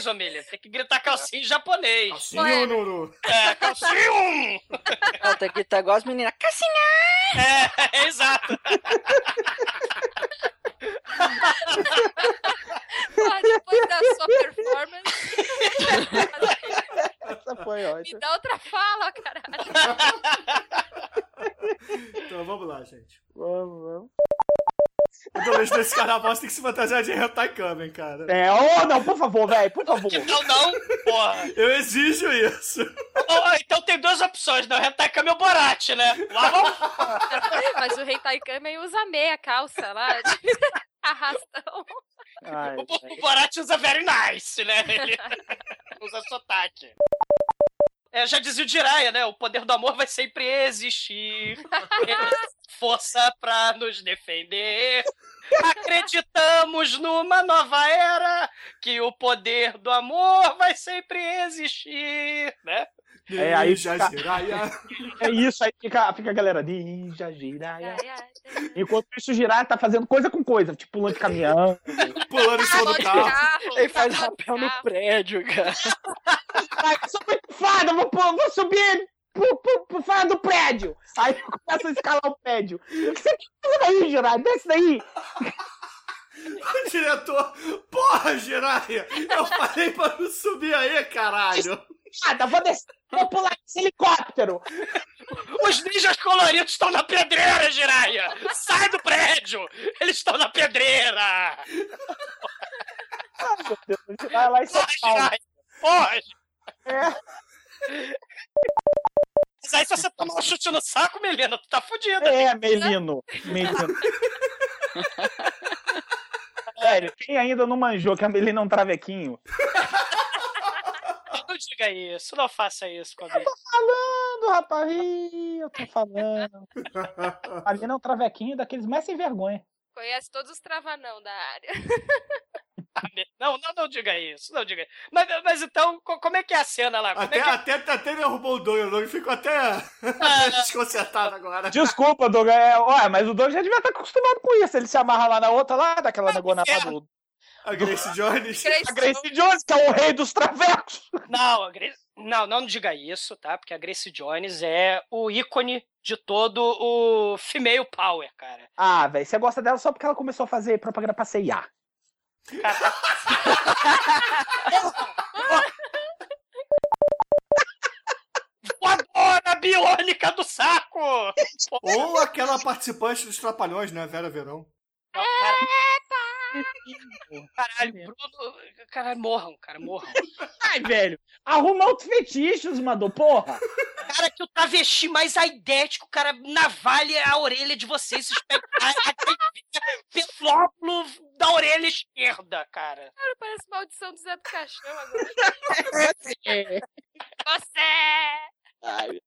[SPEAKER 4] Japonês, Omília. Tem que gritar calcinha em japonês.
[SPEAKER 1] Calcinha, Nuru.
[SPEAKER 4] É, calcinha!
[SPEAKER 5] Tem que estar igual as meninas. Cassinha!
[SPEAKER 4] É, é [laughs] exato.
[SPEAKER 6] Ah, depois da sua performance.
[SPEAKER 3] Essa foi
[SPEAKER 6] Me
[SPEAKER 3] ótima.
[SPEAKER 6] dá outra fala, caralho.
[SPEAKER 1] Então vamos lá, gente.
[SPEAKER 3] Vamos, vamos.
[SPEAKER 1] Toda carnaval você tem que se fantasiar de Hentai Kamen, cara.
[SPEAKER 3] É, ô, não, por favor, velho, por favor. [laughs]
[SPEAKER 4] Não, não, porra.
[SPEAKER 1] Eu exijo isso.
[SPEAKER 4] Ó, então tem duas opções, né? O Hentai Kami é o Borat, né? Vamos.
[SPEAKER 6] Mas o Hentai Kamen usa meia calça lá. de [laughs] Arrastão.
[SPEAKER 3] Ai,
[SPEAKER 4] O, o Borat usa very nice, né? Ele [laughs] usa sotaque. É, já dizia o Jiraiya, né? O poder do amor vai sempre existir. É Força pra nos defender. Acreditamos numa nova era que o poder do amor vai sempre existir, né?
[SPEAKER 3] É, aí fica-. É isso, aí fica, fica a galera. Ninja, Jiraiya. Enquanto isso, o Jiraiya tá fazendo coisa com coisa, tipo pulando de caminhão. [laughs]
[SPEAKER 1] Pulando em cima do carro.
[SPEAKER 5] Ele faz rapel no prédio, cara.
[SPEAKER 3] Ai, eu sou muito fada, vou, vou subir pro, pro, pro fora do prédio. Aí eu começo a escalar o prédio. O que você tá fazendo aí, Jiraiya? Desce daí.
[SPEAKER 1] O diretor, porra, Jiraiya, eu falei pra não subir aí, caralho.
[SPEAKER 3] Nada, vou descer, vou pular esse helicóptero.
[SPEAKER 4] Os ninjas coloridos estão na pedreira, Jiraiya! Sai do prédio! Eles estão na pedreira!
[SPEAKER 3] Ai, meu Deus, Jiraiya lá São
[SPEAKER 4] Porra. Jiraiya! Porra!
[SPEAKER 3] É,
[SPEAKER 4] Mas aí se você tomar um chute no saco, Melina, tu tá fudida.
[SPEAKER 3] é, Melino. Melino. [laughs] Sério, quem ainda não manjou que a Melina é um travequinho?
[SPEAKER 4] Não diga isso, não faça isso comigo.
[SPEAKER 3] falando, rapaz. Eu tô falando. A Melina é um travequinho daqueles mais sem vergonha.
[SPEAKER 6] Conhece todos os travanão da área. [laughs] [laughs]
[SPEAKER 4] Não, não, não diga isso, não diga isso. Mas, mas então, co- como é que é a cena lá? Como
[SPEAKER 1] Até,
[SPEAKER 4] é que...
[SPEAKER 1] até, até derrubou o Doug, o Doug ficou [laughs] até desconcertado agora.
[SPEAKER 3] Desculpa, Doug. É, ué, mas o Doug já devia estar acostumado com isso. Ele se amarra lá na outra, lá, daquela negona lá do.
[SPEAKER 1] A Grace Jones.
[SPEAKER 3] A Grace Jones, que é o rei dos travecos.
[SPEAKER 4] Não, a Grace... não, não diga isso, tá? Porque a Grace Jones é o ícone de todo o female power, cara.
[SPEAKER 3] Ah, velho, você gosta dela só porque ela começou a fazer propaganda pra CIA.
[SPEAKER 4] Voadora biônica do saco!
[SPEAKER 1] Ou aquela participante dos Trapalhões, né? Vera Verão.
[SPEAKER 4] Caralho, Bruno. Caralho, morram, cara, morram.
[SPEAKER 3] Ai, velho, arruma outros fetiches, mandou, porra.
[SPEAKER 4] Cara, que o travesti mais aidético, cara, navalha a orelha de vocês, vocês pegam da orelha esquerda, cara.
[SPEAKER 6] Cara, parece maldição do Zé do Caixão agora. [laughs]
[SPEAKER 3] É.
[SPEAKER 6] Você!
[SPEAKER 3] Ai.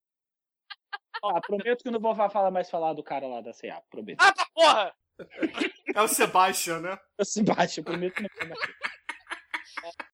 [SPEAKER 3] Ó, prometo que não vou falar mais falar do cara lá da CA, prometo.
[SPEAKER 4] Ah, pra porra!
[SPEAKER 1] É o Sebastião, né?
[SPEAKER 3] É o Sebastião, prometo. primeiro [laughs]